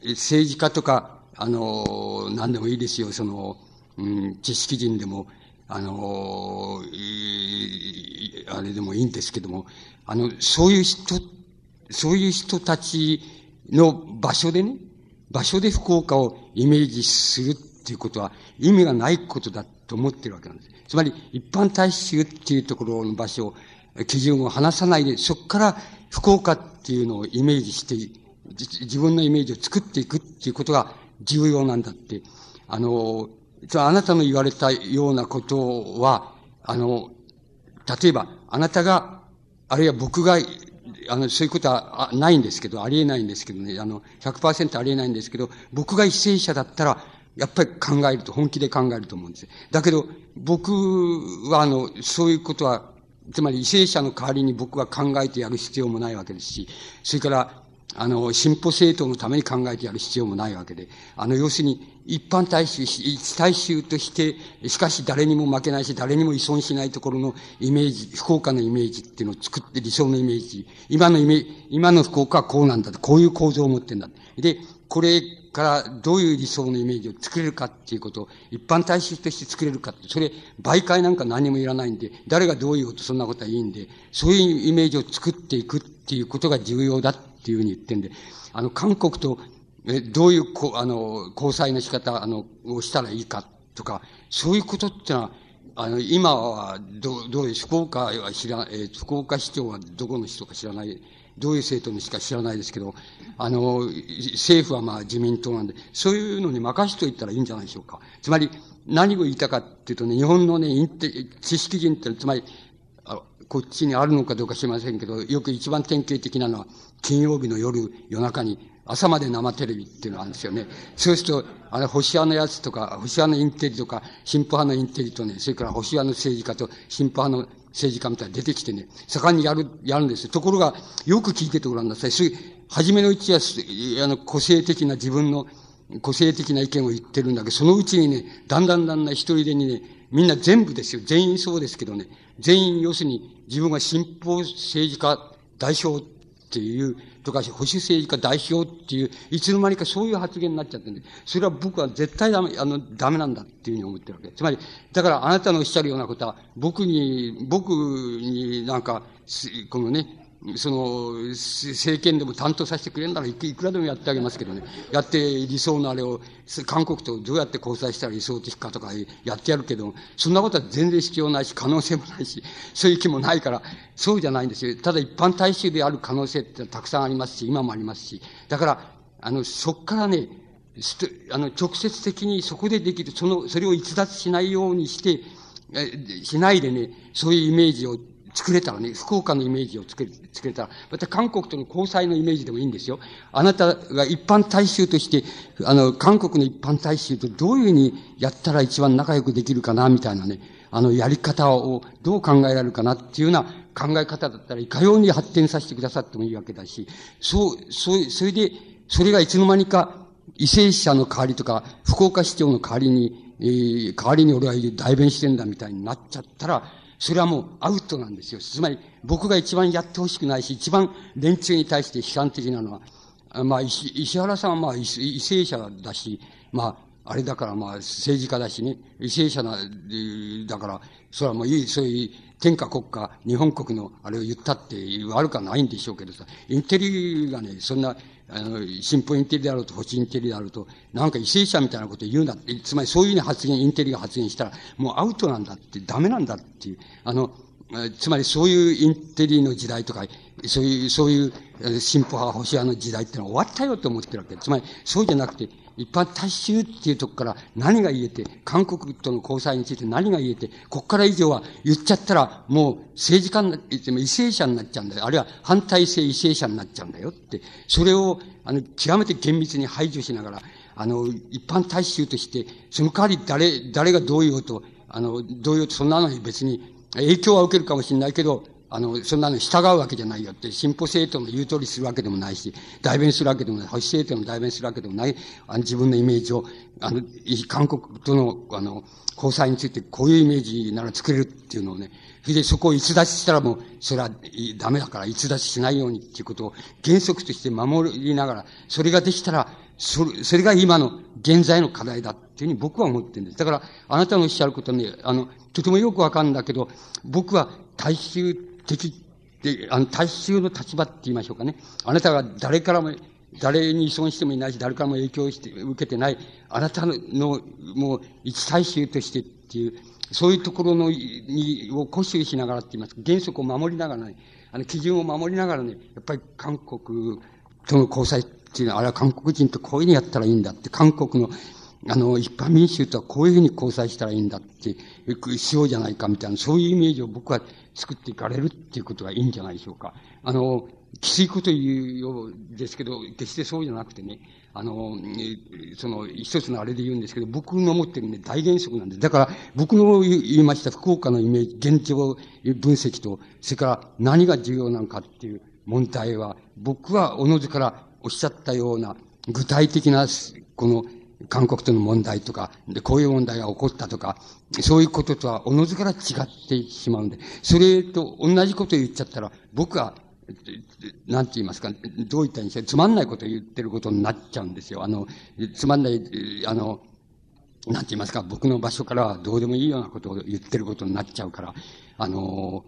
[SPEAKER 1] 政治家とかあの、何でもいいですよ、その、うん、知識人でも、あの、あれでもいいんですけども、あの、そういう人、そういう人たちの場所でね、場所で福岡をイメージするっていうことは意味がないことだと思ってるわけなんです。つまり、一般大衆っていうところの場所、基準を離さないで、そこから福岡っていうのをイメージして、自分のイメージを作っていくっていうことが重要なんだって。あの、あなたの言われたようなことは、あの、例えば、あなたが、あるいは僕が、あの、そういうことはないんですけど、ありえないんですけどね、あの、100%ありえないんですけど、僕が為政者だったら、やっぱり考えると、本気で考えると思うんですだけど、僕は、あの、そういうことは、つまり為政者の代わりに僕は考えてやる必要もないわけですし、それから、あの、進歩政党のために考えてやる必要もないわけで、あの、要するに、一般大衆、一大衆として、しかし誰にも負けないし、誰にも依存しないところのイメージ、福岡のイメージっていうのを作って理想のイメージ、今のイメージ、今の福岡はこうなんだこういう構造を持ってんだ。で、これからどういう理想のイメージを作れるかっていうことを一般大衆として作れるかって、それ、媒介なんか何もいらないんで、誰がどういうことそんなことはいいんで、そういうイメージを作っていくっていうことが重要だっていうふうに言ってんで、あの、韓国と、え、どういう、こあの、交際の仕方、あの、をしたらいいかとか、そういうことってのは、あの、今は、ど、どういう、福岡は知ら、え、福岡市長はどこの人か知らない、どういう政党のしか知らないですけど、あの、政府はまあ自民党なんで、そういうのに任しといたらいいんじゃないでしょうか。つまり、何を言いたかっていうとね、日本のね、インテ知識人って、つまり、あこっちにあるのかどうか知りませんけど、よく一番典型的なのは、金曜日の夜、夜中に、朝まで生テレビっていうのがあるんですよね。そうすると、あの、保守派のやつとか、保守派のインテリとか、進歩派のインテリとね、それから保守派の政治家と進歩派の政治家みたいに出てきてね、盛んにやる、やるんですよ。ところが、よく聞いててごらんなさい。そういう、初めのうちは、あの、個性的な自分の、個性的な意見を言ってるんだけど、そのうちにね、だんだんだんだん一人でにね、みんな全部ですよ。全員そうですけどね。全員、要するに、自分が進歩政治家代表っていう、とか、保守政治家代表っていう、いつの間にかそういう発言になっちゃってね。それは僕は絶対ダメ、あの、ダメなんだっていうふうに思ってるわけ。つまり、だからあなたのおっしゃるようなことは、僕に、僕になんか、このね、その、政権でも担当させてくれるならいくらでもやってあげますけどね。やって理想のあれを、韓国とどうやって交際したら理想的かとかやってやるけど、そんなことは全然必要ないし、可能性もないし、そういう気もないから、そうじゃないんですよ。ただ一般大衆である可能性ってたくさんありますし、今もありますし。だから、あの、そっからね、あの、直接的にそこでできる、その、それを逸脱しないようにして、しないでね、そういうイメージを作れたらね、福岡のイメージを作れ作れたら、また韓国との交際のイメージでもいいんですよ。あなたが一般大衆として、あの、韓国の一般大衆とどういうふうにやったら一番仲良くできるかな、みたいなね、あの、やり方をどう考えられるかなっていうような考え方だったら、いかように発展させてくださってもいいわけだし、そう、そう、それで、それがいつの間にか、為政者の代わりとか、福岡市長の代わりに、えー、代わりに俺は代弁してんだみたいになっちゃったら、それはもうアウトなんですよ。つまり、僕が一番やってほしくないし、一番連中に対して批判的なのは、まあ、石石原さんはまあ、為政者だし、まあ、あれだからまあ、政治家だしね、為政者な、だから、それはもういい、そういう天下国家、日本国のあれを言ったって悪くはないんでしょうけどさ、インテリがね、そんな、あの、進歩インテリであると、保守インテリであると、なんか為政者みたいなことを言うなって、つまりそういうふうに発言、インテリが発言したら、もうアウトなんだって、ダメなんだっていう、あの、つまりそういうインテリの時代とか、そういう、そういう進歩派、保守派の時代ってのは終わったよと思ってるわけ。つまり、そうじゃなくて、一般大衆っていうとこから何が言えて、韓国との交際について何が言えて、こっから以上は言っちゃったら、もう政治家になって、異性者になっちゃうんだよ。あるいは反対性異性者になっちゃうんだよって。それを、あの、極めて厳密に排除しながら、あの、一般大衆として、その代わり誰、誰がどう言おうと、あの、どう言おうと、そんなのに別に影響は受けるかもしれないけど、あの、そんなの従うわけじゃないよって、進歩政党の言う通りするわけでもないし、代弁するわけでもない、保守政党の代弁するわけでもない、あの自分のイメージを、あの、韓国との、あの、交際についてこういうイメージなら作れるっていうのをね、それでそこを逸脱したらもう、それはダメだから逸脱しないようにっていうことを原則として守りながら、それができたら、それ、それが今の現在の課題だっていうふうに僕は思ってるんです。だから、あなたのおっしゃることはね、あの、とてもよくわかるんだけど、僕は大衆的で、あの、大衆の立場って言いましょうかね。あなたが誰からも、誰に依存してもいないし、誰からも影響して、受けてない、あなたの、もう、一大衆としてっていう、そういうところの、に、を固執しながらって言います、原則を守りながらね、あの、基準を守りながらね、やっぱり韓国との交際っていうのは、あれは韓国人とこういうふうにやったらいいんだって、韓国の、あの、一般民衆とはこういうふうに交際したらいいんだって、しようじゃないかみたいな、そういうイメージを僕は作っていかれるっていうことがいいんじゃないでしょうか。あの、きついこと言うようですけど、決してそうじゃなくてね、あの、その、一つのあれで言うんですけど、僕の持ってるね、大原則なんです。だから、僕の言いました福岡のイメージ、現状分析と、それから何が重要なのかっていう問題は、僕はおのずからおっしゃったような具体的な、この韓国との問題とか、で、こういう問題が起こったとか、そういうこととはおのずから違ってしまうんで、それと同じこと言っちゃったら、僕は、なんて言いますか、どういったにしてつまんないことを言ってることになっちゃうんですよ。あの、つまんない、あの、なんて言いますか、僕の場所からはどうでもいいようなことを言ってることになっちゃうから、あの、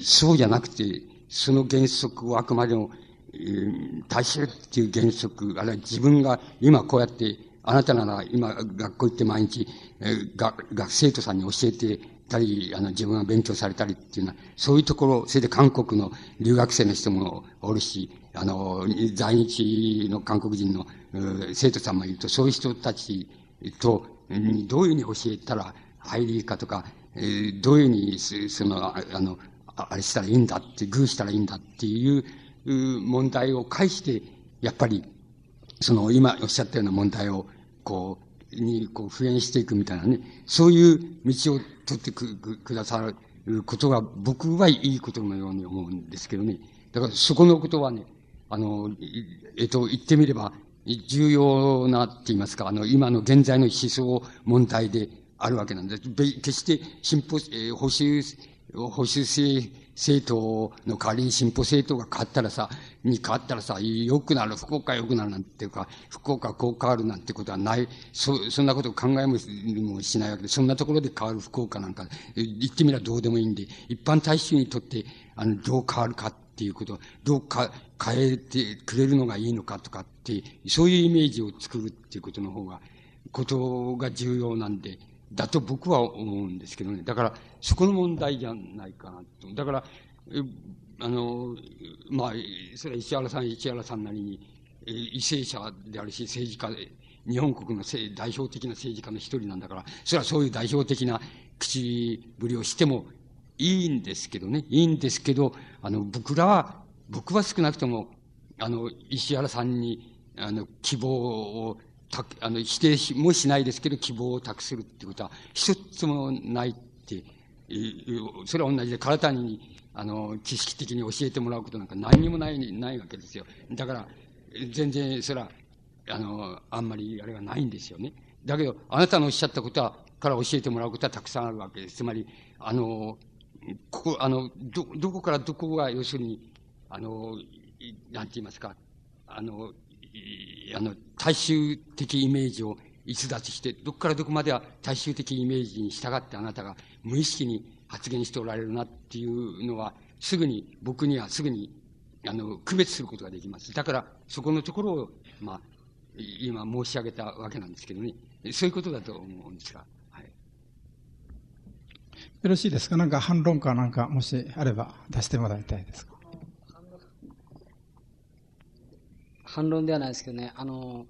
[SPEAKER 1] そうじゃなくて、その原則をあくまでも、えー、大衆っていう原則、あるいは自分が今こうやって、あなたなら今学校行って毎日、えー、学、生徒さんに教えてたり、あの、自分が勉強されたりっていうのは、そういうところ、それで韓国の留学生の人もおるし、あの、在日の韓国人の生徒さんもいると、そういう人たちと、どういうふうに教えたら入りかとか、え、どういうふうに、その、あの、あれしたらいいんだって、グーしたらいいんだっていう問題を介して、やっぱり、その今おっしゃったような問題を、こう、に、こう、復元していくみたいなね、そういう道を取ってくくださることが、僕はいいことのように思うんですけどね。だからそこのことはね、あの、えっと、言ってみれば、重要なって言いますか、あの、今の現在の思想問題であるわけなんです。決して進歩、えー、保守、保守政、政党の代わりに進歩政党が変わったらさ、に変わったらさ、良くなる、福岡良くなるなんていうか、福岡こう変わるなんてことはない、そ、そんなことを考えもしないわけで、そんなところで変わる福岡なんか、言ってみればどうでもいいんで、一般大衆にとって、あの、どう変わるかっていうこと、どうか、変えてくれるのがいいのかとかって、そういうイメージを作るっていうことの方が、ことが重要なんで、だと僕は思うんですけどね。だから、そこの問題じゃないかなと。だから、あの、まあ、それは石原さん、石原さんなりに、為政者であるし、政治家、日本国の代表的な政治家の一人なんだから、それはそういう代表的な口ぶりをしてもいいんですけどね。いいんですけど、あの、僕らは、僕は少なくとも、あの、石原さんに、あの、希望をた、あの、否定もしないですけど、希望を託するってことは、一つもないって、それは同じで、体に、あの、知識的に教えてもらうことなんか何にもない、ないわけですよ。だから、全然、それは、あの、あんまりあれがないんですよね。だけど、あなたのおっしゃったことは、から教えてもらうことはたくさんあるわけです。つまり、あの、ここ、あの、ど、どこからどこが、要するに、あの、なんて言いますか、あの、あの、大衆的イメージを逸脱して、どこからどこまでは大衆的イメージに従ってあなたが無意識に発言しておられるなっていうのは、すぐに、僕にはすぐに、あの、区別することができます。だから、そこのところを、まあ、今申し上げたわけなんですけどね。そういうことだと思うんですが。はい。よ
[SPEAKER 2] ろしいですか？なんか反論かなんか、もしあれば出してもらいたいですか？
[SPEAKER 4] 反論ではないですけどね、あの、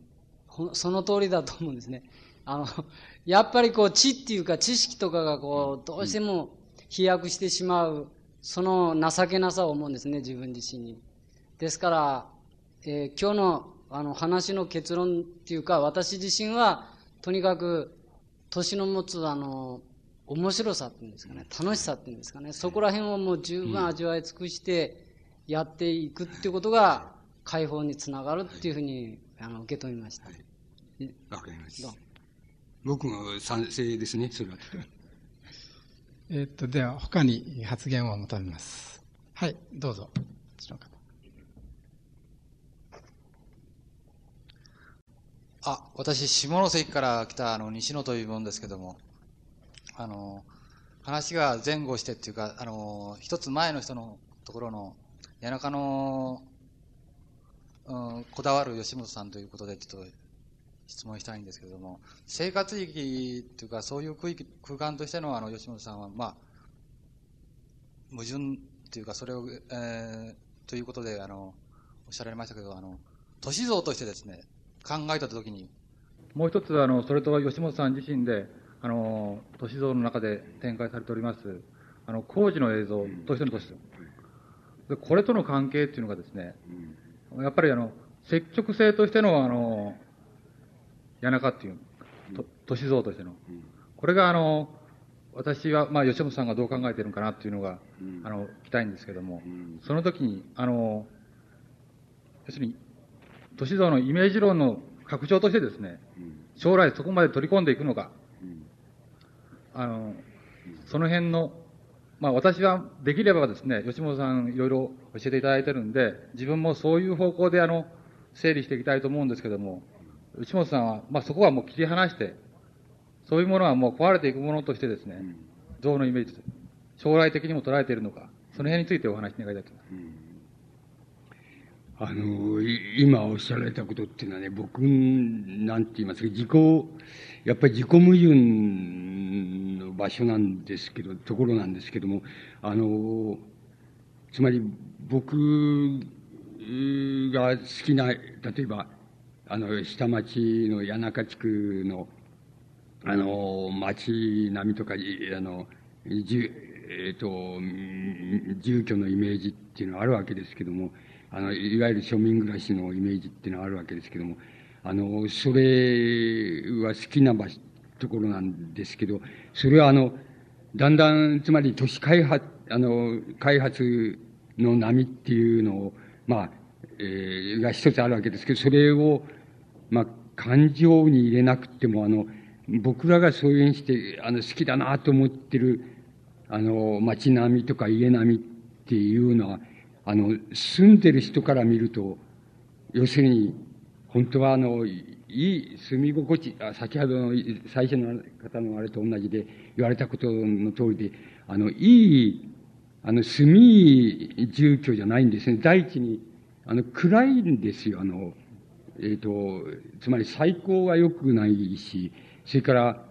[SPEAKER 4] その通りだと思うんですね。あの、やっぱりこう、知っていうか知識とかがこう、どうしても飛躍してしまう、その情けなさを思うんですね、自分自身に。ですから、えー、今日のあの話の結論っていうか、私自身は、とにかく、年の持つあの、面白さっていうんですかね、楽しさっていうんですかね、そこら辺をもう十分味わい尽くしてやっていくっていうことが、解放につながるっていうふうに、あの、受け止めました。わ、
[SPEAKER 1] はい、かりました。僕も賛成ですね、それは。
[SPEAKER 2] えっと、では、他に発言を求めます。はい、どうぞ。
[SPEAKER 5] あ、私、下関から来た、あの、西野というもんですけども、あの、話が前後してっていうか、あの、一つ前の人のところの、谷中のうん、こだわる吉本さんということで、ちょっと質問したいんですけれども、生活域というか、そういう区域空間としてのあの吉本さんは、まあ、矛盾というか、それを、えー、ということで、あの、おっしゃられましたけど、あの、都市像としてですね、考えたときに。
[SPEAKER 6] もう一つ、あの、それとは吉本さん自身で、あの、都市像の中で展開されております、あの、工事の映像としての都市像。これとの関係っていうのがですね、やっぱりあの、積極性としてのあの、谷中っていう、と都市像としての。これがあの、私は、まあ、吉本さんがどう考えているのかなっていうのが、あの、聞きたいんですけども、その時に、あの、要するに、都市像のイメージ論の拡張としてですね、将来そこまで取り込んでいくのか、あの、その辺の、まあ私はできればですね、吉本さんいろいろ教えていただいてるんで、自分もそういう方向であの、整理していきたいと思うんですけども、吉本さんは、まあそこはもう切り離して、そういうものはもう壊れていくものとしてですね、像のイメージ、将来的にも捉えているのか、その辺についてお話し願いたいと思います。
[SPEAKER 1] あの、今おっしゃられたことっていうのはね、僕、なんて言いますか、自己、やっぱり自己矛盾の場所なんですけど、ところなんですけども、あの、つまり僕が好きな、例えば、あの、下町の谷中地区の、あの、町並みとか、あの、住、えっ、ー、と、住居のイメージっていうのはあるわけですけども、あの、いわゆる庶民暮らしのイメージっていうのはあるわけですけども、あの、それは好きな場所、ところなんですけど、それはあの、だんだん、つまり都市開発、あの、開発の波っていうのを、まあ、えー、が一つあるわけですけど、それを、まあ、感情に入れなくても、あの、僕らがそういうふうにして、あの、好きだなと思ってる、あの、街並みとか家並みっていうのは、あの、住んでる人から見ると、要するに、本当はあの、いい住み心地、あ先ほどの最初の方のあれと同じで言われたことの通りで、あの、いい、あの、住み住居じゃないんですね。第一に、あの、暗いんですよ。あの、えっ、ー、と、つまり最高が良くないし、それから、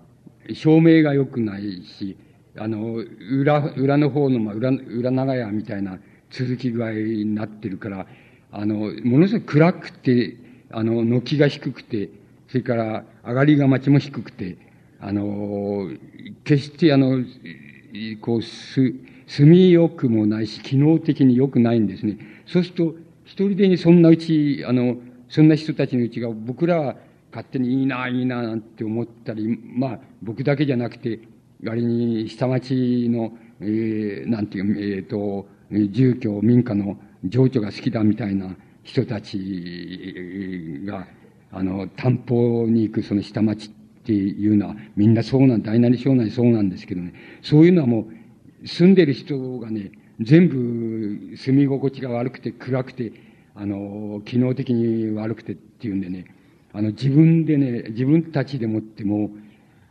[SPEAKER 1] 照明が良くないし、あの、裏、裏の方の、まあ、裏、裏長屋みたいな、続き具合になってるから、あの、ものすごく暗くて、あの、軒が低くて、それから上がりが町も低くて、あの、決してあの、こう、す、住みよくもないし、機能的に良くないんですね。そうすると、一人でにそんなうち、あの、そんな人たちのうちが僕らは勝手にいいな、いいな、なんて思ったり、まあ、僕だけじゃなくて、割に下町の、えー、なんていう、えっ、ー、と、住居、民家の情緒が好きだみたいな人たちが、あの、担保に行くその下町っていうのは、みんなそうなん、大なり小なりそうなんですけどね、そういうのはもう、住んでる人がね、全部住み心地が悪くて暗くて、あの、機能的に悪くてっていうんでね、あの、自分でね、自分たちでもっても、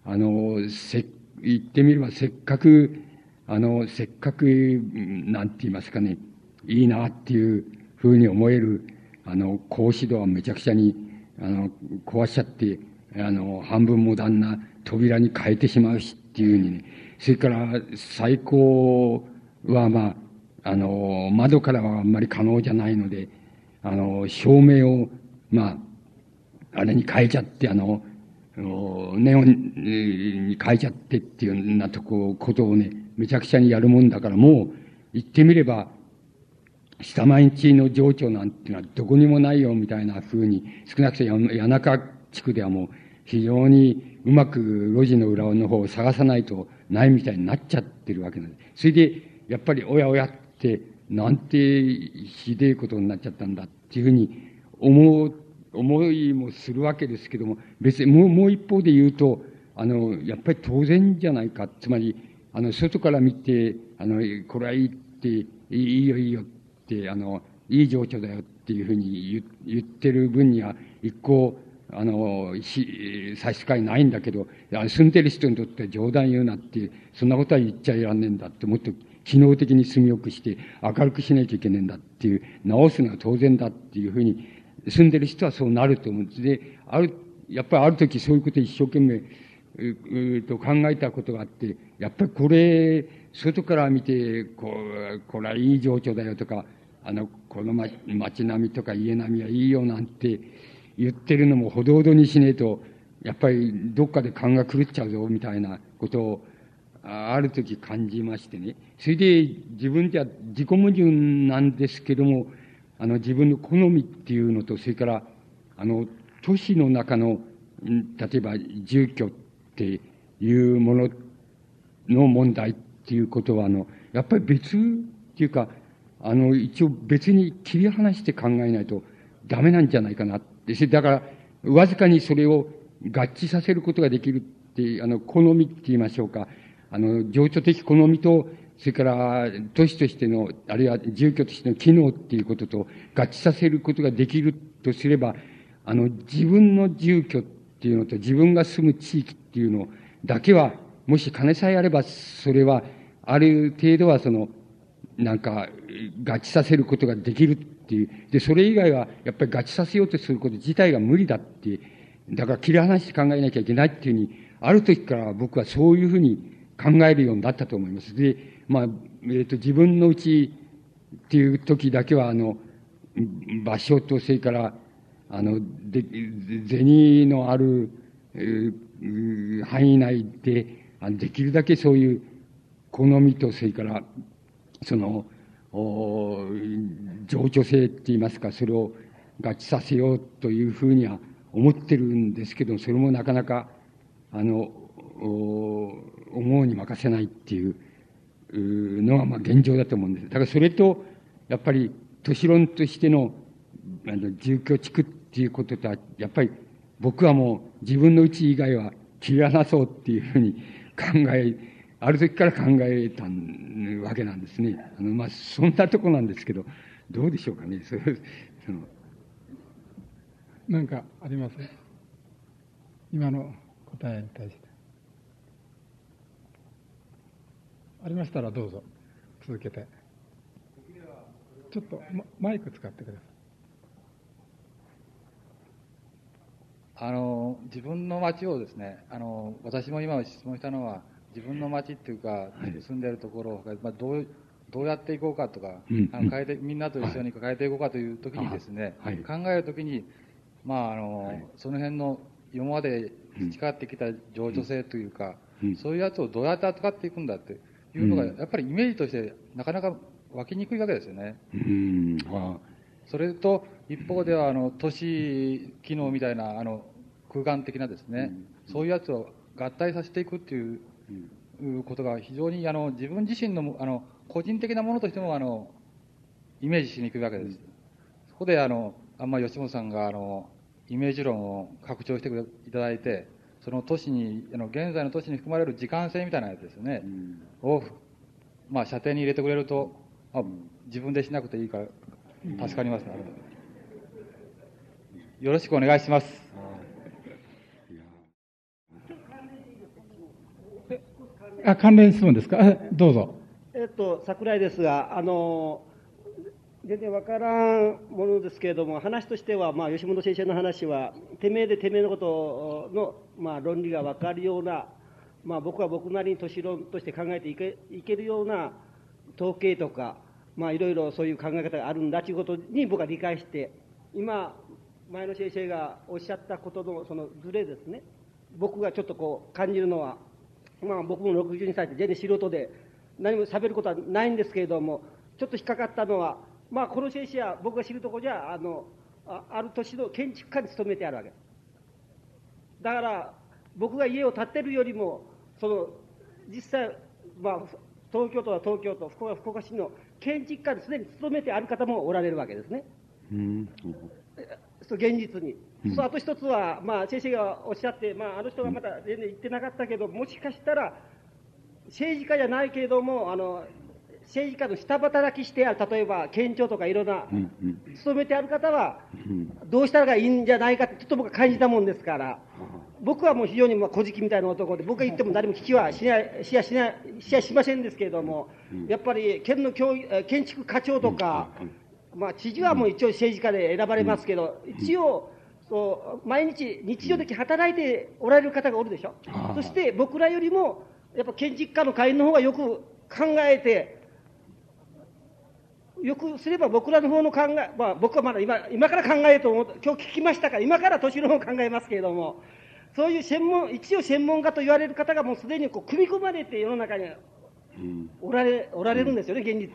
[SPEAKER 1] あの、せ、言ってみればせっかくあの、せっかく、なんて言いますかね、いいなっていうふうに思える、あの、格子戸はめちゃくちゃに、あの、壊しちゃって、あの、半分モダンな扉に変えてしまうしっていうふうにね、それから最高はまあ、あの、窓からはあんまり可能じゃないので、あの、照明を、まあ、あれに変えちゃって、あの、ネオンに変えちゃってっていうようなとこ、ことをね、めちゃくちゃにやるもんだから、もう、言ってみれば、下毎日の情緒なんてのはどこにもないよみたいな風に、少なくとも谷中地区ではもう非常にうまく路地の裏の方を探さないとないみたいになっちゃってるわけなんです。それで、やっぱりおやおやって、なんてひでえことになっちゃったんだっていうふうに思う、思いもするわけですけども、別にもう、もう一方で言うと、あの、やっぱり当然じゃないか。つまり、あの、外から見て、あの、これはいいって、いいよいいよって、あの、いい情緒だよっていうふうに言ってる分には、一向、あの、し差し支えないんだけど、住んでる人にとって冗談言うなって、そんなことは言っちゃいらんねえんだって、もっと機能的に住みよくして、明るくしなきゃいけねえんだっていう、直すのは当然だっていうふうに、住んでる人はそうなると思うんです。で、ある、やっぱりある時そういうこと一生懸命、うと考えたことがあって、やっぱりこれ、外から見て、こう、これはいい情緒だよとか、あの、この街並みとか家並みはいいよなんて言ってるのもほどほどにしねえと、やっぱりどっかで勘が狂っちゃうぞみたいなことを、ある時感じましてね。それで自分じゃ自己矛盾なんですけども、あの自分の好みっていうのと、それから、あの、都市の中の、例えば住居っていうものの問題っていうことは、あの、やっぱり別っていうか、あの、一応別に切り離して考えないとダメなんじゃないかなって。だから、わずかにそれを合致させることができるって、あの、好みって言いましょうか。あの、情緒的好みと、それから都市としての、あるいは住居としての機能っていうことと合致させることができるとすれば、あの、自分の住居っていうのと自分が住む地域っていうのだけは、もし金さえあれば、それは、ある程度はその、なんか、合致させることができるっていう。で、それ以外は、やっぱり合致させようとすること自体が無理だって、だから切り離して考えなきゃいけないっていうふうに、ある時から僕はそういうふうに考えるようになったと思います。で、まあ、えっ、ー、と、自分のうちっていう時だけは、あの、場所と、それから、あの、で、銭のある、えー、範囲内で、あのできるだけそういう好みと、それから、その、情緒性って言いますか、それを合致させようというふうには思ってるんですけど、それもなかなか、あの、思うに任せないっていうのが、まあ現状だと思うんです。だからそれと、やっぱり都市論としての、あの、住居地区っていうこととは、やっぱり僕はもう自分のうち以外は切り離そうっていうふうに考え、ある時から考えたわけなんですね。あの、まあ、そんなとこなんですけど、どうでしょうかね。そその
[SPEAKER 2] 何かあります？今の答えに対して。ありましたらどうぞ続けて。ちょっとマイク使ってください。
[SPEAKER 6] あの自分の町をですねあの私も今質問したのは自分の町っていうか、はい、住んでるところを、まあ、どうどうやっていこうかとか、うん、あの変えてみんなと一緒に変えていこうかという時にですね、はい、考える時に、まああの、はい、その辺の今まで培ってきた情緒性というか、うん、そういうやつをどうやって扱っていくんだっていうのが、やっぱりイメージとしてなかなか湧きにくいわけですよね。うん。それと一方ではあの都市機能みたいなあの空間的なですね、そういうやつを合体させていくっていうことが非常にあの自分自身のあの個人的なものとしてもあのイメージしにくいわけです。そこであのあんま吉本さんがあのイメージ論を拡張していただいて、その都市にあの現在の都市に含まれる時間性みたいなやつですね、うん、をまあ射程に入れてくれると、まあ、自分でしなくていいから助かります、ね、よろしくお願いします。
[SPEAKER 2] あ関連質問ですか、どうぞ。
[SPEAKER 7] えっと、桜井ですが、あの全然わからんものですけれども、話としては、まあ、吉本先生の話は、てめえでてめえのことの、まあ、論理が分かるような、まあ、僕は僕なりに都市論として考えていけいけるような統計とか、まあ、いろいろそういう考え方があるんだということに僕は理解して、今、前の先生がおっしゃったことのそのズレですね、僕がちょっとこう感じるのは、まあ、僕も62歳で全然素人で何も喋ることはないんですけれどもちょっと引っかかったのは、まあ、この先生は僕が知るところじゃあのあある年の建築家に勤めてあるわけだから僕が家を建てるよりもその実際、まあ、東京都は東京都福岡福岡市の建築家にすでに勤めてある方もおられるわけですね。うん現実に。うん、あと一つは、まあ、先生がおっしゃって、まあ、あの人がまだ全然言ってなかったけど、もしかしたら、政治家じゃないけれども、あの、政治家の下働きしてある、例えば県庁とかいろんな、勤めてある方は、どうしたらいいんじゃないかって、ちょっと僕は感じたもんですから、僕はもう非常にまあ小じみたいな男で、僕が言っても誰も聞きはしない、しやしない、しやしませんですけれども、やっぱり県の教建築課長とか、まあ、知事はもう一応政治家で選ばれますけど、一応、そう毎日、日常的に働いておられる方がおるでしょ、そして僕らよりも、やっぱ建築家の会員の方がよく考えて、よくすれば僕らの方の考え、まあ、僕はまだ今今から考えると思う、今日聞きましたから、今から年の方を考えますけれども、そういう専門、一応専門家と言われる方がもうすでにこう組み込まれて世の中におられおられるんですよね、現実。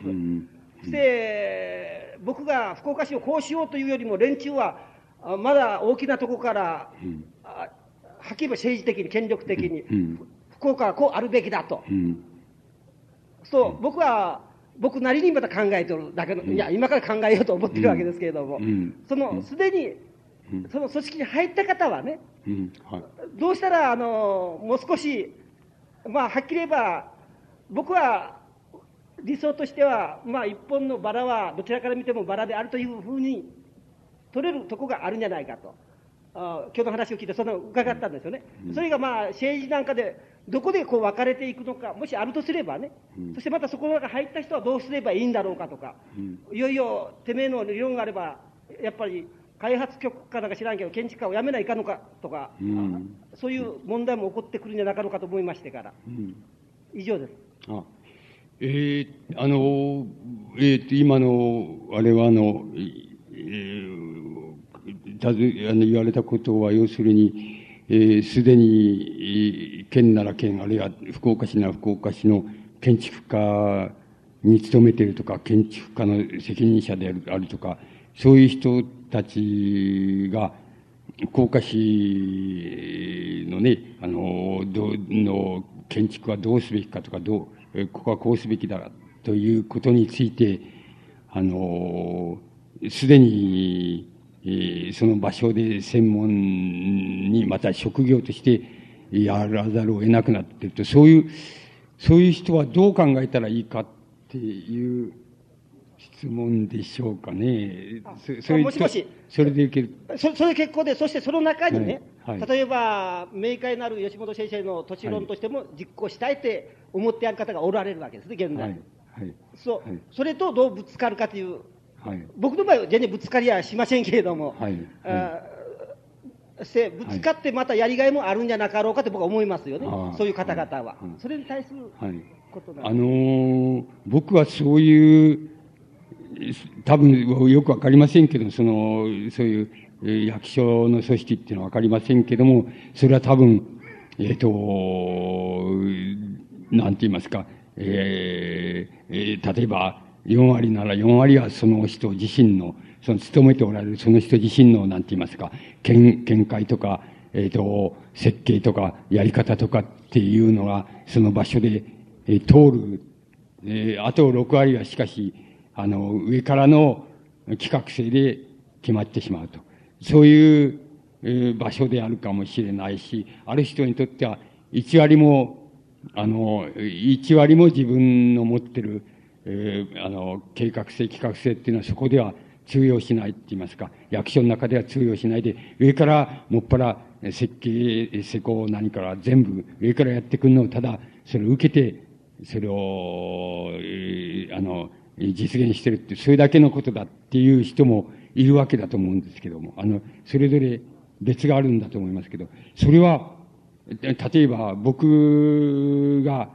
[SPEAKER 7] そして僕が福岡市をこうしようというよりも連中はまだ大きなところから、うん、はっきり言えば政治的に権力的に、うん、福岡はこうあるべきだと、うん、そう僕は僕なりにまた考えてるだけの、いや今から考えようと思ってるわけですけれども、そのすでにその組織に入った方はね、はい、どうしたらあのもう少しまあはっきり言えば僕は理想としては、まあ、一本のバラはどちらから見てもバラであるというふうに取れるとこがあるんじゃないかと。あ今日の話を聞いて、その伺ったんですよね。それがまあ、政治なんかで、どこでこう分かれていくのか、もしあるとすればね、そしてまたそこの中入った人はどうすればいいんだろうかとか、いよいよ、てめえの理論があれば、やっぱり開発局かなんか知らんけど、建築家を辞めないかんのかとか、
[SPEAKER 1] うん。
[SPEAKER 7] そういう問題も起こってくるんじゃなかろうかと思いましてから、
[SPEAKER 1] うん。
[SPEAKER 7] 以上です。
[SPEAKER 1] あ。えー、あの、えーと、今の、あれはあの、えーたずあの言われたことは、要するに、えーすでに、県なら県、あるいは福岡市なら福岡市の建築家に勤めているとか、建築家の責任者であるあるとか、そういう人たちが、福岡市のね、あの、どの建築はどうすべきかとか、どう、ここはこうすべきだということについて、あの、すでに、えーその場所で専門に、また職業としてやらざるを得なくなっていると、そういう、そういう人はどう考えたらいいかっていう質問でしょうかね。そそういう
[SPEAKER 7] もしもし
[SPEAKER 1] それでいける。
[SPEAKER 7] そそれで結構で、そしてその中にね、
[SPEAKER 1] はいはい
[SPEAKER 7] 例えば、明快なる吉本先生の都市論としても実行したいって思ってやる方がおられるわけですね、現在。
[SPEAKER 1] はい。はい。
[SPEAKER 7] そう
[SPEAKER 1] はい
[SPEAKER 7] それとどうぶつかるかという、
[SPEAKER 1] はい。
[SPEAKER 7] 僕の場合は全然ぶつかりはしませんけれども、
[SPEAKER 1] はい。
[SPEAKER 7] あーせぶつかってまたやりがいもあるんじゃなかろうかと僕は思いますよねそういう方々は。
[SPEAKER 1] うん
[SPEAKER 7] それに対する
[SPEAKER 1] はい。
[SPEAKER 7] ことなんです
[SPEAKER 1] あのー僕はそういう、多分よくわかりませんけど、その、そういうえー役所の組織っていうのはわかりませんけども、それは多分、えっ、と、なんて言いますか、えーえー例えば、4割なら4割はその人自身の、その勤めておられるその人自身の、なんて言いますか、見、見解とか、えっ、と、設計とか、やり方とかっていうのが、その場所で、えー通る。えーあと6割はしかし、あの、上からの企画性で決まってしまうと。そういう、えー場所であるかもしれないし、ある人にとっては、1割も、あの、1割も自分の持ってる、えーあの、計画性、企画性っていうのはそこでは通用しないって言いますか、役所の中では通用しないで、上からもっぱら設計、施工何から全部上からやってくるのをただそれを受けて、それを、えーあの、実現してるって、それだけのことだっていう人もいるわけだと思うんですけども、あの、それぞれ別があるんだと思いますけど、それは、例えば僕が、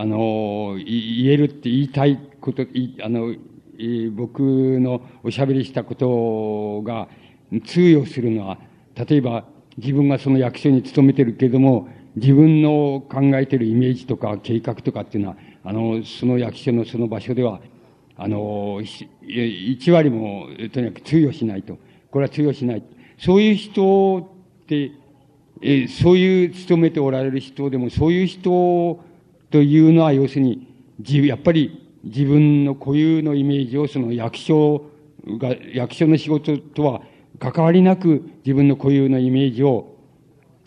[SPEAKER 1] あの、言えるって言いたいこと、あの、僕のおしゃべりしたことが通用するのは、例えば自分がその役所に勤めてるけれども、自分の考えてるイメージとか計画とかっていうのは、あの、その役所のその場所では、あの、1割もとにかく通用しないと。これは通用しない。そういう人って、えそういう勤めておられる人でも、そういう人というのは、要するに、やっぱり自分の固有のイメージをその役所が、役所の仕事とは関わりなく自分の固有のイメージを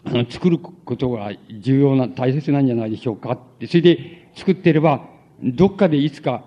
[SPEAKER 1] あの作ることが重要な、大切なんじゃないでしょうか。それで作ってれば、どっかでいつか、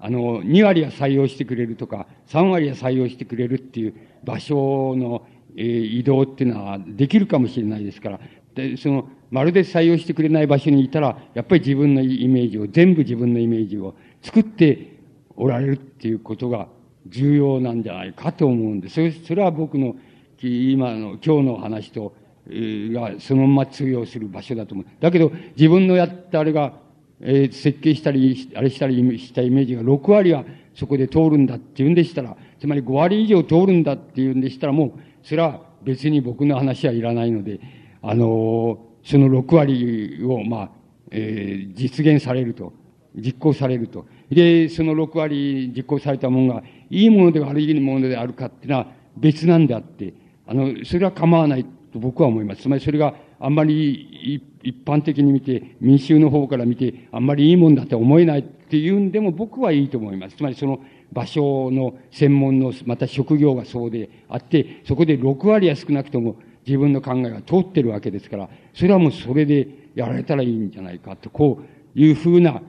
[SPEAKER 1] あの、2割は採用してくれるとか、3割は採用してくれるっていう場所の、えー移動っていうのはできるかもしれないですから、で、その、まるで採用してくれない場所にいたら、やっぱり自分のイメージを、全部自分のイメージを作っておられるっていうことが重要なんじゃないかと思うんです。それそれは僕の今の、今日の話と、えーがそのまま通用する場所だと思う。だけど、自分のやったあれが、えー設計したり、あれしたりしたイメージが6割はそこで通るんだっていうんでしたら、つまり5割以上通るんだっていうんでしたら、もう、それは別に僕の話はいらないので、あのその6割を、まあ、えー実現されると、実行されると。で、その6割実行されたものが、いいもので悪いものであるかっていうのは別なんであって、あの、それは構わないと僕は思います。つまりそれがあんまり一般的に見て、民衆の方から見て、あんまりいいもんだって思えないっていうんでも僕はいいと思います。つまりその場所の専門の、また職業がそうであって、そこで6割は少なくとも自分の考えが通ってるわけですから、それはもうそれでやられたらいいんじゃないかと、こういうふうな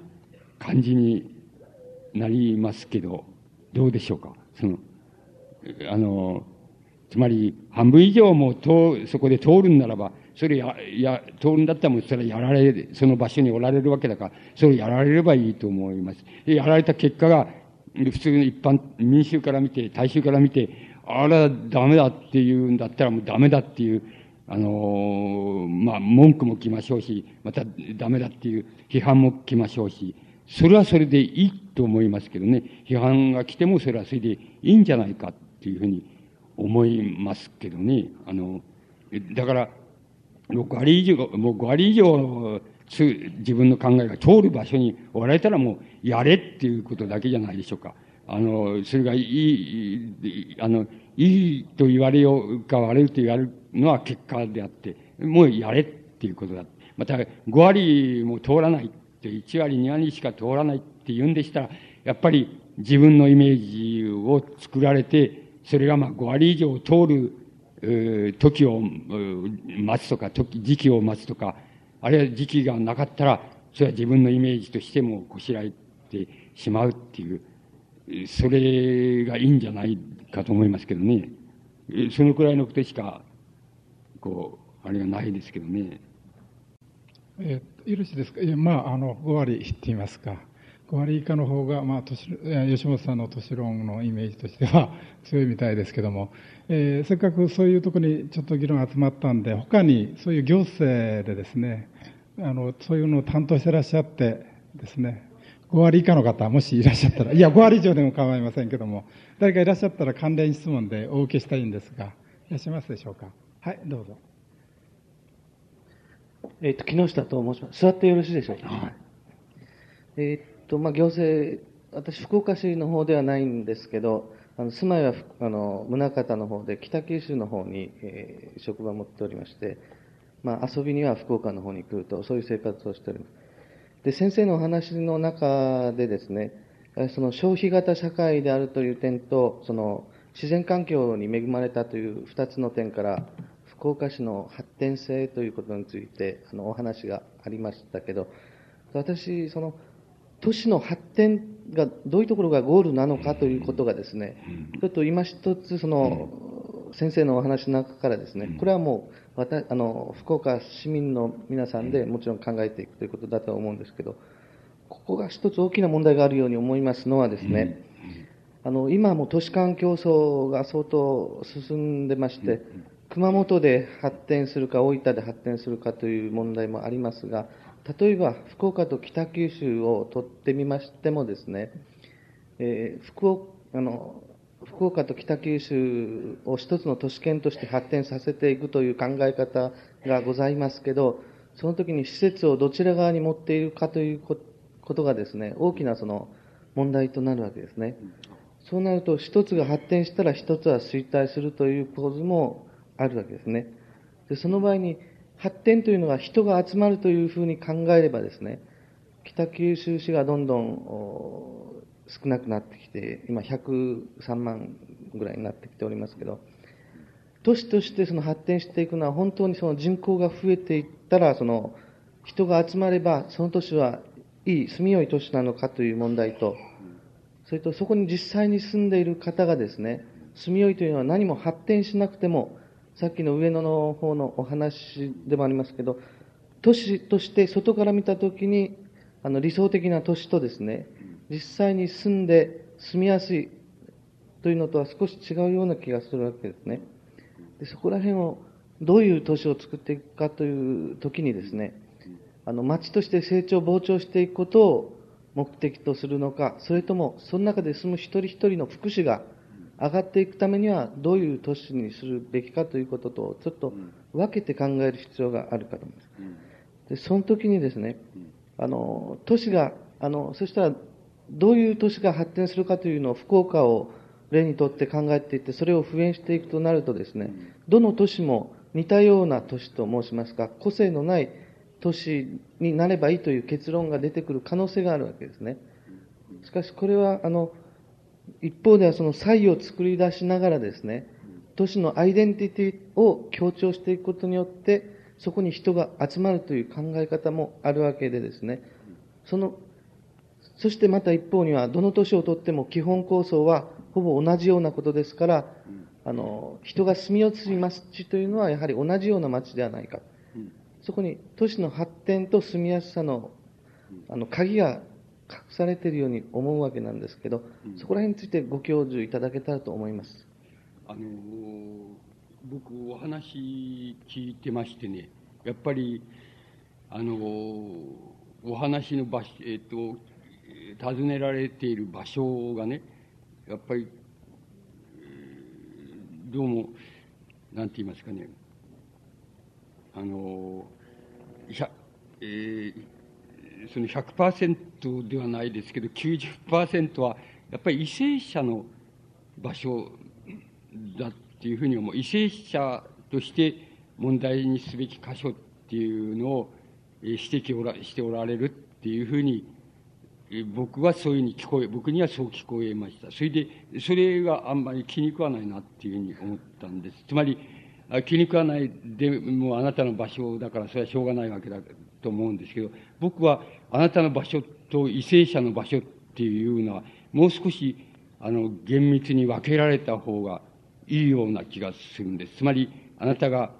[SPEAKER 1] 感じになりますけど、どうでしょうか？その、あの、つまり、半分以上も通、そこで通るんならば、それや、や、通るんだったらもうそれやられ、その場所におられるわけだから、それをやられればいいと思います。やられた結果が、普通の一般、民衆から見て、大衆から見て、あら、ダメだって言うんだったらもうダメだっていう、あのまあ、文句も来ましょうし、またダメだっていう批判も来ましょうし、それはそれでいいと思いますけどね、批判が来てもそれはそれでいいんじゃないかっていうふうに思いますけどね。あの、だから、5割以上、もう5割以上自分の考えが通る場所におられたらもうやれっていうことだけじゃないでしょうか。あの、それがいい、あの、いいと言われようか悪いと言われるのは結果であって、もうやれっていうことだ。また、5割も通らないって、1割、2割しか通らないって言うんでしたら、やっぱり自分のイメージを作られて、それがまあ5割以上通る、えー、時を待つとか、時、時期を待つとか、あるいは時期がなかったら、それは自分のイメージとしてもこしらえてしまうっていう、それがいいんじゃないかと思いますけどね。そのくらいのことしか、こう、あれがないですけどね。
[SPEAKER 2] えー、よろしいですか？いや、まあ、あの、5割って言いますか。5割以下の方が、まあ、吉本さんの都市論のイメージとしては 強いみたいですけども、えー、せっかくそういうところにちょっと議論が集まったんで、他にそういう行政でですね、あの、そういうのを担当してらっしゃってですね、5割以下の方、もしいらっしゃったら、いや、5割以上でも構いませんけども、誰かいらっしゃったら関連質問でお受けしたいんですが、いらっしゃいますでしょうか？はい、どうぞ。
[SPEAKER 8] えっ、と、木下と申します。座ってよろしいでしょうか？はい、えっ、と、まあ、行政、私、福岡市の方ではないんですけど、あの住まいはあの宗像の方で、北九州の方に、えー、職場を持っておりまして、まあ、遊びには福岡の方に来ると、そういう生活をしております。で、先生のお話の中でですね、その消費型社会であるという点と、その自然環境に恵まれたという2つの点から、福岡市の発展性ということについてあのお話がありましたけど、私、その都市の発展がどういうところがゴールなのかということがですね、ちょっと今一つその先生のお話の中からですね、これはもうあの福岡市民の皆さんでもちろん考えていくということだと思うんですけど、ここが一つ大きな問題があるように思いますのはですね、あの今も都市間競争が相当進んでまして、熊本で発展するか、大分で発展するかという問題もありますが、例えば福岡と北九州を取ってみましてもですね、えー、福岡あの福岡と北九州を一つの都市圏として発展させていくという考え方がございますけど、その時に施設をどちら側に持っているかということがですね、大きなその問題となるわけですね。そうなると、一つが発展したら一つは衰退するという構図もあるわけですね。でその場合に、発展というのは人が集まるというふうに考えればですね、北九州市がどんどん少なくなってきて、今103万ぐらいになってきておりますけど、都市としてその発展していくのは本当にその人口が増えていったら、その人が集まればその都市はいい、住みよい都市なのかという問題と、それとそこに実際に住んでいる方がですね、住みよいというのは何も発展しなくても、さっきの上野の方のお話でもありますけど、都市として外から見たときに、あの理想的な都市とですね、実際に住んで住みやすいというのとは少し違うような気がするわけですね。でそこら辺をどういう都市を作っていくかという時にですね、あの町として成長、膨張していくことを目的とするのか、それともその中で住む一人一人の福祉が上がっていくためにはどういう都市にするべきかということと、ちょっと分けて考える必要があるかと思います。でその時にですね、あの都市があのそしたらどういう都市が発展するかというのを福岡を例にとって考えていって、それを普遍していくとなるとですね、どの都市も似たような都市と申しますか、個性のない都市になればいいという結論が出てくる可能性があるわけですね。しかしこれは、あの、一方ではその差異を作り出しながらですね、都市のアイデンティティを強調していくことによって、そこに人が集まるという考え方もあるわけでですね、そのそしてまた一方には、どの年をとっても基本構想はほぼ同じようなことですから、あの、人が住み移ります地というのはやはり同じような町ではないか。そこに都市の発展と住みやすさの、あの、鍵が隠されているように思うわけなんですけど、そこら辺についてご教授いただけたらと思います。
[SPEAKER 1] あの、僕お話聞いてましてね、やっぱり、あの、お話の場所、えっと、尋ねられている場所がね、やっぱり、どうも、なんて言いますかね、あの、えー、その100%ではないですけど、90%は、やっぱり為政者の場所だっていうふうに思う。為政者として問題にすべき箇所っていうのを指摘をしておられるっていうふうに僕はそういうふうに聞こえ、僕にはそう聞こえました。それで、それがあんまり気に食わないなっていうふうに思ったんです。つまり、気に食わないでもあなたの場所だからそれはしょうがないわけだと思うんですけど、僕はあなたの場所と為政者の場所っていうのは、もう少し、あの、厳密に分けられた方がいいような気がするんです。つまり、あなたが、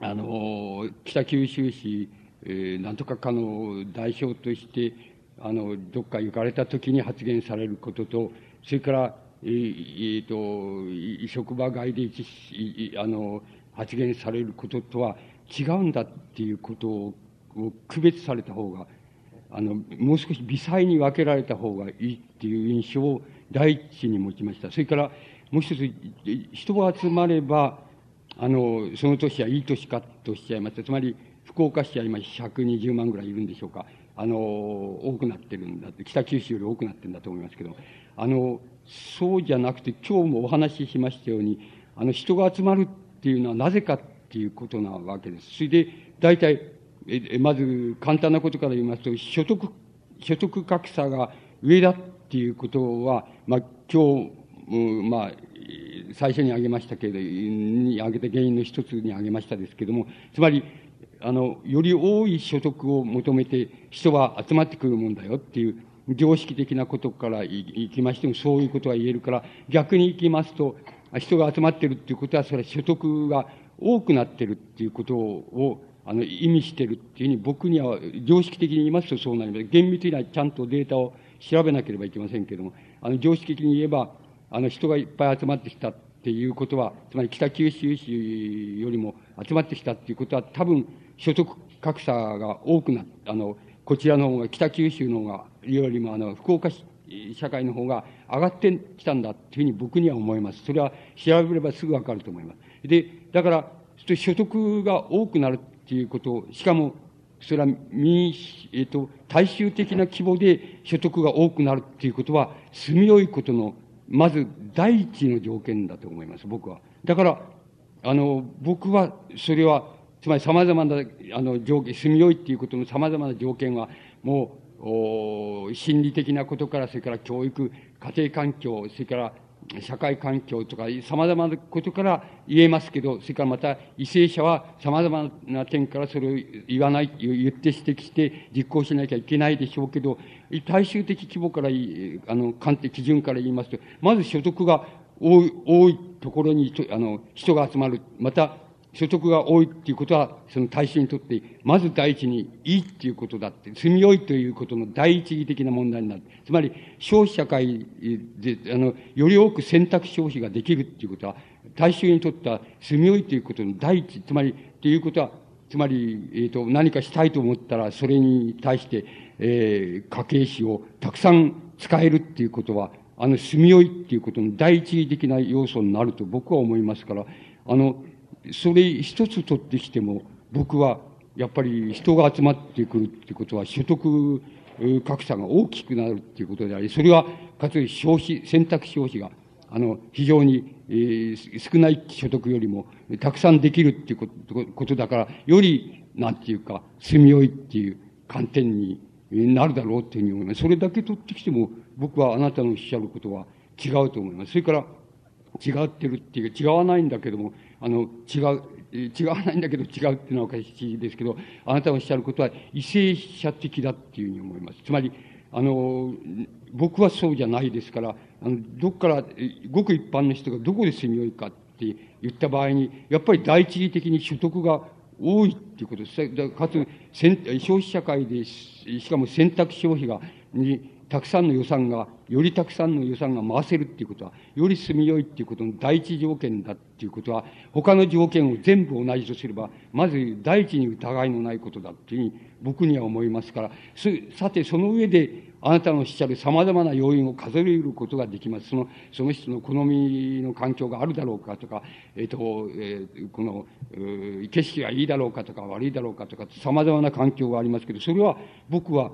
[SPEAKER 1] あの、北九州市、えー、なんとかかの代表として、あの、どっか行かれた時に発言されることと、それから、えー、え、と、職場外であの、発言されることとは違うんだっていうことを区別された方が、あの、もう少し微細に分けられた方がいいっていう印象を第一に持ちました。それから、もう一つ、人が集まれば、あの、その年はいい年かとおっしゃいました。つまり、福岡市は今120万ぐらいいるんでしょうか。あの、多くなってるんだって、北九州より多くなってるんだと思いますけど、あの、そうじゃなくて、今日もお話ししましたように、あの、人が集まるっていうのはなぜかっていうことなわけです。それで、大体、え、まず、簡単なことから言いますと、所得、所得格差が上だっていうことは、まあ、今日、まあ、最初に挙げましたけれど、に挙げた原因の一つに挙げましたですけれども、つまり、あの、より多い所得を求めて人は集まってくるもんだよっていう常識的なことからいきましてもそういうことが言えるから、逆に行きますと、人が集まってるっていうことは、それは所得が多くなってるっていうことを、あの、意味してるっていうふうに僕には常識的に言いますとそうなります。厳密にはちゃんとデータを調べなければいけませんけれども、あの、常識的に言えば、あの、人がいっぱい集まってきたっていうことは、つまり北九州市よりも集まってきたっていうことは、多分、所得格差が多くなっあの、こちらの方が、北九州の方が、よりもあの、福岡市、社会の方が上がってきたんだというふうに僕には思います。それは調べればすぐわかると思います。で、だから、所得が多くなるっていうことを、しかも、それは民、えっ、と、大衆的な規模で所得が多くなるっていうことは、住みよいことの、まず第一の条件だと思います、僕は。だから、あの、僕は、それは、つまり様々な、あの、条件、住みよいっていうことの様々な条件は、もう、心理的なことから、それから教育、家庭環境、それから社会環境とか、様々なことから言えますけど、それからまた、為政者は様々な点からそれを言わない、言って指摘して実行しなきゃいけないでしょうけど、大衆的規模から、あの、観点、基準から言いますと、まず所得が多い、多いところに、あの、人が集まる。また、所得が多いっていうことは、その大衆にとって、まず第一にいいっていうことだって、住みよいということの第一義的な問題になる。つまり、消費社会で、あの、より多く選択消費ができるっていうことは、大衆にとっては住みよいということの第一、つまり、っていうことは、つまり、えっ、ー、と、何かしたいと思ったら、それに対して、えー、家計費をたくさん使えるっていうことは、あの、住みよいっていうことの第一義的な要素になると僕は思いますから、あの、それ一つ取ってきても、僕はやっぱり人が集まってくるってことは所得格差が大きくなるっていうことであり、それはかつ消費、選択消費が、あの、非常に、えー、少ない所得よりもたくさんできるっていうことだから、より、なんていうか、住みよいっていう観点になるだろうっていうふうに思います。それだけ取ってきても、僕はあなたのおっしゃることは違うと思います。それから、違ってるっていうか、違わないんだけども、あの、違う、違わないんだけど違うっていうのはおかしいですけど、あなたがおっしゃることは、為政者的だっていうふうに思います。つまり、あの、僕はそうじゃないですから、あの、どっから、ごく一般の人がどこで住みよいかって言った場合に、やっぱり第一義的に所得が多いっていうことです。かつ、消費社会で、しかも選択消費が、に、たくさんの予算が、よりたくさんの予算が回せるっていうことは、より住みよいっていうことの第一条件だっていうことは、他の条件を全部同じとすれば、まず第一に疑いのないことだっていうふうに僕には思いますから、さてその上で、あなたのおっしゃる様々な要因を数えることができます。その、その人の好みの環境があるだろうかとか、えっ、ー、と、えー、この、景色がいいだろうかとか悪いだろうかとか、様々な環境がありますけど、それは僕は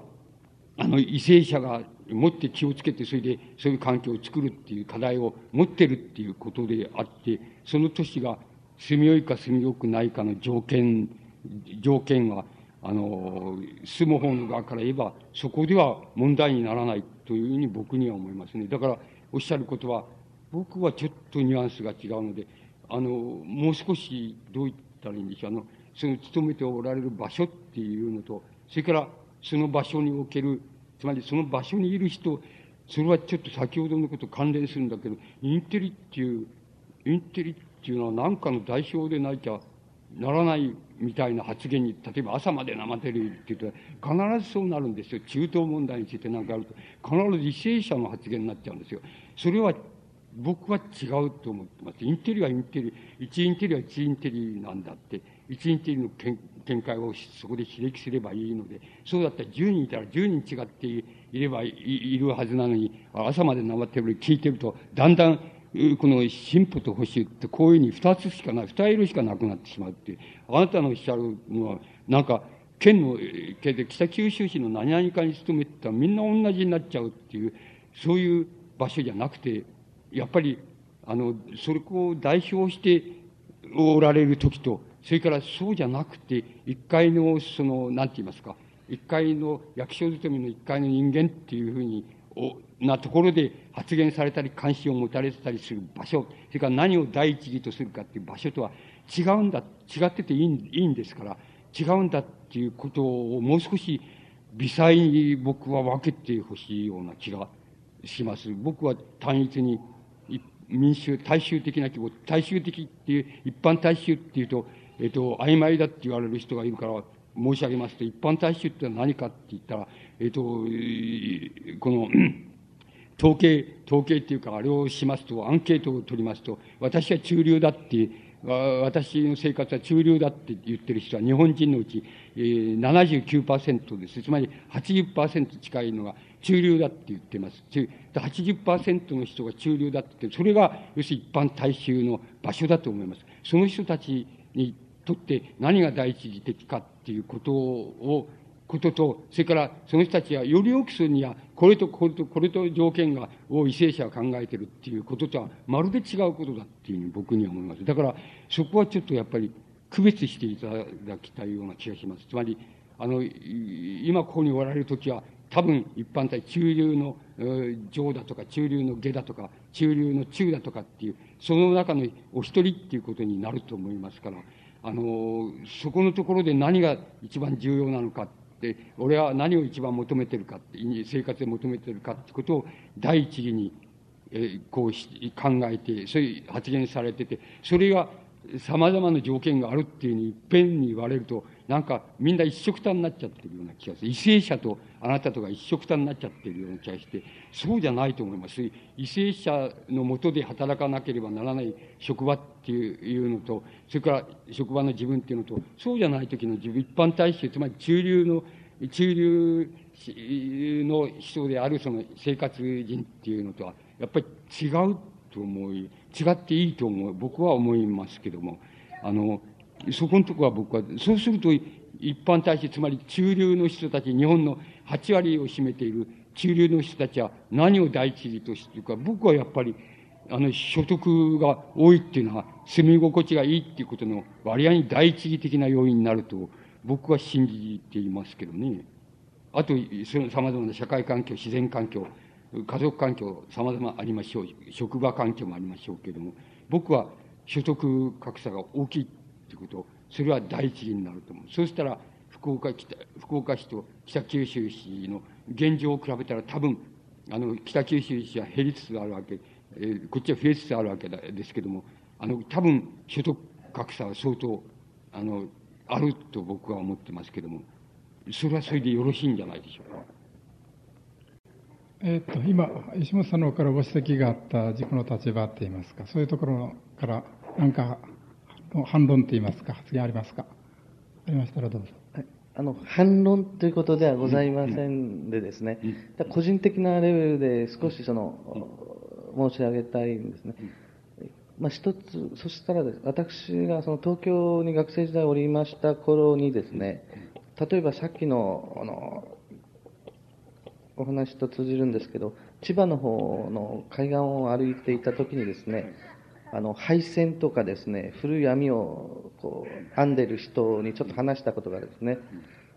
[SPEAKER 1] あの、為政者が持って気をつけて、それでそういう環境を作るっていう課題を持ってるっていうことであって、その都市が住みよいか住みよくないかの条件、条件は、あの、住む方の側から言えば、そこでは問題にならないというふうに僕には思いますね。だから、おっしゃることは、僕はちょっとニュアンスが違うので、あの、もう少し、どう言ったらいいんでしょう。あの、その勤めておられる場所っていうのと、それから、その場所における、つまりその場所にいる人、それはちょっと先ほどのこと関連するんだけど、インテリっていう、インテリっていうのは何かの代表でなきゃならないみたいな発言に、例えば朝まで生テレビって言うと、必ずそうなるんですよ。中東問題についてなんかあると。必ず為政者の発言になっちゃうんですよ。それは僕は違うと思ってます。インテリはインテリ、一インテリは一インテリなんだって、一インテリの見解をそこで刺激すればいいので、そうだったら10人いたら10人違っていればいるはずなのに、朝まで生テレビ聞いてると、だんだん、この進歩と保守ってこういうふうに二つしかない、二色しかなくなってしまうってう。あなたのおっしゃるのは、なんか、県の、県で北九州市の何々かに勤めてたらみんな同じになっちゃうっていう、そういう場所じゃなくて、やっぱり、あの、それを代表しておられる時と、それからそうじゃなくて、一階の、その、なんて言いますか、一階の役所勤めの一階の人間っていうふうに、おなところで発言されたり関心を持たれてたりする場所、それから何を第一義とするかっていう場所とは違うんだ、違ってていいいいんですから、違うんだっていうことをもう少し微細に僕は分けてほしいような気がします。僕は単一に民衆、大衆的な規模、大衆的っていう、一般大衆っていうと、えっ、と、曖昧だって言われる人がいるから、申し上げますと、一般大衆ってのは何かって言ったら、えっ、と、この、統計、統計っていうか、あれをしますと、アンケートを取りますと、私は中流だって、私の生活は中流だって言ってる人は日本人のうち、えー、79%です。つまり80%近いのが中流だって言ってます。80%の人が中流だってって、それが要するに一般大衆の場所だと思います。その人たちにとって何が第一義的かっていうことを、ことと、それからその人たちはより良くするには、これとこれとこれと条件が、を為政者は考えてるっていうこととは、まるで違うことだっていうふうに僕には思います。だから、そこはちょっとやっぱり区別していただきたいような気がします。つまり、あの、今ここにおられるときは、多分一般体、中流の上だとか、中流の下だとか、中流の中だとかっていう、その中のお一人っていうことになると思いますから、あの、そこのところで何が一番重要なのかって、俺は何を一番求めてるかって、生活で求めてるかってことを第一義に、えこう考えて、そういう発言されてて、それが様々な条件があるっていうふうにいっぺんに言われると、なんかみんな一緒くたになっちゃってるような気がする。為政者とあなたとか一緒くたになっちゃってるような気がして、そうじゃないと思います。為政者のもとで働かなければならない職場っていうのと、それから職場の自分っていうのと、そうじゃない時の自分、一般大衆、つまり中流の、中流の人であるその生活人っていうのとは、やっぱり違うと思い、違っていいと思う、僕は思いますけども、あの、そこのところは僕は、そうすると一般大衆、つまり中流の人たち、日本の8割を占めている中流の人たちは何を第一義としているか、僕はやっぱり、あの、所得が多いっていうのは、住み心地がいいっていうことの割合に第一義的な要因になると、僕は信じていますけどね。あと、その様々な社会環境、自然環境、家族環境、様々ありましょう。職場環境もありましょうけれども、僕は所得格差が大きいってこと、それは第一義になると思う。そうしたら、福岡北、福岡市と北九州市の現状を比べたら多分、あの、北九州市は減りつつあるわけ、えー、こっちは増えつつあるわけですけども、あの、多分、所得格差は相当、あの、あると僕は思ってますけども、それはそれでよろしいんじゃないでしょうか。
[SPEAKER 2] えっと、今、石本さんの方からご指摘があった自己の立場っていいますか、そういうところから何か反論といいますか、発言ありますか？ありましたらどうぞ。
[SPEAKER 8] はい。あの反論ということではございませんでですね、個人的なレベルで少しその、申し上げたいんですね。まあ、一つ、そしたら私がその東京に学生時代おりました頃にですね、例えばさっきのあのお話と通じるんですけど、千葉の方の海岸を歩いていた時にですね、あの配線とかですね、古い網をこう編んでる人にちょっと話したことがですね、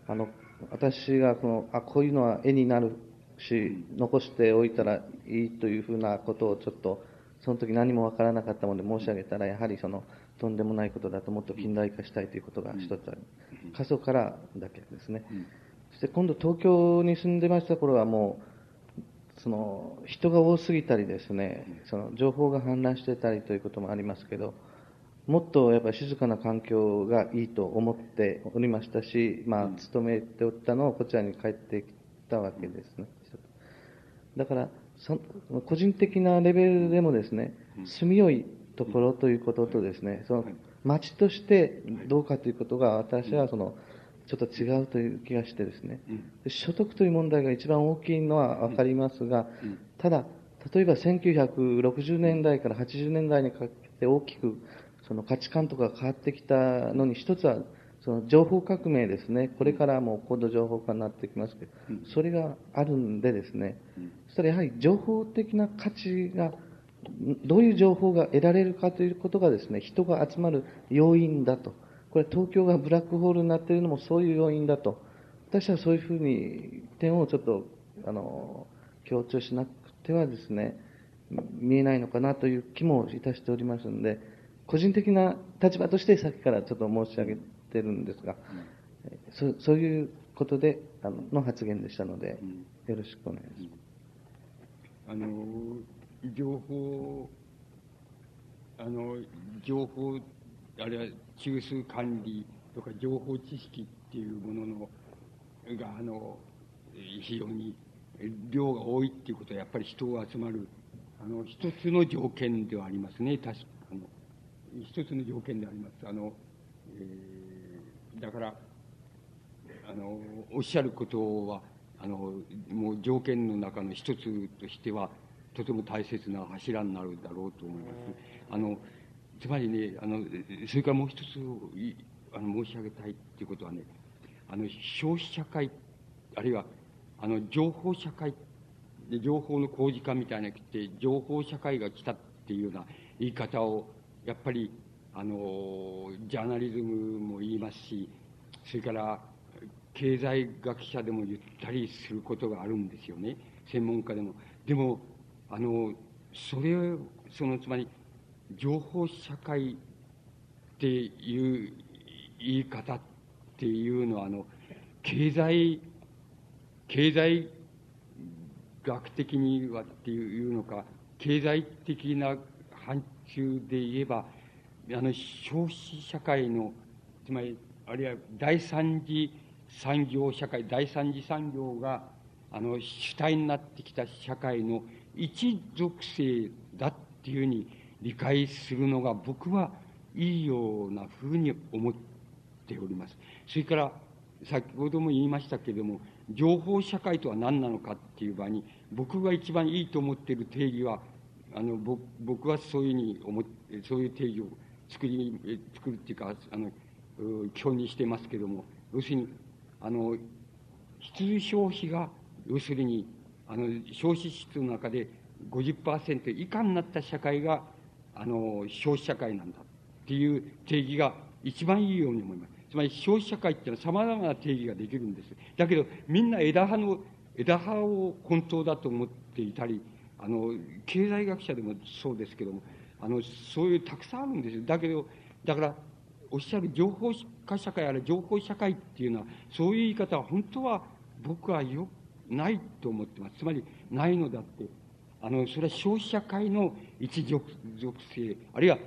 [SPEAKER 8] あの私がこのあこういうのは絵になるし、残しておいたらいいというふうなことをちょっと、その時何もわからなかったので申し上げたら、やはりそのとんでもないことだともっと近代化したいということが一つある。過疎からだけですね。そして今度東京に住んでました頃はもう、その人が多すぎたりですね、その情報が氾濫してたりということもありますけど、もっとやっぱり静かな環境がいいと思っておりましたし、まあ、勤めておったのをこちらに帰ってきたわけですね。だから、そ個人的なレベルでもですね、住みよいところということとですね、その町としてどうかということが私はその、ちょっと違うという気がしてですね、所得という問題が一番大きいのは分かりますが、ただ、例えば1960年代から80年代にかけて大きくその価値観とか変わってきたのに、一つはその情報革命ですね、これからも高度情報化になってきますけど、それがあるんでですね、そしたらやはり情報的な価値が、どういう情報が得られるかということがですね、人が集まる要因だと。これ東京がブラックホールになっているのもそういう要因だと。私はそういうふうに点をちょっと、あの、強調しなくてはですね、見えないのかなという気もいたしておりますので、個人的な立場としてさっきからちょっと申し上げてるんですが、そそういうことであのの発言でしたので、よろしくお願いします。
[SPEAKER 1] あの情報あの情報あるいは中枢管理とか情報知識っていうもののがあの非常に量が多いっていうことはやっぱり人が集まるあの一つの条件ではありますね。確かあの一つの条件であります。あの、えー、だからあのおっしゃることはあのもう条件の中の一つとしてはとても大切な柱になるだろうと思います。あのつまりねあのそれからもう一つあの申し上げたいっていうことはねあの消費社会あるいはあの情報社会情報の工事化みたいなくて情報社会が来たっていうような言い方をやっぱりあのジャーナリズムも言いますしそれから経済学者でも言ったりすることがあるんですよね専門家でも。でもあのそれそのつまり情報社会っていう言い方っていうのはあの経済経済学的にはっていうのか経済的な範疇で言えばあの消費社会のつまりあるいは第三次産業社会第三次産業があの主体になってきた社会の一属性だっていうふうに理解するのが僕はいいようなふうに思っております。それから先ほども言いましたけれども情報社会とは何なのかっていう場合に僕が一番いいと思っている定義はあの僕はそういうふうに思ってそういう定義を作り作るっていうかあの基本にしてますけれども要するにあの必需消費が要するにあの消費支出の中で50%以下になった社会があの消費社会なんだっていう定義が一番いいように思います。つまり消費社会っていうのは様々な定義ができるんです。だけどみんな枝葉の枝葉を本当だと思っていたりあの経済学者でもそうですけどもあのそういうたくさんあるんですよ。だけどだからおっしゃる情報化社会ある情報社会っていうのは、そういう言い方は本当は僕はよ、ないと思ってます。つまり、ないのだって。あの、それは消費社会の一属性、あるいは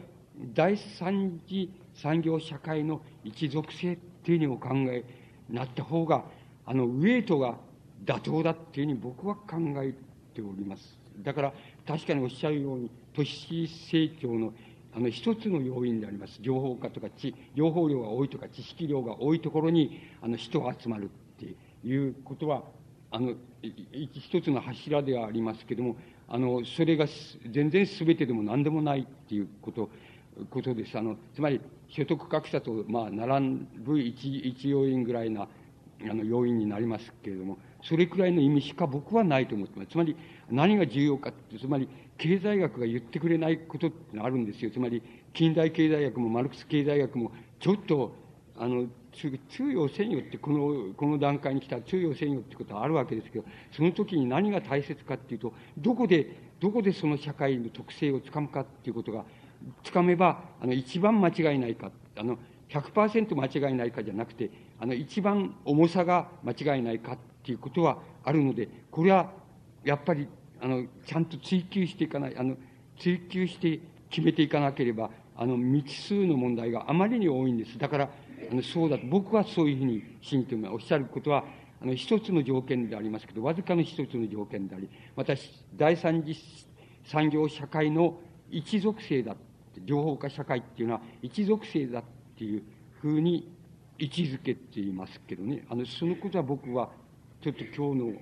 [SPEAKER 1] 第三次産業社会の一属性っていうふうにお考えになった方が、あの、ウェイトが妥当だっていうふうに僕は考えております。だから、確かにおっしゃるように、都市成長のあの一つの要因であります。情報化とか知、情報量が多いとか知識量が多いところにあの人が集まるっていうことは、あの、一つの柱ではありますけれども、あの、それが全然全てでも何でもないっていうこと、ことです。あの、つまり、所得格差と、まあ、並ぶ一一要因ぐらいな、あの、要因になりますけれども、それくらいの意味しか僕はないと思ってます。つまり、何が重要かって、つまり、経済学が言ってくれないことってのあるんですよ。つまり、近代経済学もマルクス経済学も、ちょっと、あの、通用せんよって、この、この段階に来たら通用せんよってことはあるわけですけど、その時に何が大切かっていうと、どこで、どこでその社会の特性をつかむかっていうことが、つかめば、あの、一番間違いないか、あの、100%間違いないかじゃなくて、あの、一番重さが間違いないかっていうことはあるので、これは、やっぱり、あの、ちゃんと追求していかない、あの、追求して決めていかなければ、あの、未知数の問題があまりに多いんです。だから、そうだと、僕はそういうふうに信じておっしゃることは、あの、一つの条件でありますけど、わずかの一つの条件であり、また、第三次産業社会の一属性だ。情報化社会っていうのは一属性だっていうふうに位置づけていますけどね。あの、そのことは僕は、ちょっと今日の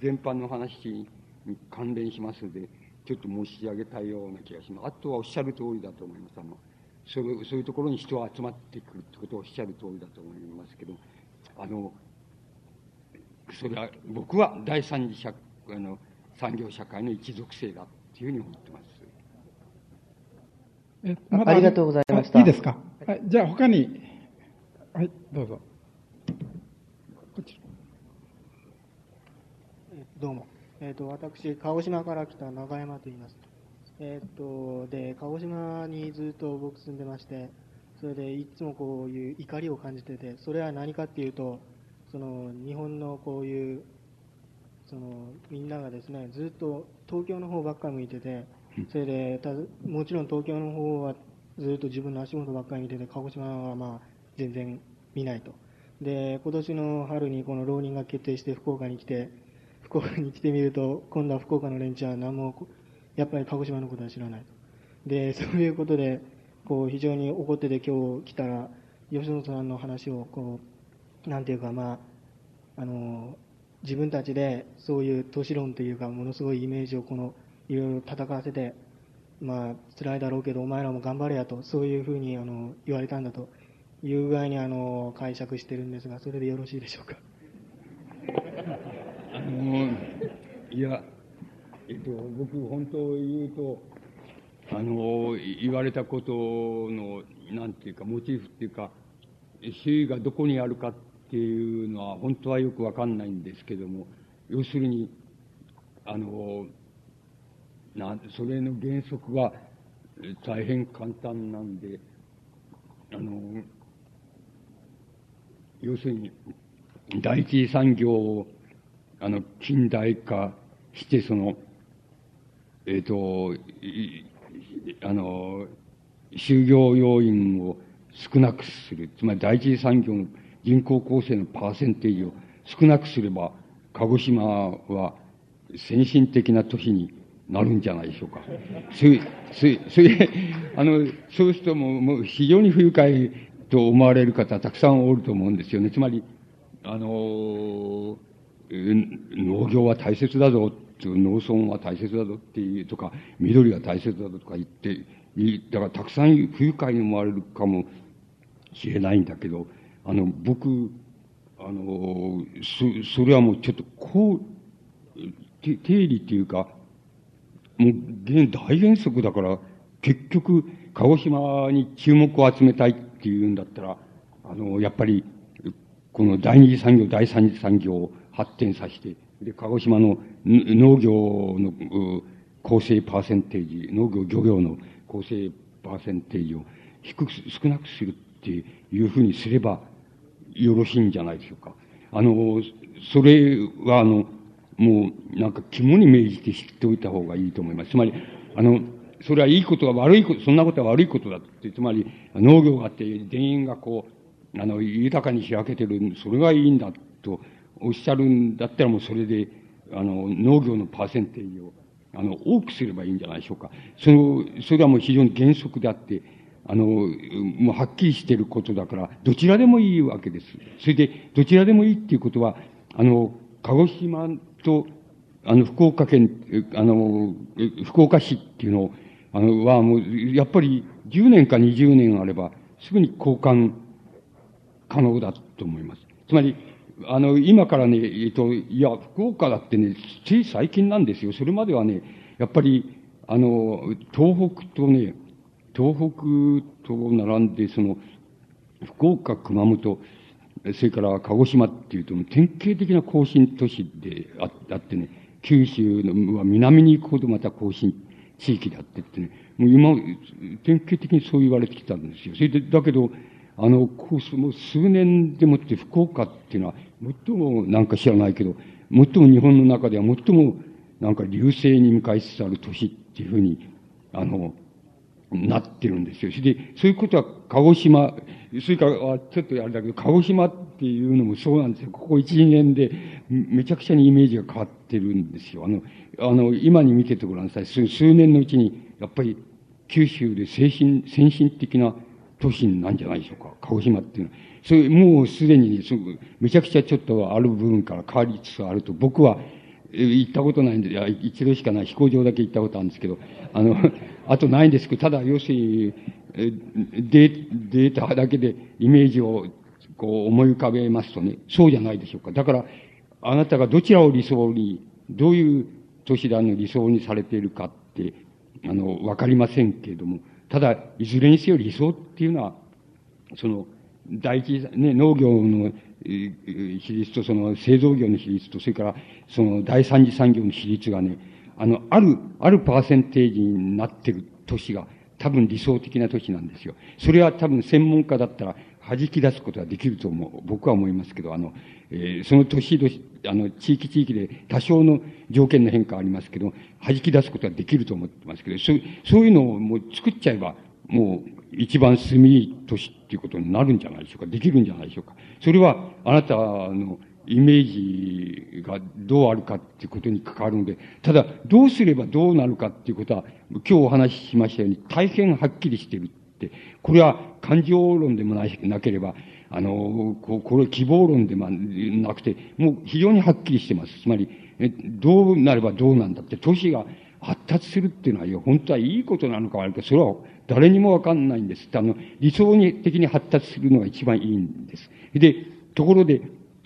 [SPEAKER 1] 全般の話に関連しますので、ちょっと申し上げたような気がします。あとはおっしゃる通りだと思います。あの、そういうそういうところに人が集まってくるってことをおっしゃる通りだと思いますけど、あの、それは、僕は第三次社あの産業社会の一属性だっていうふうに思ってます。
[SPEAKER 8] えま、ありがとうございました。
[SPEAKER 2] いいですか？はい、じゃあ他に、はい、どうぞ。こちら。
[SPEAKER 9] どうも。えっ、ー、と、私、鹿児島から来た長山と言います。えっ、と、で、鹿児島にずっと僕住んでまして、それでいつもこういう怒りを感じてて、それは何かっていうと、その日本のこういう、そのみんながですね、ずっと東京の方ばっかり向いてて、それでたもちろん東京の方はずっと自分の足元ばっかり見てて、鹿児島はまあ全然見ないと。で、今年の春にこの浪人が決定して福岡に来て、福岡に来てみると、今度は福岡の連中は何もやっぱり鹿児島のことは知らない。で、そういうことで、こう、非常に怒ってて今日来たら、吉野さんの話を、こう、なんていうか、まあ、あの、自分たちでそういう都市論というか、ものすごいイメージをこの、いろいろ戦わせて、まあ、辛いだろうけど、お前らも頑張れやと、そういうふうにあの言われたんだという具合にあの解釈してるんですが、それでよろしいでしょうか？
[SPEAKER 1] あのいや、えっと、僕、本当を言うと、あの、言われたことの、なんていうか、モチーフっていうか、周囲がどこにあるかっていうのは、本当はよくわかんないんですけども、要するに、あの、な、それの原則は大変簡単なんで、あの、要するに、第一次産業を、あの、近代化して、その、えっ、ー、と、あの、就業要員を少なくする。つまり第一次産業の人口構成のパーセンテージを少なくすれば、鹿児島は先進的な都市になるんじゃないでしょうか。それ、それ、それ、あの、そうするとも、もう非常に不愉快と思われる方たくさんおると思うんですよね。つまり、あの、農業は大切だぞ農村は大切だぞっていうとか、緑が大切だぞとか言って、だからたくさん不愉快に思われるかもしれないんだけど、あの、僕、あの、そ、それはもうちょっとこう、定理っていうか、もう大原則だから、結局、鹿児島に注目を集めたいっていうんだったら、あの、やっぱり、この第二次産業、第三次産業を発展させて、で、鹿児島の農業の構成パーセンテージ、農業漁業の構成パーセンテージを低く、少なくするっていうふうにすればよろしいんじゃないでしょうか。あの、それはあの、もうなんか肝に銘じて知っておいた方がいいと思います。つまり、あの、それはいいことは悪いこと、そんなことは悪いことだって、つまり農業があって田園がこう、あの、豊かに開けてる、それがいいんだとおっしゃるんだったらもうそれで、あの、農業のパーセンテージを、あの、多くすればいいんじゃないでしょうか。その、それはもう非常に原則であって、あの、もうはっきりしていることだから、どちらでもいいわけです。それで、どちらでもいいっていうことは、あの、鹿児島と、あの、福岡県、あの、福岡市っていうのあの、はもう、やっぱり10年か20年あれば、すぐに交換可能だと思います。つまり、あの、今からね、えっと、いや、福岡だってね、つい最近なんですよ。それまではね、やっぱり、あの、東北とね、東北と並んで、その、福岡、熊本、それから鹿児島っていうと、典型的な更新都市であってね、九州のは南に行くほどまた更新地域であってってね、もう今、典型的にそう言われてきたんですよ。それで、だけど、あの、こう、もう数年でもって福岡っていうのは、最もなんか知らないけど、最も日本の中では最もなんか流星に向かいつつある都市っていうふうに、あの、なってるんですよ。それで、そういうことは鹿児島、それから、ちょっとあれだけど、鹿児島っていうのもそうなんですよ。ここ1、2年で、めちゃくちゃにイメージが変わってるんですよ。あの、あの、今に見ててごらんなさい。数数年のうちに、やっぱり、九州で精神、先進的な都市なんじゃないでしょうか。鹿児島っていうのは。それ、もうすでに、めちゃくちゃちょっとある部分から変わりつつあると、僕は、行ったことないんで、一度しかない、飛行場だけ行ったことあるんですけど、あの、あとないんですけど、ただ、要するに、デデータだけでイメージをこう思い浮かべますとね、そうじゃないでしょうか。だから、あなたがどちらを理想に、どういう都市団の理想にされているかって、あの、わかりませんけれども、ただ、いずれにせよ理想っていうのは、その、第一、ね、農業の比率とその製造業の比率と、それからその第三次産業の比率がね、あの、ある、あるパーセンテージになってる都市が多分理想的な都市なんですよ。それは多分専門家だったら弾き出すことができると思う、僕は思いますけど、あの、えー、その都市あの、地域地域で多少の条件の変化ありますけど、弾き出すことができると思ってますけど、そうそういうのをもう作っちゃえば、もう一番住みいい都市っていうことになるんじゃないでしょうか。できるんじゃないでしょうか。それは、あなたのイメージがどうあるかっていうことに関わるので、ただ、どうすればどうなるかっていうことは、今日お話ししましたように、大変はっきりしてるって、これは感情論でもななければ、あの、ここれ希望論でもなくて、もう非常にはっきりしてます。つまり、どうなればどうなんだって、都市が発達するっていうのは、本当はいいことなのか悪いか、それは誰にもわかんないんです。あの、理想に的に発達するのが一番いいんです。で、ところで、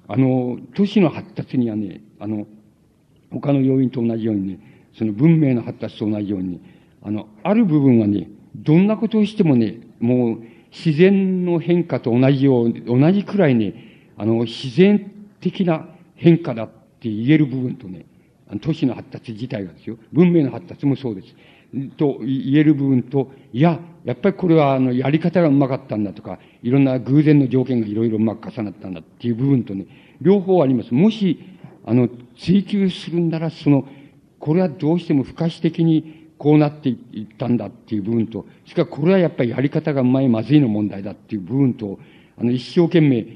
[SPEAKER 1] あの、都市の発達にはね、あの、他の要因と同じようにね、その文明の発達と同じように、あの、ある部分はね、どんなことをしてもね、もう自然の変化と同じよう、同じくらいね、あの、自然的な変化だって言える部分とね、都市の発達自体がですよ。文明の発達もそうです。と言える部分と、いや、やっぱりこれはあの、やり方がうまかったんだとか、いろんな偶然の条件がいろいろうまく重なったんだっていう部分とね、両方あります。もし、あの、追求するなら、その、これはどうしても不可視的にこうなっていったんだっていう部分と、しかこれはやっぱりやり方がうまいまずいの問題だっていう部分と、あの、一生懸命、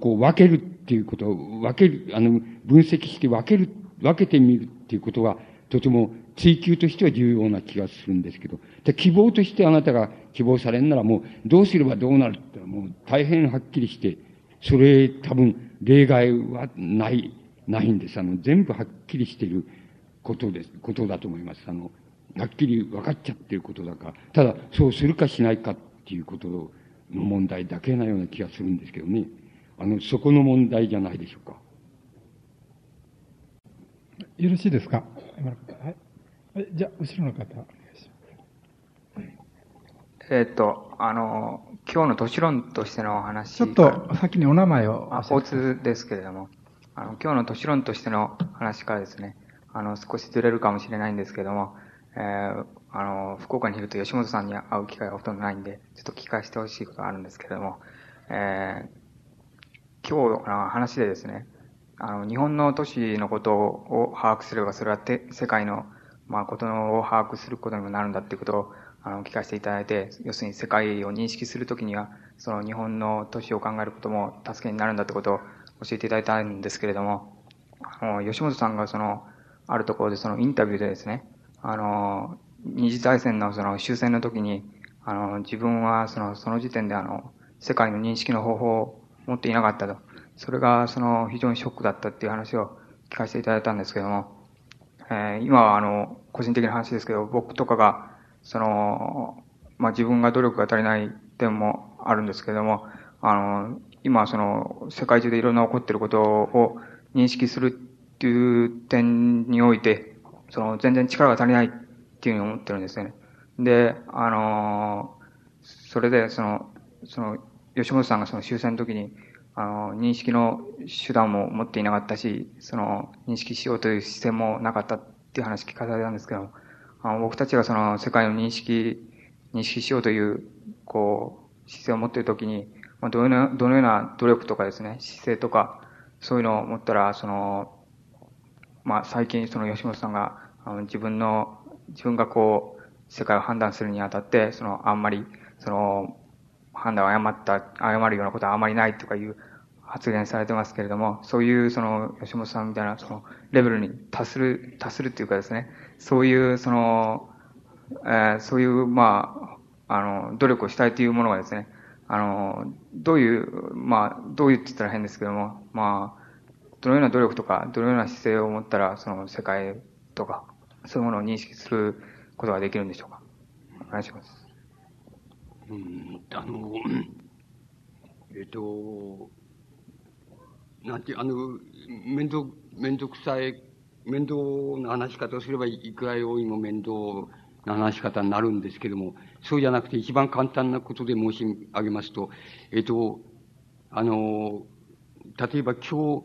[SPEAKER 1] こう分けるっていうことを、分ける、あの、分析して分ける、分けてみるっていうことが、とても追求としては重要な気がするんですけど、で希望としてあなたが希望されるならもう、どうすればどうなるってもう大変はっきりして、それ多分例外はない、ないんです。あの、全部はっきりしていることです、ことだと思います。あの、はっきり分かっちゃってることだから、ただ、そうするかしないかっていうことの問題だけなような気がするんですけどね。あの、そこの問題じゃないでしょうか。
[SPEAKER 2] よろしいですか？じゃあ、後ろの方、お願いし
[SPEAKER 10] ます。えっ、と、あの、今日の都市論としてのお話。
[SPEAKER 2] ちょっと先にお名前を。
[SPEAKER 10] あ、大津ですけれども、あの、今日の都市論としての話からですね、あの、少しずれるかもしれないんですけれども、えー、あの、福岡にいると吉本さんに会う機会がほとんどないんで、ちょっと聞かせてほしいことがあるんですけれども、えー、今日の話でですね、あの、日本の都市のことを把握すれば、それはて世界の、まあ、ことを把握することにもなるんだっていうことを、あの、聞かせていただいて、要するに世界を認識するときには、その日本の都市を考えることも助けになるんだってことを教えていただいたんですけれども、あの、吉本さんがその、あるところでそのインタビューでですね、あの、二次大戦のその終戦の時に、あの、自分はその、その時点であの、世界の認識の方法を持っていなかったと。それがその、非常にショックだったっていう話を聞かせていただいたんですけども、えー、今はあの、個人的な話ですけど、僕とかが、その、まあ、自分が努力が足りない点もあるんですけれども、あの、今その、世界中でいろんな起こっていることを認識するっていう点において、その、全然力が足りないっていうふうに思ってるんですよね。で、あの、それで、その、その、吉本さんがその終戦の時に、あの、認識の手段も持っていなかったし、その、認識しようという視線もなかったっていう話聞かされたんですけど、あの僕たちがその世界の認識、認識しようという、こう、姿勢を持っているときに、まあ、どのような、どのような努力とかですね、姿勢とか、そういうのを持ったら、その、まあ、最近その吉本さんが、あの自分の、自分がこう、世界を判断するにあたって、その、あんまり、その、判断を誤った、誤るようなことはあまりないとかいう発言されてますけれども、そういうその、吉本さんみたいな、その、レベルに達する、達するっていうかですね、そういう、その、えー、そういう、まあ、あの、努力をしたいというものがですね、あの、どういう、まあ、どういって言ったら変ですけども、まあ、どのような努力とか、どのような姿勢を持ったら、その世界とか、そういうものを認識することができるんでしょうか。お願いします。
[SPEAKER 1] うん、あの、えっ、と、なんて、あの、面倒、面倒くさい、面倒な話し方をすればいくらよりも面倒な話し方になるんですけども、そうじゃなくて一番簡単なことで申し上げますと、えっ、と、あの、例えば今日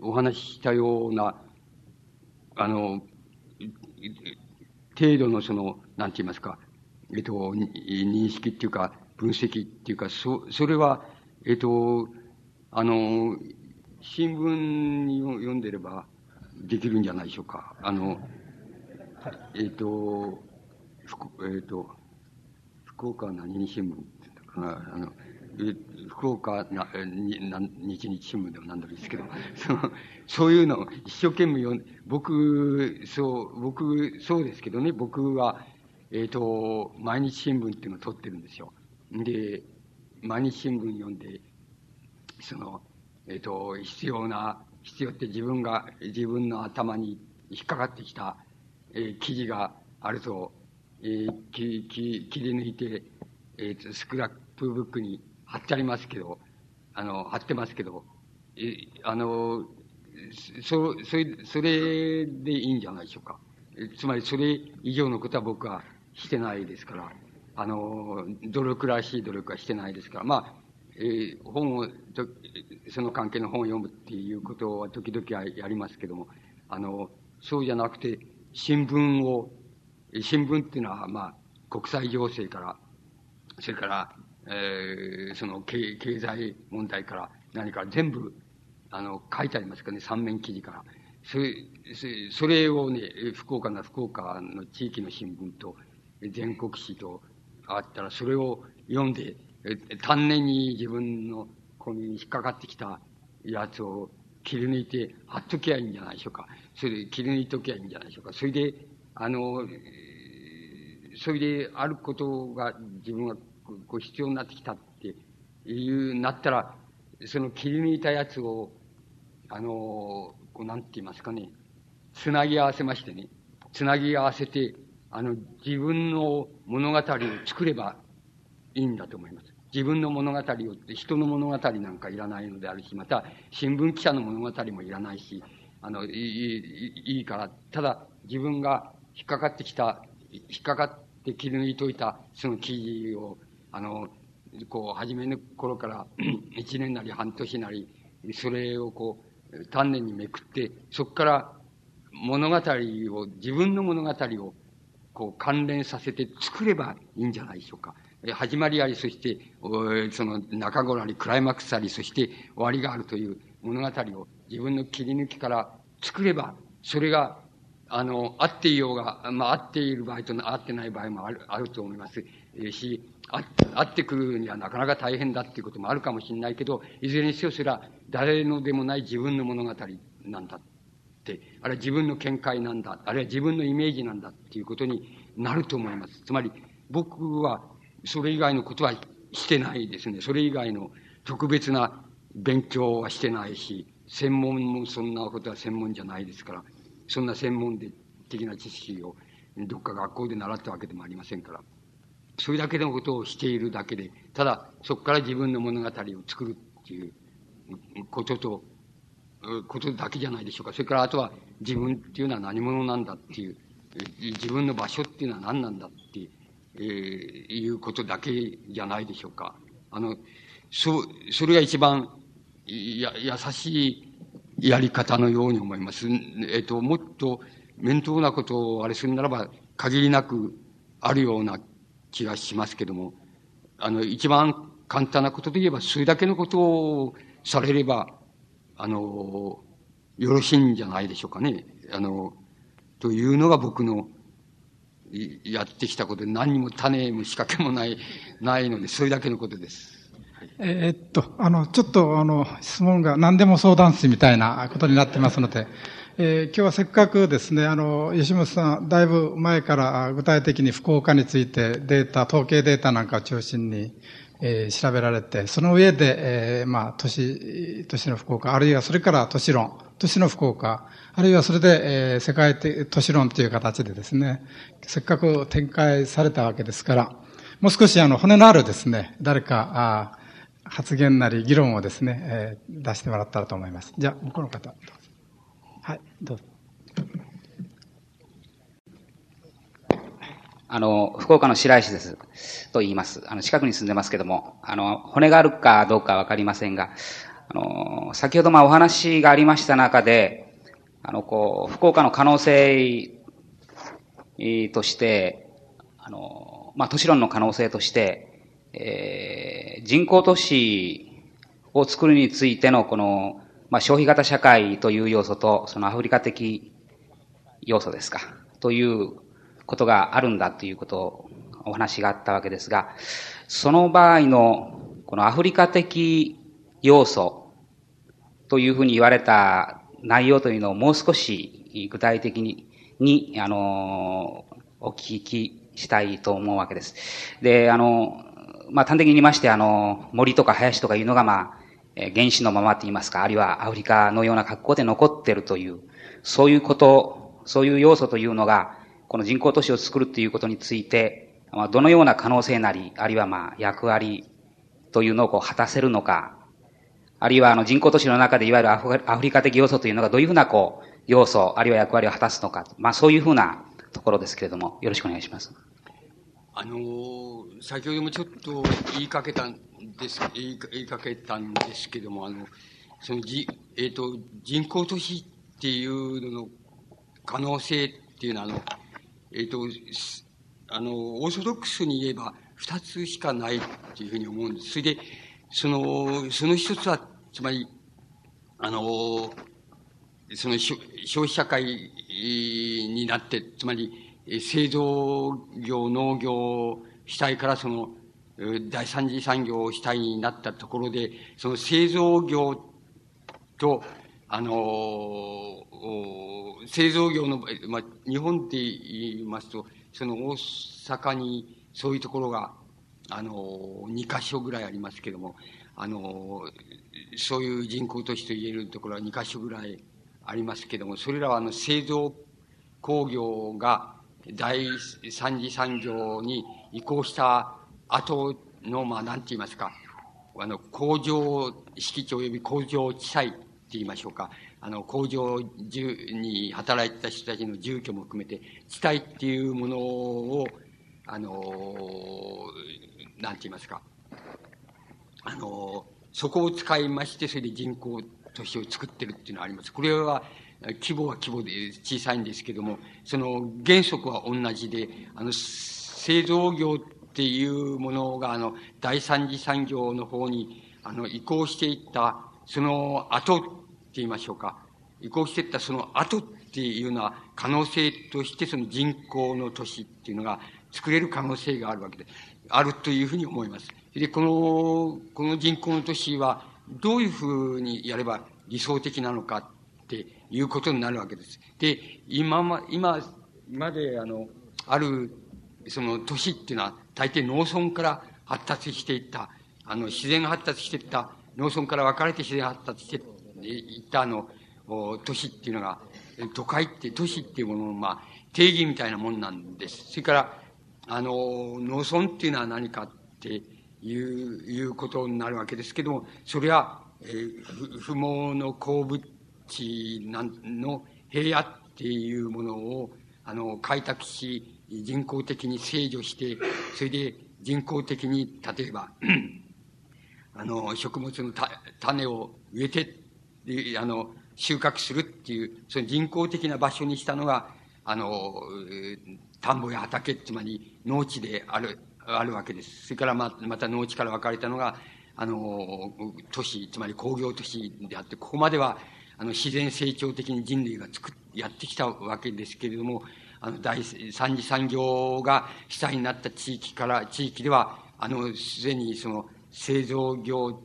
[SPEAKER 1] お話ししたような、あの、程度のその、なんて言いますか、えっと、認識っていうか、分析っていうか、そ、それは、えっと、あの、新聞を読んでればできるんじゃないでしょうか。あの、えっと、えっと、福岡何日新聞って言ったかな、あの、福岡なにな日日新聞でも何でもいいですけど、そのそういうのを一生懸命読んで、僕、そう、僕、そうですけどね、僕は、えっ、ー、と、毎日新聞っていうのを取ってるんですよ。で、毎日新聞読んで、その、えっ、と、必要な、必要って自分が、自分の頭に引っかかってきた、えー、記事があると、えー、きき切り抜いて、えー、スクラップブックに貼ってありますけど、あの、貼ってますけど、え、あの、そ、それ、それでいいんじゃないでしょうか。つまりそれ以上のことは僕はしてないですから、あの、努力らしい努力はしてないですから、まあ、えー、本を、その関係の本を読むっていうことは時々はやりますけども、あの、そうじゃなくて、新聞を、新聞っていうのは、まあ、国際情勢から、それから、えー、その経経済問題から何か全部、あの、書いてありますかね、三面記事から。それ、それをね、福岡の福岡の地域の新聞と、全国紙とあったら、それを読んで、丹念に自分のここに引っかかってきたやつを切り抜いて貼っときゃいいんじゃないでしょうか。それで切り抜いときゃいいんじゃないでしょうか。それで、あの、それであることが自分がこう必要になってきたっていう、なったら、その切り抜いたやつを、あの、こうなんて言いますかね、つなぎ合わせましてね、つなぎ合わせて、あの、自分の物語を作ればいいんだと思います。自分の物語をって、人の物語なんかいらないのであるし、また、新聞記者の物語もいらないし、あの、いい、いいから、ただ、自分が引っかかってきた、引っかかって切り抜いといた、その記事を、あの、こう、初めの頃から、一年なり半年なり、それをこう、丹念にめくって、そこから物語を、自分の物語を、こう関連させて作ればいいんじゃないでしょうか。始まりあり、そして、その中頃あり、クライマックスあり、そして終わりがあるという物語を自分の切り抜きから作れば、それが、あの、合っていようが、まあ、合っている場合と合ってない場合もある、あると思います。し、あ合ってくるにはなかなか大変だっていうこともあるかもしれないけど、いずれにせよそれは誰のでもない自分の物語なんだって、あるいは自分の見解なんだ、あるいは自分のイメージなんだっていうことになると思います。つまり、僕はそれ以外のことはしてないですね。それ以外の特別な勉強はしてないし、専門もそんなことは専門じゃないですから、そんな専門的な知識をどっか学校で習ったわけでもありませんから。それだけのことをしているだけで、ただそこから自分の物語を作るっていうことと、ことだけじゃないでしょうか。それからあとは自分っていうのは何者なんだっていう、自分の場所っていうのは何なんだっていう、えー、いうことだけじゃないでしょうか。あの、そ、それが一番、や、優しいやり方のように思います。えっ、と、もっと面倒なことをあれするならば、限りなくあるような気がしますけども、あの、一番簡単なことで言えば、それだけのことをされれば、あの、よろしいんじゃないでしょうかね。あの、というのが僕のやってきたことで何も種も仕掛けもない、ないので、それだけのことです。
[SPEAKER 2] え、っと、あの、ちょっと、あの、質問が何でも相談室みたいなことになってますので、えー、今日はせっかくですね、あの、吉本さん、だいぶ前から具体的に福岡についてデータ、統計データなんかを中心に、えー、調べられて、その上で、えー、まあ、都市、都市の福岡、あるいはそれから都市論、都市の福岡、あるいはそれで、えー、世界的都市論という形でですね、せっかく展開されたわけですから、もう少しあの、骨のあるですね、誰か、あ発言なり議論をですね、えー、出してもらったらと思います。じゃあ、向こうの方。はい、どうぞ。
[SPEAKER 11] あの、福岡の白石です。と言います。あの、近くに住んでますけども、あの、骨があるかどうかわかりませんが、あの、先ほどまあお話がありました中で、あの、こう、福岡の可能性として、あの、まあ、都市論の可能性として、えー、人口都市を作るについてのこのまあ、消費型社会という要素と、そのアフリカ的要素ですか、ということがあるんだということをお話があったわけですが、その場合の、このアフリカ的要素というふうに言われた内容というのをもう少し具体的に、に、あの、お聞きしたいと思うわけです。で、あの、まあ、端的に言いまして、あの、森とか林とかいうのが、まあ、原始のままと言いますか、あるいはアフリカのような格好で残っているという、そういうこと、そういう要素というのが、この人工都市を作るということについて、まあ、どのような可能性なり、あるいはまあ役割というのをこう果たせるのか、あるいはあの人工都市の中でいわゆるアフアフリカ的要素というのがどういうふうなこう、要素、あるいは役割を果たすのか、まあそういうふうなところですけれども、よろしくお願いします。
[SPEAKER 1] あの先ほどもちょっと言いかけたんです、言い言いかけたんですけども、あの、そのじ、えっ、ー、と、人口都市っていうのの可能性っていうのは、あの、えっ、ー、と、あの、オーソドックスに言えば、二つしかないっていうふうに思うんです。それで、その、その一つは、つまり、あの、その消費社会になって、つまり、製造業、農業主体からその、第三次産業主体になったところで、その製造業と、あの、製造業の、まあ、日本で言いますと、その大阪にそういうところが、あの、二箇所ぐらいありますけども、あの、そういう人口都市と言えるところは二箇所ぐらいありますけども、それらはあの製造工業が第三次産業に移行した後の、まあ、なんて言いますか、あの、工場敷地及び工場地帯言いましょうか。あの、工場に働いてた人たちの住居も含めて、地帯っていうものを、あの、なんて言いますか。あの、そこを使いまして、それで人口都市を作ってるっていうのはあります。これは、規模は規模で小さいんですけども、その原則は同じで、あの、製造業っていうものが、あの、第三次産業の方に、あの、移行していった、その後っ言いましょうか。移行していったその後っていうような可能性として、その人口の都市っていうのが作れる可能性があるわけで、あるというふうに思います。で、この、この人口の都市は、どういうふうにやれば理想的なのかっていうことになるわけです。で、今ま、今、まで、あの、ある、その都市っていうのは、大抵農村から発達していった、あの、自然発達していった、農村から分かれて自然発達していったあの、都市っていうのが、都会って、都市っていうものの、まあ、定義みたいなもんなんです。それから、あの、農村っていうのは何かっていう、いうことになるわけですけども、それは、えー、不毛の鉱物地の平野っていうものを、あの、開拓し、人工的に制御して、それで人工的に、例えば、あの、食物の種を植えて、あの、収穫するっていう、その人工的な場所にしたのが、あの、田んぼや畑、つまり農地である、あるわけです。それからま、また農地から分かれたのが、あの、都市、つまり工業都市であって、ここまでは、あの、自然成長的に人類が作っ、やってきたわけですけれども、あの、第三次産業が主体になった地域から、地域では、あの、すでにその、製造業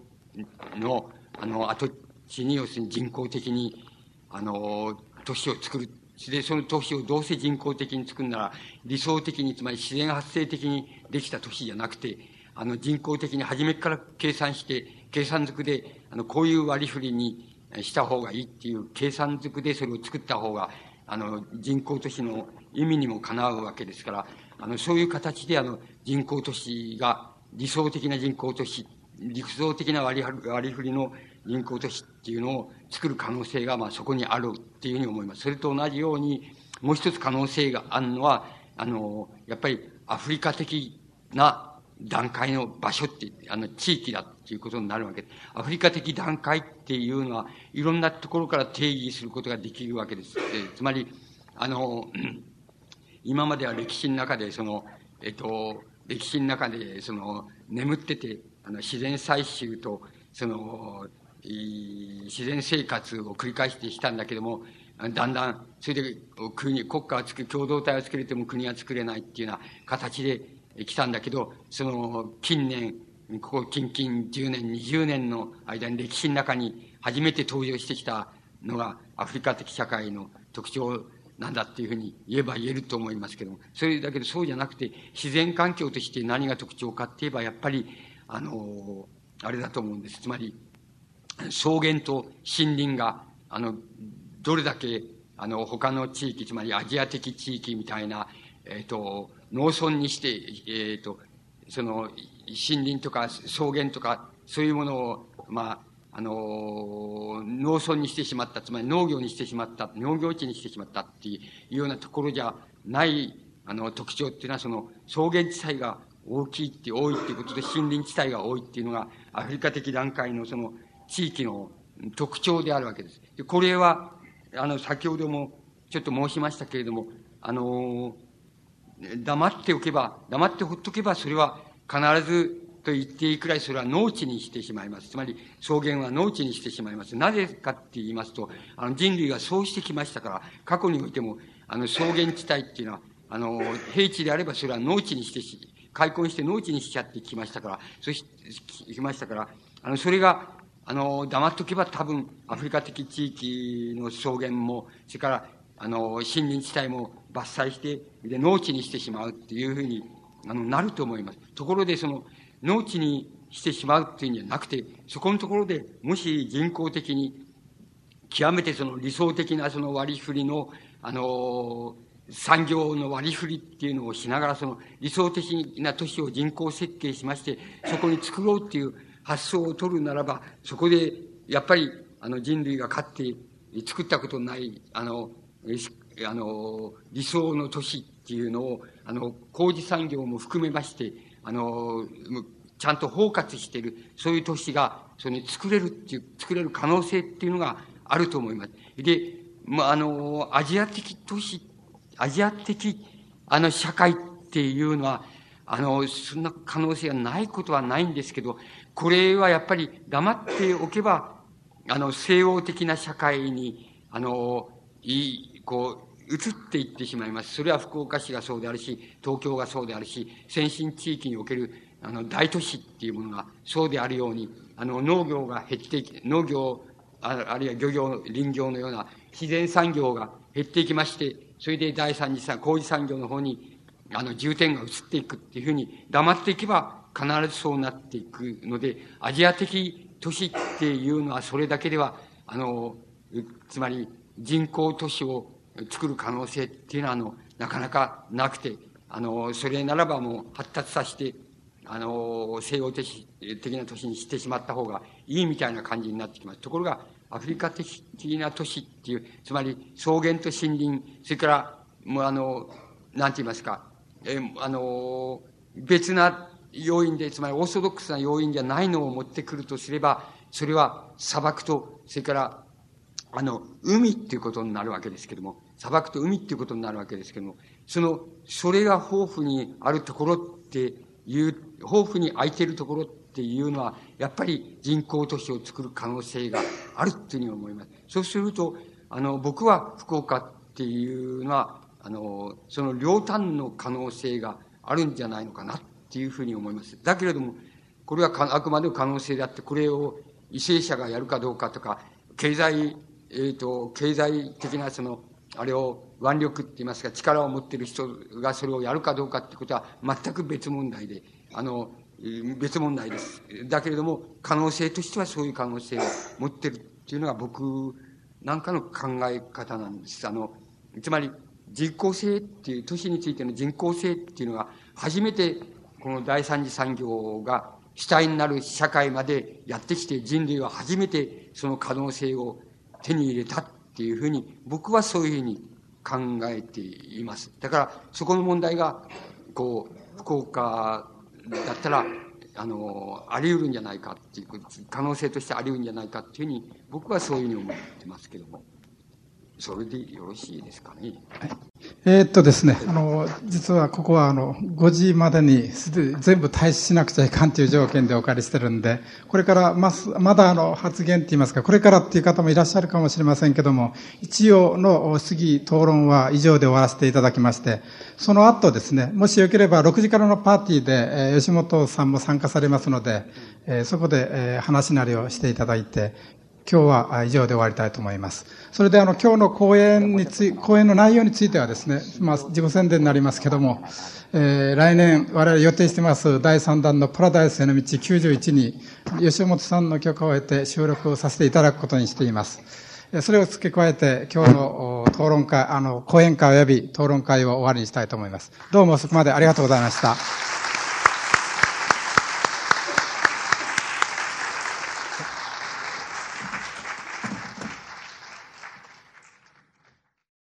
[SPEAKER 1] の、あの、跡地に、要するに人工的に、あの、都市を作る。で、その都市をどうせ人工的に作るなら、理想的に、つまり自然発生的にできた都市じゃなくて、あの、人工的に初めから計算して、計算づくで、あの、こういう割り振りにした方がいいっていう計算づくでそれを作った方が、あの、人工都市の意味にもかなうわけですから、あの、そういう形で、あの、人工都市が、理想的な人工都市、理想的な割り割り振りの人工都市っていうのを作る可能性が、まあ、そこにあるっていうふうに思います。それと同じように、もう一つ可能性があるのは、あの、やっぱりアフリカ的な段階の場所って、あの、地域だっていうことになるわけです。アフリカ的段階っていうのは、いろんなところから定義することができるわけです。つまり、あの、今までは歴史の中で、その、えっと、歴史の中で、その、眠ってて、あの、自然採集と、その、自然生活を繰り返してきたんだけども、だんだん、それで国、国家は作る、共同体を作れても国は作れないっていうような形で来たんだけど、その近年、ここ近々10年、20年の間に歴史の中に初めて登場してきたのがアフリカ的社会の特徴なんだっていうふうに言えば言えると思いますけども、それだけどそうじゃなくて、自然環境として何が特徴かって言えば、やっぱり、あの、あれだと思うんです。つまり、草原と森林が、あの、どれだけ、あの、他の地域、つまりアジア的地域みたいな、えっ、ー、と、農村にして、えっ、ー、と、その、森林とか草原とか、そういうものを、まあ、あの、農村にしてしまった、つまり農業にしてしまった、農業地にしてしまったっていうようなところじゃない、あの、特徴っていうのは、その、草原地帯が大きいって、多いっていうことで、森林地帯が多いっていうのが、アフリカ的段階のその、地域の特徴であるわけです。でこれは、あの、先ほどもちょっと申しましたけれども、あの、黙っておけば、黙ってほっとけば、それは必ずと言っていいくらいそれは農地にしてしまいます。つまり、草原は農地にしてしまいます。なぜかって言いますと、あの、人類がそうしてきましたから、過去においても、あの、草原地帯っていうのは、あの、平地であればそれは農地にしてし、開墾して農地にしちゃってきましたから、そして、きましたから、あの、それがあの、黙っとけば多分、アフリカ的地域の草原も、それから、あの、森林地帯も伐採して、で、農地にしてしまうっていうふうに、あの、なると思います。ところで、その、農地にしてしまうっていうんじゃなくて、そこのところで、もし人工的に、極めてその理想的なその割り振りの、あの、産業の割り振りっていうのをしながら、その理想的な都市を人工設計しまして、そこに作ろうっていう発想を取るならば、そこで、やっぱり、あの、人類が勝って作ったことのない、あの、あの、理想の都市っていうのを、あの、工事産業も含めまして、あの、ちゃんと包括している、そういう都市が、それに作れるっていう、作れる可能性っていうのがあると思います。で、まあ、あの、アジア的都市、アジア的、あの、社会っていうのは、あの、そんな可能性がないことはないんですけど、これはやっぱり黙っておけば、あの、西欧的な社会に、あの、いい、こう、移っていってしまいます。それは福岡市がそうであるし、東京がそうであるし、先進地域における、あの、大都市っていうものがそうであるように、あの、農業が減っていき、農業、ああるいは漁業、林業のような自然産業が減っていきまして、それで第三次産、工事産業の方に、あの、重点が移っていくっていうふうに黙っていけば必ずそうなっていくので、アジア的都市っていうのはそれだけでは、あの、つまり人口都市を作る可能性っていうのは、あの、なかなかなくて、あの、それならばもう発達させて、あの、西洋的的な都市にしてしまった方がいいみたいな感じになってきます。ところが、アフリカ的な都市っていう、つまり草原と森林、それから、もうあの、なんて言いますか、え、あの、別な要因で、つまりオーソドックスな要因じゃないのを持ってくるとすれば、それは砂漠と、それから、あの、海っていうことになるわけですけども、砂漠と海っていうことになるわけですけども、その、それが豊富にあるところっていう、豊富に空いてるところっていうのは、やっぱり人工都市を作る可能性があるというふうに思います。そうすると、あの、僕は福岡っていうのは、あの、その両端の可能性があるんじゃないのかなっていうふうに思います。だけれども、これはあくまでも可能性であって、これを為政者がやるかどうかとか、経済、えっ、ー、と、経済的なその、あれを腕力って言いますか、力を持っている人がそれをやるかどうかってことは全く別問題で、あの、別問題です。だけれども、可能性としてはそういう可能性を持ってるっていうのが僕なんかの考え方なんです。あの、つまり、人口性っていう、都市についての人口性っていうのが、初めてこの第三次産業が主体になる社会までやってきて、人類は初めてその可能性を手に入れたっていうふうに、僕はそういうふうに考えています。だから、そこの問題が、こう、福岡だったら、あの、あり得るんじゃないかっていう、可能性としてあり得るんじゃないかっていうふうに、僕はそういうふうに思ってますけども。それでよろしいですかね。はい、
[SPEAKER 2] えー、っとですね、あの、実はここはあの、5時までに全部退出しなくちゃいかんという条件でお借りしてるんで、これからます、まだあの、発言って言いますか、これからっていう方もいらっしゃるかもしれませんけども、一応の質疑討論は以上で終わらせていただきまして、その後ですね、もしよければ6時からのパーティーで、え、吉本さんも参加されますので、え、そこで、え、話なりをしていただいて、今日は以上で終わりたいと思います。それであの、今日の講演につい、講演の内容についてはですね、まあ、自己宣伝になりますけども、えー、来年我々予定してます第3弾のパラダイスへの道91に、吉本さんの許可を得て収録をさせていただくことにしています。それを付け加えて、今日の討論会、あの、講演会及び討論会を終わりにしたいと思います。どうもそこまでありがとうございました。